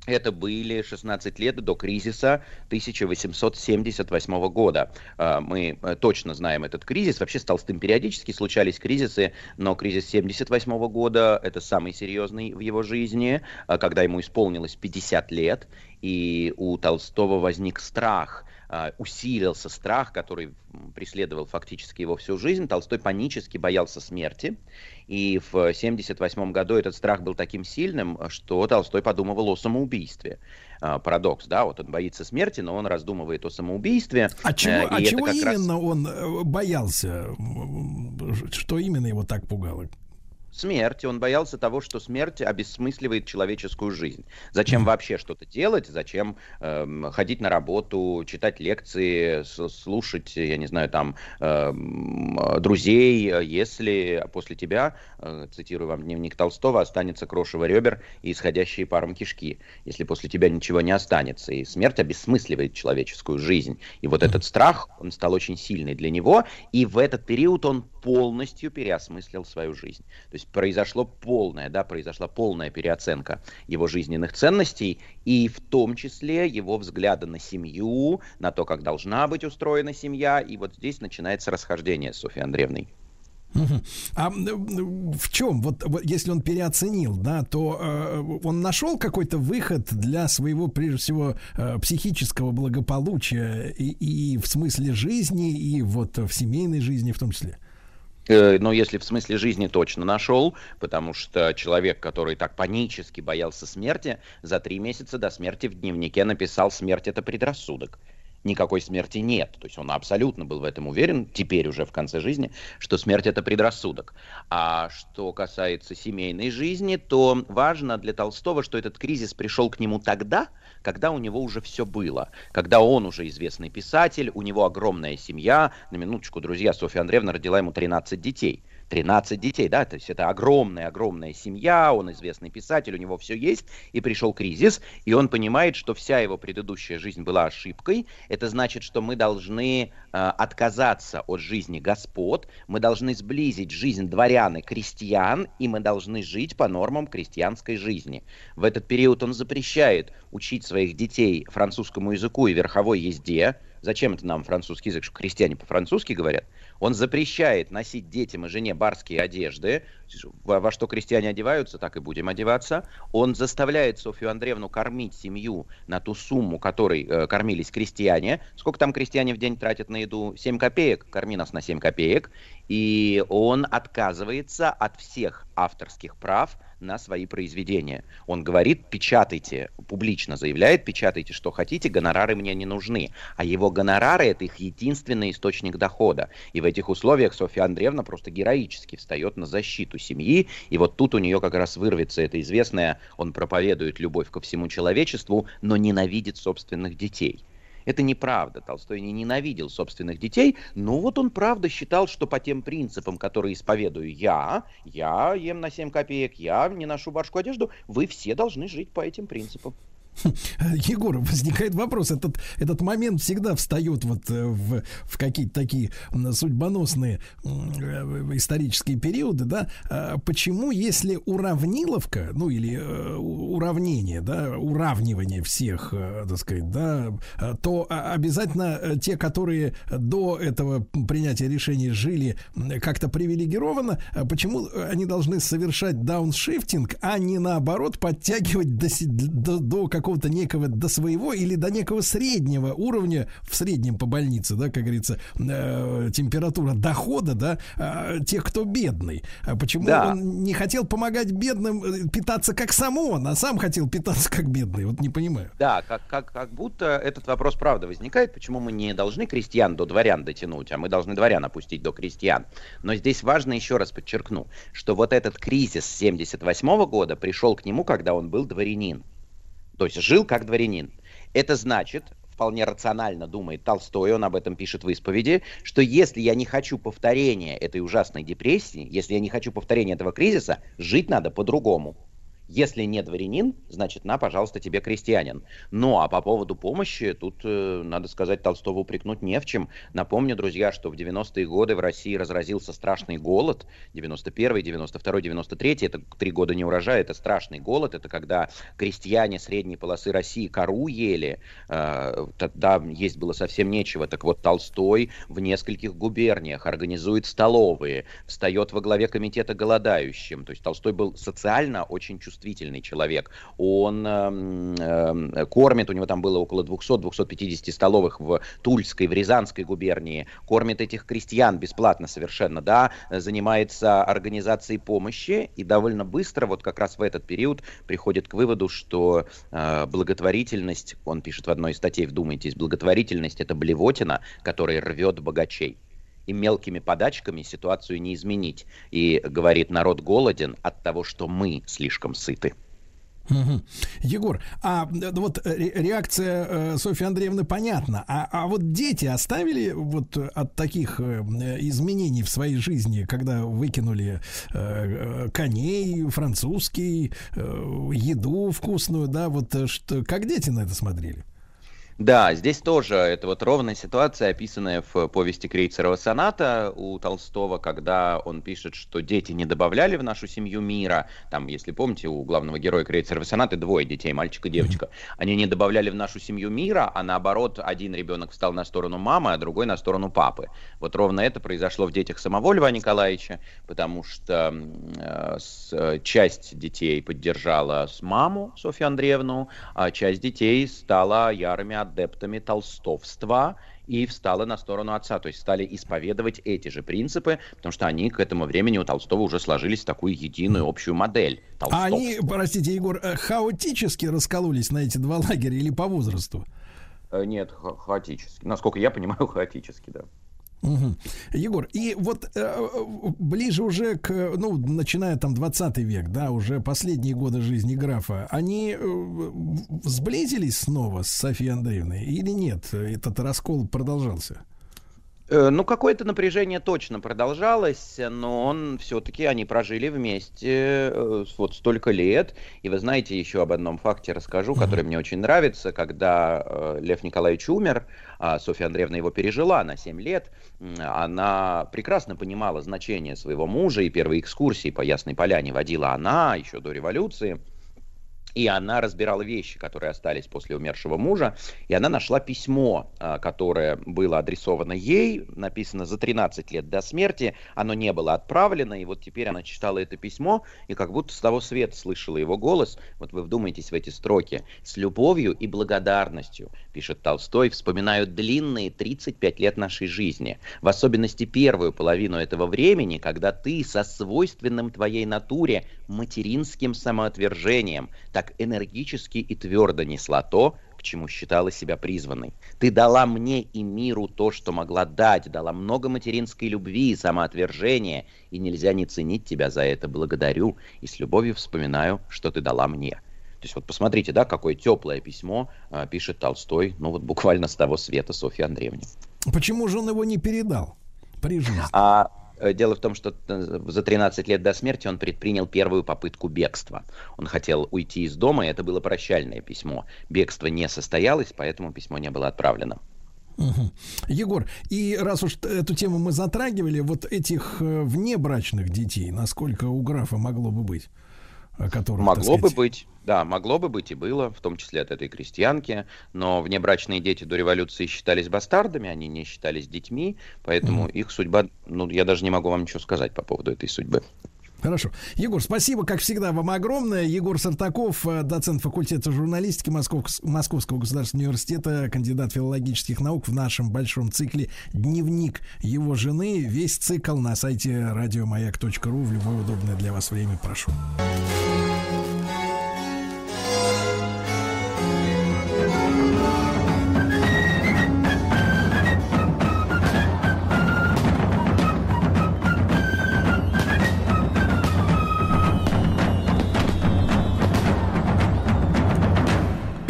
Это были 16 лет до кризиса 1878 года. А, Мы э, точно знаем этот кризис. Вообще с Толстым периодически случались кризисы, но кризис 78 года – это самый серьезный в его жизни, а, когда ему исполнилось 50 лет, и у Толстого возник страх – а, усилился страх, который преследовал фактически его всю жизнь. Толстой панически боялся смерти. И в 1978 году этот страх был таким сильным, что Толстой подумывал о самоубийстве. А, Парадокс, да, вот он боится смерти, но он раздумывает о самоубийстве. А чего, Э, а чего как раз- именно он э, боялся? Что именно его так пугало? Смерти. Он боялся того, что смерть обесмысливает человеческую жизнь. Зачем вообще что-то делать? Зачем эм, ходить на работу, читать лекции, слушать, я не знаю, там э, друзей, э, если после тебя, э, цитирую вам дневник Толстого, останется крошево ребер и исходящие паром кишки. Если после тебя ничего не останется. И смерть обесмысливает человеческую жизнь. И вот этот страх, он стал очень сильный для него. И в этот период он полностью переосмыслил свою жизнь. То есть произошло полное, да, произошла полная переоценка его жизненных ценностей и в том числе его взгляда на семью, на то, как должна быть устроена семья. И вот здесь начинается расхождение с Софьей Андреевной. А в чем, вот если он переоценил, да, то э, он нашел какой-то выход для своего, прежде всего, э, психического благополучия и, и в смысле жизни, и вот в семейной жизни в том числе. Э, Но если в смысле жизни точно нашел, потому что человек, который так панически боялся смерти, за три месяца до смерти в дневнике написал «Смерть – это предрассудок». Никакой смерти нет. То есть он абсолютно был в этом уверен, теперь уже в конце жизни, что смерть – это предрассудок. А что касается семейной жизни, то важно для Толстого, что этот кризис пришел к нему тогда, когда у него уже все было. Когда он уже известный писатель, у него огромная семья. На минуточку, друзья, Софья Андреевна родила ему 13 детей. 13 детей, да, то есть это огромная-огромная семья, он известный писатель, у него все есть, и пришел кризис, и он понимает, что вся его предыдущая жизнь была ошибкой. Это значит, что мы должны э, отказаться от жизни господ, мы должны сблизить жизнь дворян и крестьян, и мы должны жить по нормам крестьянской жизни. В этот период он запрещает учить своих детей французскому языку и верховой езде. Зачем это нам французский язык, что крестьяне по-французски говорят? Он запрещает носить детям и жене барские одежды. Во, во что крестьяне одеваются, так и будем одеваться. Он заставляет Софью Андреевну кормить семью на ту сумму, которой э, кормились крестьяне. Сколько там крестьяне в день тратят на еду? 7 копеек. Корми нас на 7 копеек. И он отказывается от всех авторских прав на свои произведения. Он говорит, печатайте, публично заявляет, печатайте, что хотите, гонорары мне не нужны. А его гонорары – это их единственный источник дохода. И в этих условиях Софья Андреевна просто героически встает на защиту семьи. И вот тут у нее как раз вырвется это известное, он проповедует любовь ко всему человечеству, но ненавидит собственных детей. Это неправда. Толстой не ненавидел собственных детей, но вот он правда считал, что по тем принципам, которые исповедую я, я ем на 7 копеек, я не ношу барскую одежду, вы все должны жить по этим принципам. Егор, возникает вопрос. Этот, этот момент всегда встает вот э, в, в какие-то такие судьбоносные э, исторические периоды, да? А Почему, если уравниловка, ну или э, уравнение, да, уравнивание всех, э, так сказать, да, э, то обязательно э, те, которые до этого принятия решений жили как-то привилегированно, почему они должны совершать дауншифтинг, а не наоборот подтягивать до, до, до какого-то некого, до своего или до некого среднего уровня, в среднем по больнице, да, как говорится, э, температура дохода, да, э, тех, кто бедный. А почему Да. он не хотел помогать бедным э, питаться как сам он, а сам хотел питаться как бедный? Вот не понимаю. Да, как, как, как будто этот вопрос правда возникает, почему мы не должны крестьян до дворян дотянуть, а мы должны дворян опустить до крестьян. Но здесь важно еще раз подчеркну, что вот этот кризис 78 года пришел к нему, когда он был дворянин. То есть жил как дворянин. Это значит, вполне рационально думает Толстой, он об этом пишет в исповеди, что если я не хочу повторения этой ужасной депрессии, если я не хочу повторения этого кризиса, жить надо по-другому. Если не дворянин, значит, на, пожалуйста, тебе крестьянин. Ну, а по поводу помощи, тут, э, надо сказать, Толстого упрекнуть не в чем. Напомню, друзья, что в 90-е годы в России разразился страшный голод. 91-й, 92-й, 93-й, это три года не урожая, это страшный голод. Это когда крестьяне средней полосы России кору ели. Э, тогда есть было совсем нечего. Так вот, Толстой в нескольких губерниях организует столовые, встает во главе комитета голодающим. То есть Толстой был социально очень чувствительный чувствительный человек. Он э, кормит, у него там было около 200-250 столовых в Тульской, в Рязанской губернии, кормит этих крестьян бесплатно совершенно, да, занимается организацией помощи. И довольно быстро, вот как раз в этот период, приходит к выводу, что э, благотворительность, он пишет в одной из статей, вдумайтесь, благотворительность это блевотина, которая рвет богачей и мелкими подачками ситуацию не изменить. И говорит, народ голоден от того, что мы слишком сыты. Угу. Егор, а вот реакция э, Софьи Андреевны понятна. А, а вот дети оставили вот от таких э, изменений в своей жизни, когда выкинули э, коней, французский, еду вкусную, да, вот что, как дети на это смотрели? Да, здесь тоже это вот ровная ситуация, описанная в повести Крейцерова соната у Толстого, когда он пишет, что дети не добавляли в нашу семью мира. Там, если помните, у главного героя Крейцерова сонаты двое детей, мальчик и девочка. Они не добавляли в нашу семью мира, а наоборот, один ребенок встал на сторону мамы, а другой на сторону папы. Вот ровно это произошло в детях самого Льва Николаевича, потому что э, с, часть детей поддержала с маму Софью Андреевну, а часть детей стала ярыми адептами толстовства и встала на сторону отца, то есть стали исповедовать эти же принципы, потому что они к этому времени у Толстого уже сложились в такую единую общую модель. А они, простите, Егор, э, хаотически раскололись на эти два лагеря или по возрасту? Э, нет, ха- хаотически. Насколько я понимаю, хаотически, да. Угу. Егор, и вот э, ближе уже к, ну, начиная там 20 век, да, уже последние годы жизни графа, они э, сблизились снова с Софией Андреевной или нет? Этот раскол продолжался? Э, Ну, какое-то напряжение точно продолжалось, но он все-таки, они прожили вместе э, вот столько лет. И вы знаете, еще об одном факте расскажу, который мне очень нравится. Когда э, Лев Николаевич умер, Софья Андреевна его пережила на 7 лет, она прекрасно понимала значение своего мужа, и первые экскурсии по Ясной Поляне водила она еще до революции. И она разбирала вещи, которые остались после умершего мужа. И она нашла письмо, а, которое было адресовано ей, написано за 13 лет до смерти. Оно не было отправлено. И вот теперь она читала это письмо, и как будто с того света слышала его голос. Вот вы вдумайтесь в эти строки. «С любовью и благодарностью», пишет Толстой, «вспоминаю длинные 35 лет нашей жизни. В особенности первую половину этого времени, когда ты со свойственным твоей натуре материнским самоотвержением так энергически и твердо несла то, к чему считала себя призванной. Ты дала мне и миру то, что могла дать, дала много материнской любви и самоотвержения, и нельзя не ценить тебя за это. Благодарю и с любовью вспоминаю, что ты дала мне. То есть вот посмотрите, да, какое теплое письмо а, пишет Толстой, ну вот буквально с того света Софье Андреевне. Почему же он его не передал при жизни? А э, дело в том, что э, за 13 лет до смерти он предпринял первую попытку бегства. Он хотел уйти из дома, и это было прощальное письмо. Бегство не состоялось, поэтому письмо не было отправлено. Угу. Егор, и раз уж эту тему мы затрагивали, вот этих э, внебрачных детей, насколько у графа могло бы быть? Которых, Могло бы сказать, быть, да, могло бы быть и было, в том числе от этой крестьянки, но внебрачные дети до революции считались бастардами, они не считались детьми, поэтому их судьба, ну, я даже не могу вам ничего сказать по поводу этой судьбы. Хорошо. Егор, спасибо, как всегда, вам огромное. Егор Сартаков, э, доцент факультета журналистики Москов- Московского государственного университета, кандидат филологических наук в нашем большом цикле «Дневник его жены». Весь цикл на сайте радиомаяк.ру в любое удобное для вас время. Прошу.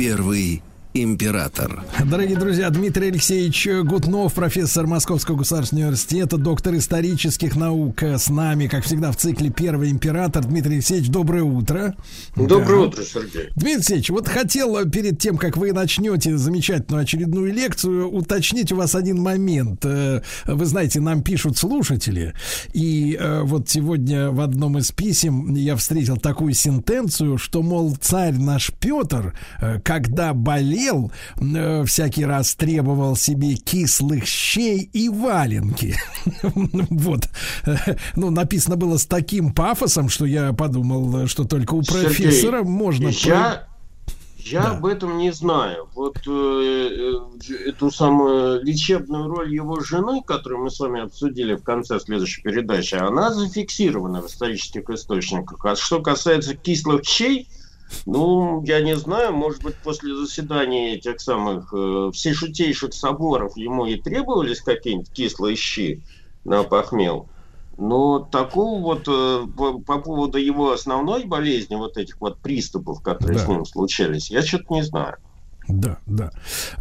Первый император. Дорогие друзья, Дмитрий Алексеевич Гутнов, профессор Московского государственного университета, доктор исторических наук, с нами, как всегда, в цикле «Первый император». Дмитрий Алексеевич, доброе утро. Доброе Да. утро, Сергей. Дмитрий Алексеевич, вот хотел перед тем, как вы начнете замечательную очередную лекцию, уточнить у вас один момент. Э, Вы знаете, нам пишут слушатели, и э, вот сегодня в одном из писем я встретил такую сентенцию, что, мол, царь наш Петр, э, когда болел, э, всякий раз требовал себе кислых щей и валенки. Вот. Ну, написано было с таким пафосом, что я подумал, что только у профессора можно... Я, я об этом не знаю. Вот э, э, эту самую лечебную роль его жены, которую мы с вами обсудили в конце следующей передачи, она зафиксирована в исторических источниках. А что касается кислых щей, ну, я не знаю, может быть, после заседания этих самых э, всешутейших соборов ему и требовались какие-нибудь кислые щи на похмел. Но такого вот э, по, по поводу его основной болезни, вот этих вот приступов, которые Да. с ним случались, я что-то не знаю. Да, да.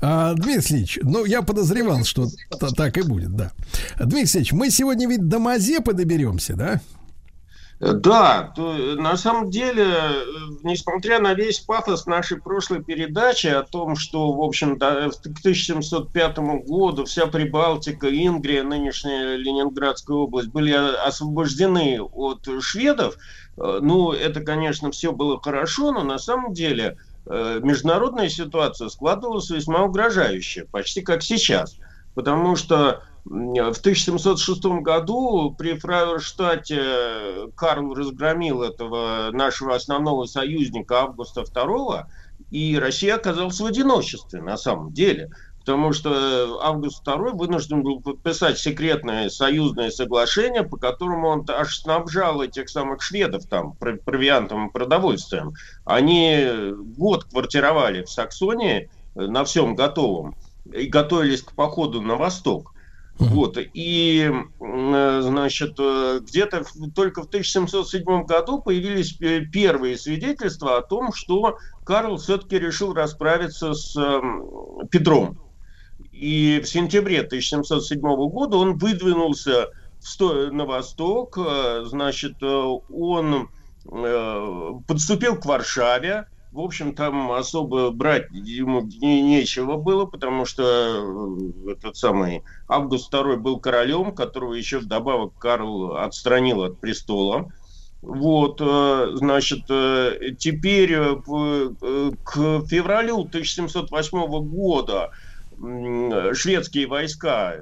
А, Дмитрий Алексеевич, ну, я подозревал, что т- так и будет, да. Дмитрий Алексеевич, мы сегодня ведь до Мазепы доберемся, да? Да, то, э, на самом деле, э, несмотря на весь пафос нашей прошлой передачи о том, что, в общем, да, в- к 1705 году вся Прибалтика, Ингрия, нынешняя Ленинградская область были освобождены от шведов, э, ну, это, конечно, все было хорошо, но на самом деле э, международная ситуация складывалась весьма угрожающе, почти как сейчас. Потому что в 1706 году при Фрайерштадте Карл разгромил этого нашего основного союзника Августа II, и Россия оказалась в одиночестве на самом деле. Потому что Август II вынужден был подписать секретное союзное соглашение, по которому он аж снабжал этих самых шведов там про- провиантом и продовольствием. Они год квартировали в Саксонии э, на всем готовом и готовились к походу на восток. Вот. И, э, значит, э, где-то только в 1707 году появились э, первые свидетельства о том, что Карл все-таки решил расправиться с эм, Петром. И в сентябре 1707 года он выдвинулся на восток, значит, он подступил к Варшаве, в общем, там особо брать ему не- нечего было, потому что э, этот самый Август II был королем, которого еще вдобавок Карл отстранил от престола. Вот, э, значит, э, теперь к февралю 1708 года шведские войска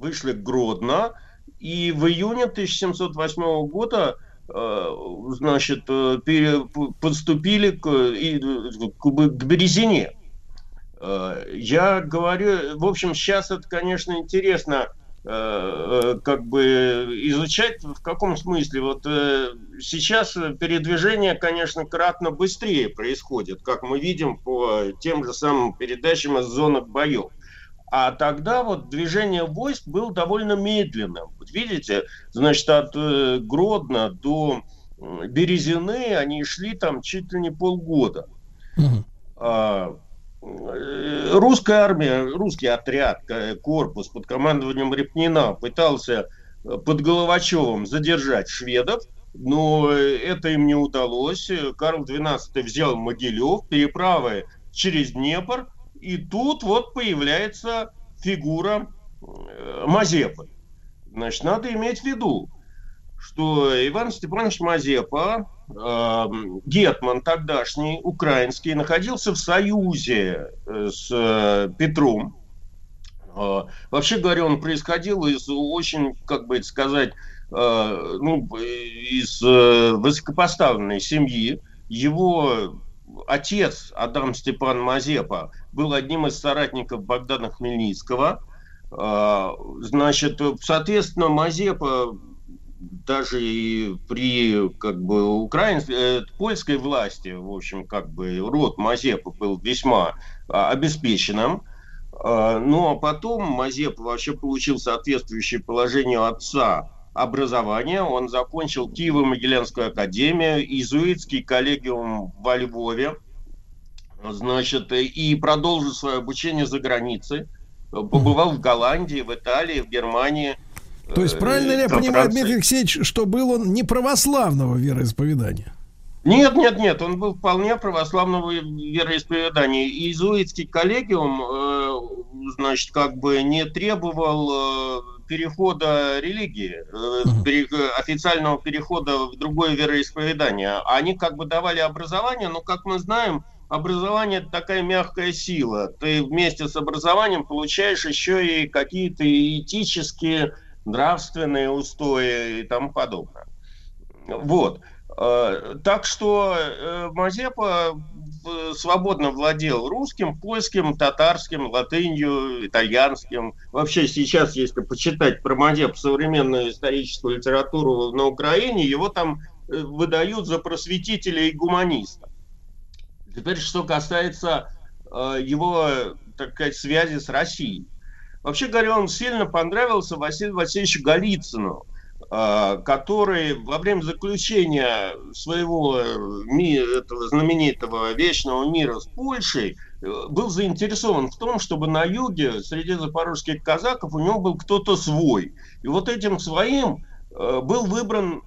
вышли к Гродно, и в июне 1708 года значит, э, пере- п- подступили к, э, к, Березине. Э, Я говорю, в общем, сейчас это, конечно, интересно э, э, как бы изучать в каком смысле. Вот э, сейчас передвижение, конечно, кратно быстрее происходит, как мы видим по тем же самым передачам из зонок боев. А тогда вот движение войск было довольно медленным. Вот видите, значит, от э, Гродно до м, Березины они шли там чуть ли не полгода. А, э, русская армия, русский отряд, к- корпус под командованием Репнина пытался э, под Головачевым задержать шведов, но э, это им не удалось. Э, Карл XII взял Могилев, переправы через Днепр, и тут вот появляется фигура э, Мазепы. Значит, надо иметь в виду, что Иван Степанович Мазепа, э, гетман тогдашний, украинский, находился в союзе э, с э, Петром. Э, вообще говоря, он происходил из очень, как бы это сказать, э, ну, из э, высокопоставленной семьи. Его отец Адам Степан Мазепа был одним из соратников Богдана Хмельницкого. А, Значит, соответственно, Мазепа даже и при как бы украинской, э, польской власти, в общем, как бы род Мазепы был весьма а, обеспеченным. А, Ну, а потом Мазепа вообще получил соответствующее положению отца образование. Он закончил Киево-Могилянскую академию, иезуитский коллегиум во Львове. значит, и продолжил свое обучение за границей. Побывал в Голландии, в Италии, в Германии. То есть, правильно ли я понимаю. Дмитрий Алексеевич, что был он не православного вероисповедания? Нет, нет, нет, он был вполне православного вероисповедания. Иезуитский коллегиум, э, значит, как бы не требовал э, перехода религии, э, официального перехода в другое вероисповедание. Они как бы давали образование, но, как мы знаем, образование это такая мягкая сила. Ты вместе с образованием получаешь еще и какие-то этические, нравственные устои и тому подобное. Вот. Э, Так что Мазепа свободно владел русским, польским, татарским, латынью, итальянским. Вообще сейчас, если почитать про Мазепу современную историческую литературу на Украине, его там э, выдают за просветителя и гуманиста. Теперь, что касается э, его, так сказать, связи с Россией. Вообще говоря, он сильно понравился Василию Васильевичу Голицыну, э, который во время заключения своего э, этого знаменитого вечного мира с Польшей э, был заинтересован в том, чтобы на юге среди запорожских казаков у него был кто-то свой. И вот этим своим э, был выбран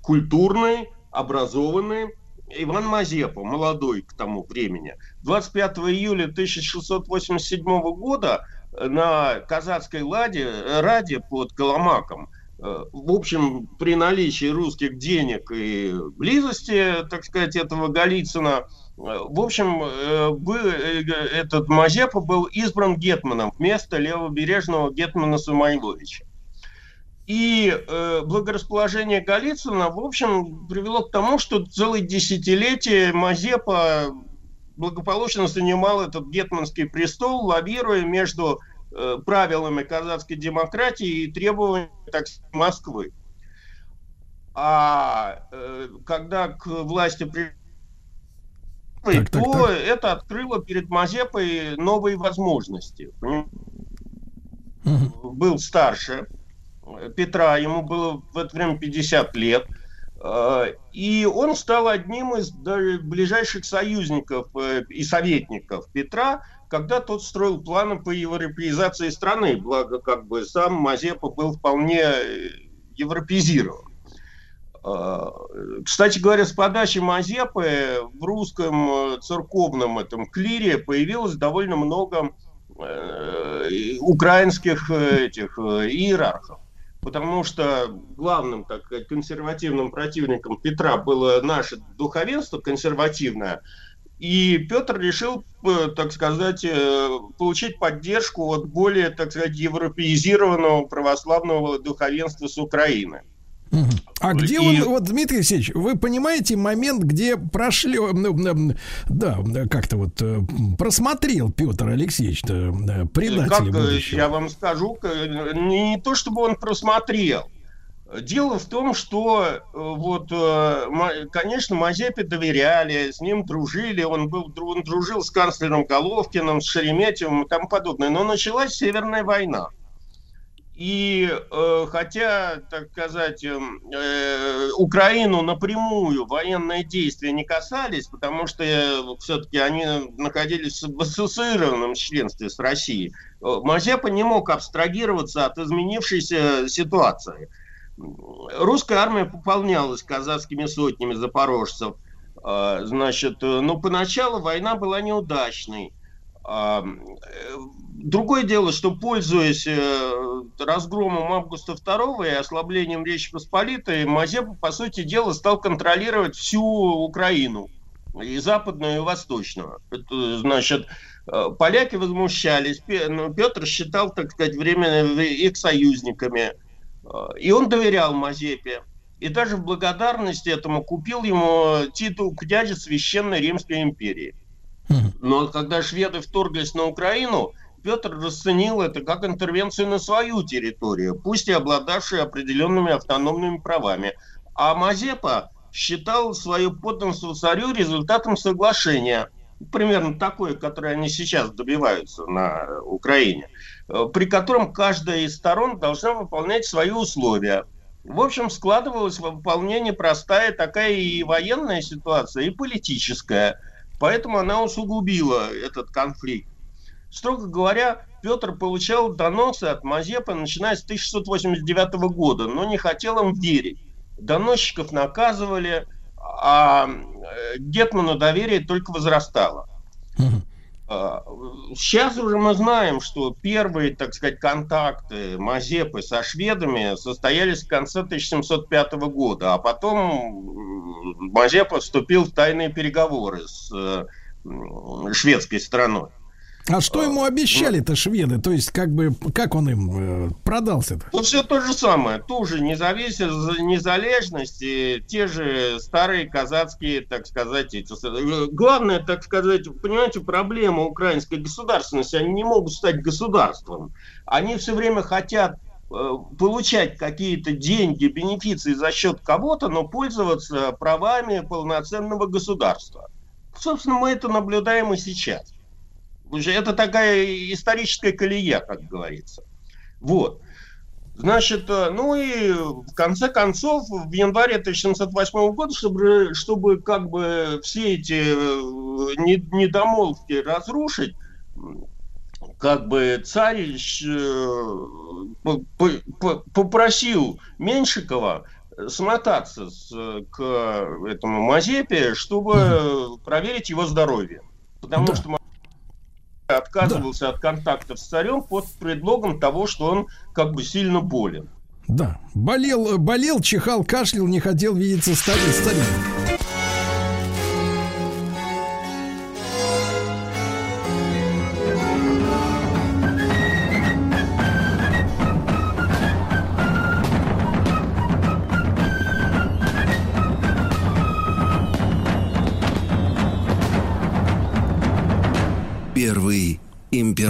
культурный, образованный Иван Мазепа, молодой к тому времени. 25 июля 1687 года на казацкой ладе, раде под Коломаком, в общем, при наличии русских денег и близости, так сказать, этого Голицына, э, в общем, э, бы- э, этот Мазепа был избран гетманом вместо левобережного гетмана Самойловича. И э, благорасположение Голицына, в общем, привело к тому, что целое десятилетие Мазепа благополучно занимал этот гетманский престол, лавируя между э, правилами казацкой демократии и требованиями так Москвы. А э, когда к власти при Так, так, то так. это открыло перед Мазепой новые возможности. Поним- Был старше Петра, ему было в это время 50 лет. Э, И он стал одним из ближайших союзников э, и советников Петра, когда тот строил планы по европеизации страны. Благо, как бы сам Мазепа был вполне э, европеизирован. Э, Кстати говоря, с подачи Мазепы в русском э, церковном этом клире появилось довольно много э, украинских этих иерархов. Потому что главным, так консервативным противником Петра было наше духовенство консервативное. И Петр решил, э, так сказать, э, получить поддержку от более, так сказать, европеизированного православного духовенства с Украины. А где И- он, вот, Дмитрий Алексеевич, вы понимаете момент, где прошли, м, да, как-то вот э, просмотрел Петр Алексеевич-то э, предателя Как, э, будущего? я вам скажу, не, не то чтобы он просмотрел. Дело в том, что э, вот, э, конечно, Мазепе доверяли, с ним дружили, он, был, он дружил с канцлером Головкиным, с Шереметьевым и тому подобное. Но началась Северная война. И э, хотя, так сказать, эм, Украину напрямую военные действия не касались, потому что все-таки они находились в ассоциированном членстве с Россией, Мазепа не мог абстрагироваться от изменившейся ситуации. Русская армия пополнялась казацкими сотнями запорожцев. Э, Значит, э, но поначалу война была неудачной. А, э, Другое дело, что пользуясь э, разгромом Августа II и ослаблением Речи Посполитой, Мазепа, по сути дела, стал контролировать всю Украину, и западную, и восточную. Это, значит, поляки возмущались, ну, Петр считал, так сказать, временно их союзниками, и он доверял Мазепе. И даже в благодарность этому купил ему титул князя Священной Римской империи. Но когда шведы вторглись на Украину, Петр расценил это как интервенцию на свою территорию, пусть и обладавшую определенными автономными правами. А Мазепа считал свое подданство царю результатом соглашения, примерно такое, которое они сейчас добиваются на Украине, э, при котором каждая из сторон должна выполнять свои условия. В общем, складывалась в выполнении простая такая и военная ситуация, и политическая. Поэтому она усугубила этот конфликт. Строго говоря, Петр получал доносы от Мазепы, начиная с 1689 года, но не хотел им верить. Доносчиков наказывали, а э, Гетману доверие только возрастало. Сейчас уже мы знаем, что первые, так сказать, контакты Мазепы со шведами состоялись в конце 1705 года, а потом Мазепа вступил в тайные переговоры с шведской стороной. А что ему обещали-то шведы? То есть, как бы, как он им э, продался-то? Ну, все то же самое. Тоже независимость, незалежность, и те же старые казацкие, так сказать, эти, с- главное, так сказать, понимаете, проблема украинской государственности, они не могут стать государством. Они все время хотят э, получать какие-то деньги, бенефиции за счет кого-то, но пользоваться правами полноценного государства. Собственно, мы это наблюдаем и сейчас. Уже Это такая историческая колея, как говорится. Вот. Значит, э, ну и в конце концов, в январе 1708 года, чтобы, чтобы как бы все эти э, не- недомолвки разрушить, как бы царь э, по- по- по- попросил Меньшикова смотаться с- к этому Мазепе, чтобы проверить его здоровье. Потому что отказывался от контактов с царем под предлогом того, что он как бы сильно болен. Да. Болел, болел, чихал, кашлял, не хотел видеться с стари-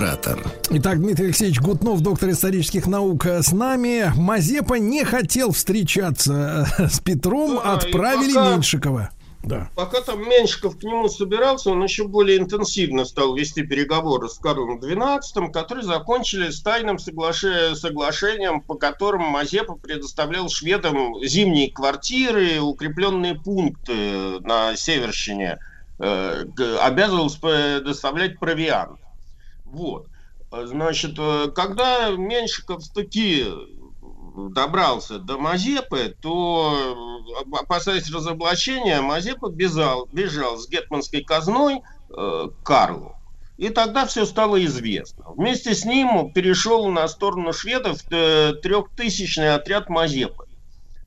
император. Итак, Дмитрий Алексеевич Гутнов, доктор исторических наук, э, с нами. Мазепа не хотел встречаться э, с Петром, Да, отправили пока- Меньшикова. Да. Пока там Меньшиков к нему собирался, он еще более интенсивно стал вести переговоры с Карлом XII, которые закончились тайным соглаше- соглашением, по которому Мазепа предоставлял шведам зимние квартиры, укрепленные пункты на Северщине, э, обязывался предоставлять провиант. Вот. Значит, э, когда Меньшиков таки добрался до Мазепы, то, э, опасаясь разоблачения, Мазепа бежал, бежал с гетманской казной э, к Карлу. И тогда все стало известно. Вместе с ним перешел на сторону шведов э, трехтысячный отряд Мазепы.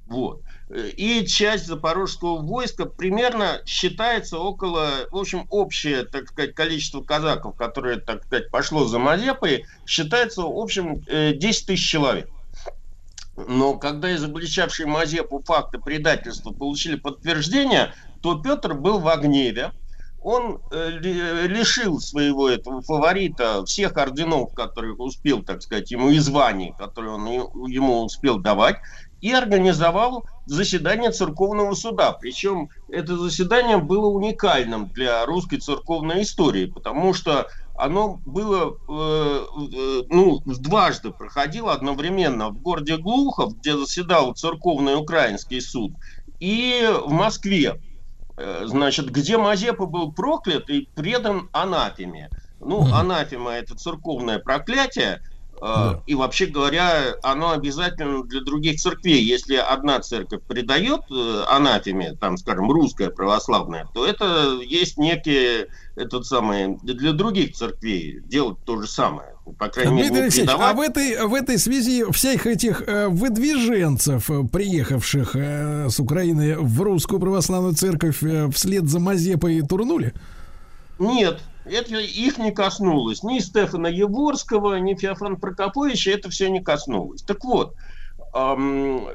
Вот. И часть запорожского войска примерно считается около, в общем, общее, так сказать, количество казаков, которое, так сказать, пошло за Мазепой, считается, в общем, э, 10 тысяч человек. Но когда изобличавшие Мазепу факты предательства получили подтверждение, то Петр был в гневе. Он э, ли- лишил своего этого фаворита всех орденов, которые успел, так сказать, ему и званий, которые он ему успел давать, и организовал заседание церковного суда. Причем это заседание было уникальным для русской церковной истории, потому что оно было, э, э, ну, дважды проходило одновременно в городе Глухов, где заседал церковный украинский суд, и в Москве, э, значит, где Мазепа был проклят и предан анафеме. Ну, анафема – это церковное проклятие, э, и вообще говоря, оно обязательно для других церквей. Если одна церковь предает э, анафеме, там, скажем, русская православная, то это есть некий этот самый для других церквей делать то же самое. По крайней мере, Дмитрий не Алексеевич, а в этой, в этой связи всех этих э, выдвиженцев, приехавших с Украины в русскую православную церковь вслед за Мазепой турнули? Нет, это их не коснулось. Ни Стефана Еворского, ни Феофана Прокоповича это все не коснулось. Так вот, ам, э,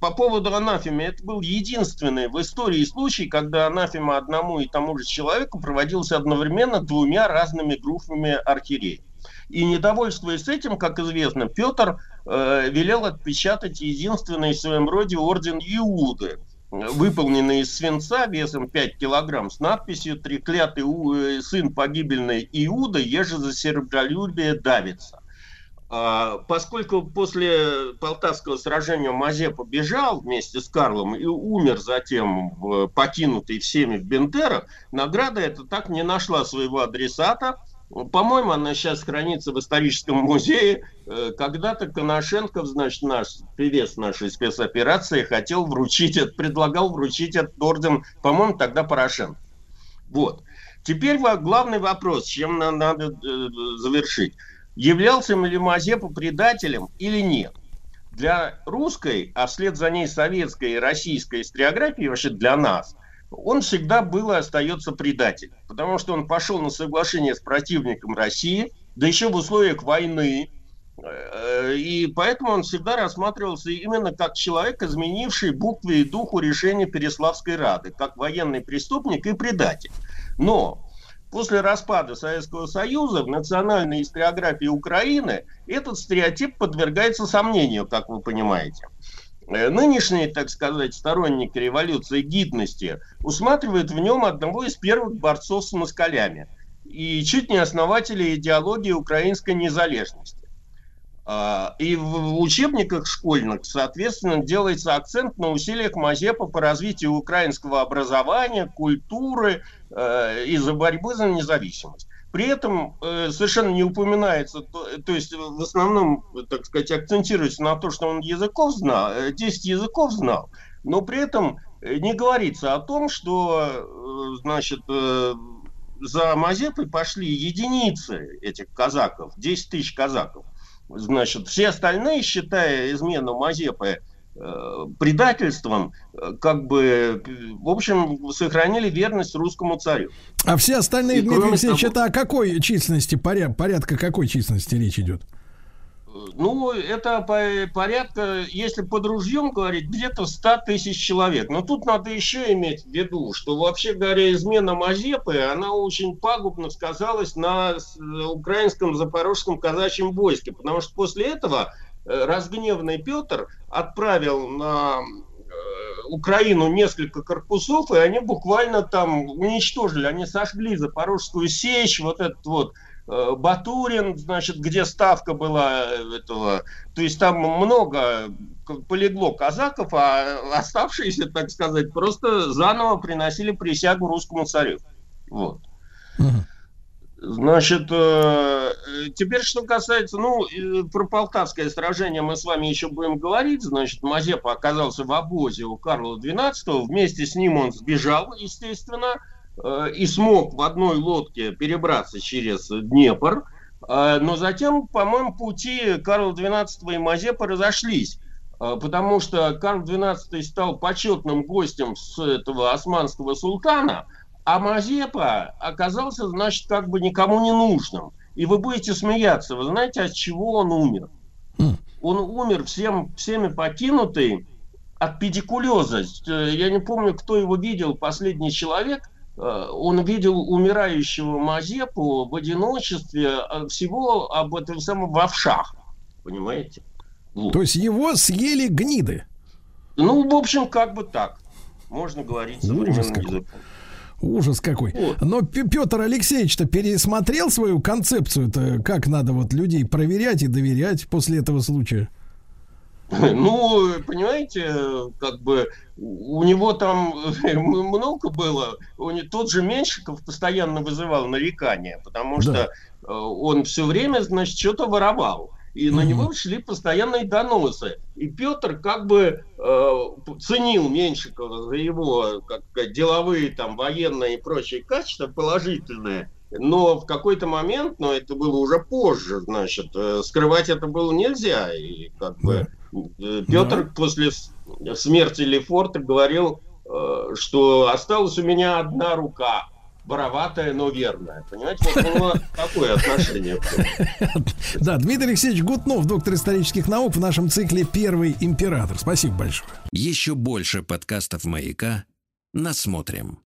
по поводу анафемы, это был единственный в истории случай, когда анафема одному и тому же человеку проводился одновременно двумя разными группами архиереев. И недовольствуясь этим, как известно, Петр э, велел отпечатать единственный в своем роде орден Иуды, выполненный из свинца весом 5 килограмм с надписью «Треклятый э, сын погибельной Иуда, еже за серебролюбие давится». А, поскольку после Полтавского сражения Мазепа бежал вместе с Карлом и умер затем в, покинутый всеми в Бендерах, награда эта так не нашла своего адресата. По-моему, она сейчас хранится в историческом музее. Э, Когда-то Коношенков, значит, наш певец нашей спецоперации, хотел вручить, предлагал вручить этот орден, по-моему, тогда Порошенко. Вот. Теперь главный вопрос, чем на- надо э, завершить. Являлся ли Мазепа предателем или нет? Для русской, а вслед за ней советской и российской историографии, вообще для нас, он всегда был и остается предателем. Потому что он пошел на соглашение с противником России, да еще в условиях войны. Э, И поэтому он всегда рассматривался именно как человек, изменивший букве и духу решения Переславской Рады, как военный преступник и предатель. Но после распада Советского Союза в национальной историографии Украины этот стереотип подвергается сомнению, как вы понимаете. Э, Нынешние, так сказать, сторонники революции гидности усматривают в нем одного из первых борцов с москалями и чуть не основателя идеологии украинской незалежности. А, И в учебниках школьных, соответственно, делается акцент на усилиях Мазепа по развитию украинского образования, культуры э, и за борьбы за независимость. При этом э, совершенно не упоминается, то, то есть в основном, так сказать, акцентируется на то, что он языков знал, э, 10 языков знал, но при этом э, не говорится о том, что, э, значит, э, за Мазепой пошли единицы этих казаков, 10 тысяч казаков. Значит, все остальные, считая измену Мазепы э, предательством, э, как бы, э, в общем, сохранили верность русскому царю. А все остальные, И Дмитрий Алексеевич, того- это о какой численности, поря- порядка какой численности речь идет? Ну, это по- порядка, если под ружьем говорить, где-то 100 тысяч человек. Но тут надо еще иметь в виду, что вообще говоря, измена Мазепы, она очень пагубно сказалась на украинском запорожском казачьем войске. Потому что после этого э, разгневанный Петр отправил на э, Украину несколько корпусов, и они буквально там уничтожили, они сожгли Запорожскую сечь, вот этот вот э, Батурин, значит, где ставка была э, этого, то есть там много полегло казаков, а оставшиеся, так сказать, просто заново приносили присягу русскому царю. Вот. Значит, э, теперь что касается, ну, про Полтавское сражение мы с вами еще будем говорить. Значит, Мазепа оказался в обозе у Карла XII, вместе с ним он сбежал, естественно, э, и смог в одной лодке перебраться через Днепр. Э, Но затем, по-моему, пути Карла XII и Мазепа разошлись. Потому что Карл XII стал почетным гостем с этого османского султана, а Мазепа оказался, значит, как бы никому не нужным. И вы будете смеяться. Вы знаете, от чего он умер? Он умер всем, всеми покинутый от педикулеза. Э, Я не помню, кто его видел, последний человек. Э, Он видел умирающего Мазепу в одиночестве, э, всего об этом самом в овшах. Понимаете? То есть его съели гниды. Ну, в общем, как бы так. Можно говорить современным языком. Ужас какой. Но Петр Алексеевич-то пересмотрел свою концепцию-то, как надо вот людей проверять и доверять после этого случая. Ну, понимаете, как бы у него там много было. У не- Тот же Меньшиков постоянно вызывал нарекания, потому что э, он все время, значит, что-то воровал. И на него шли постоянные доносы. И Петр как бы э, ценил Меньшикова за его как сказать, деловые, там, военные и прочие качества положительные. Но в какой-то момент, но это было уже позже, значит, э, скрывать это было нельзя. И как бы э, Петр после с- смерти Лефорта говорил, э, что осталась у меня одна рука, бороватая, но верная. Понимаете, вот него такое отношение. Да, Дмитрий Алексеевич Гутнов, доктор исторических наук в нашем цикле «Первый император». Спасибо большое. Еще больше подкастов «Маяка» насмотрим.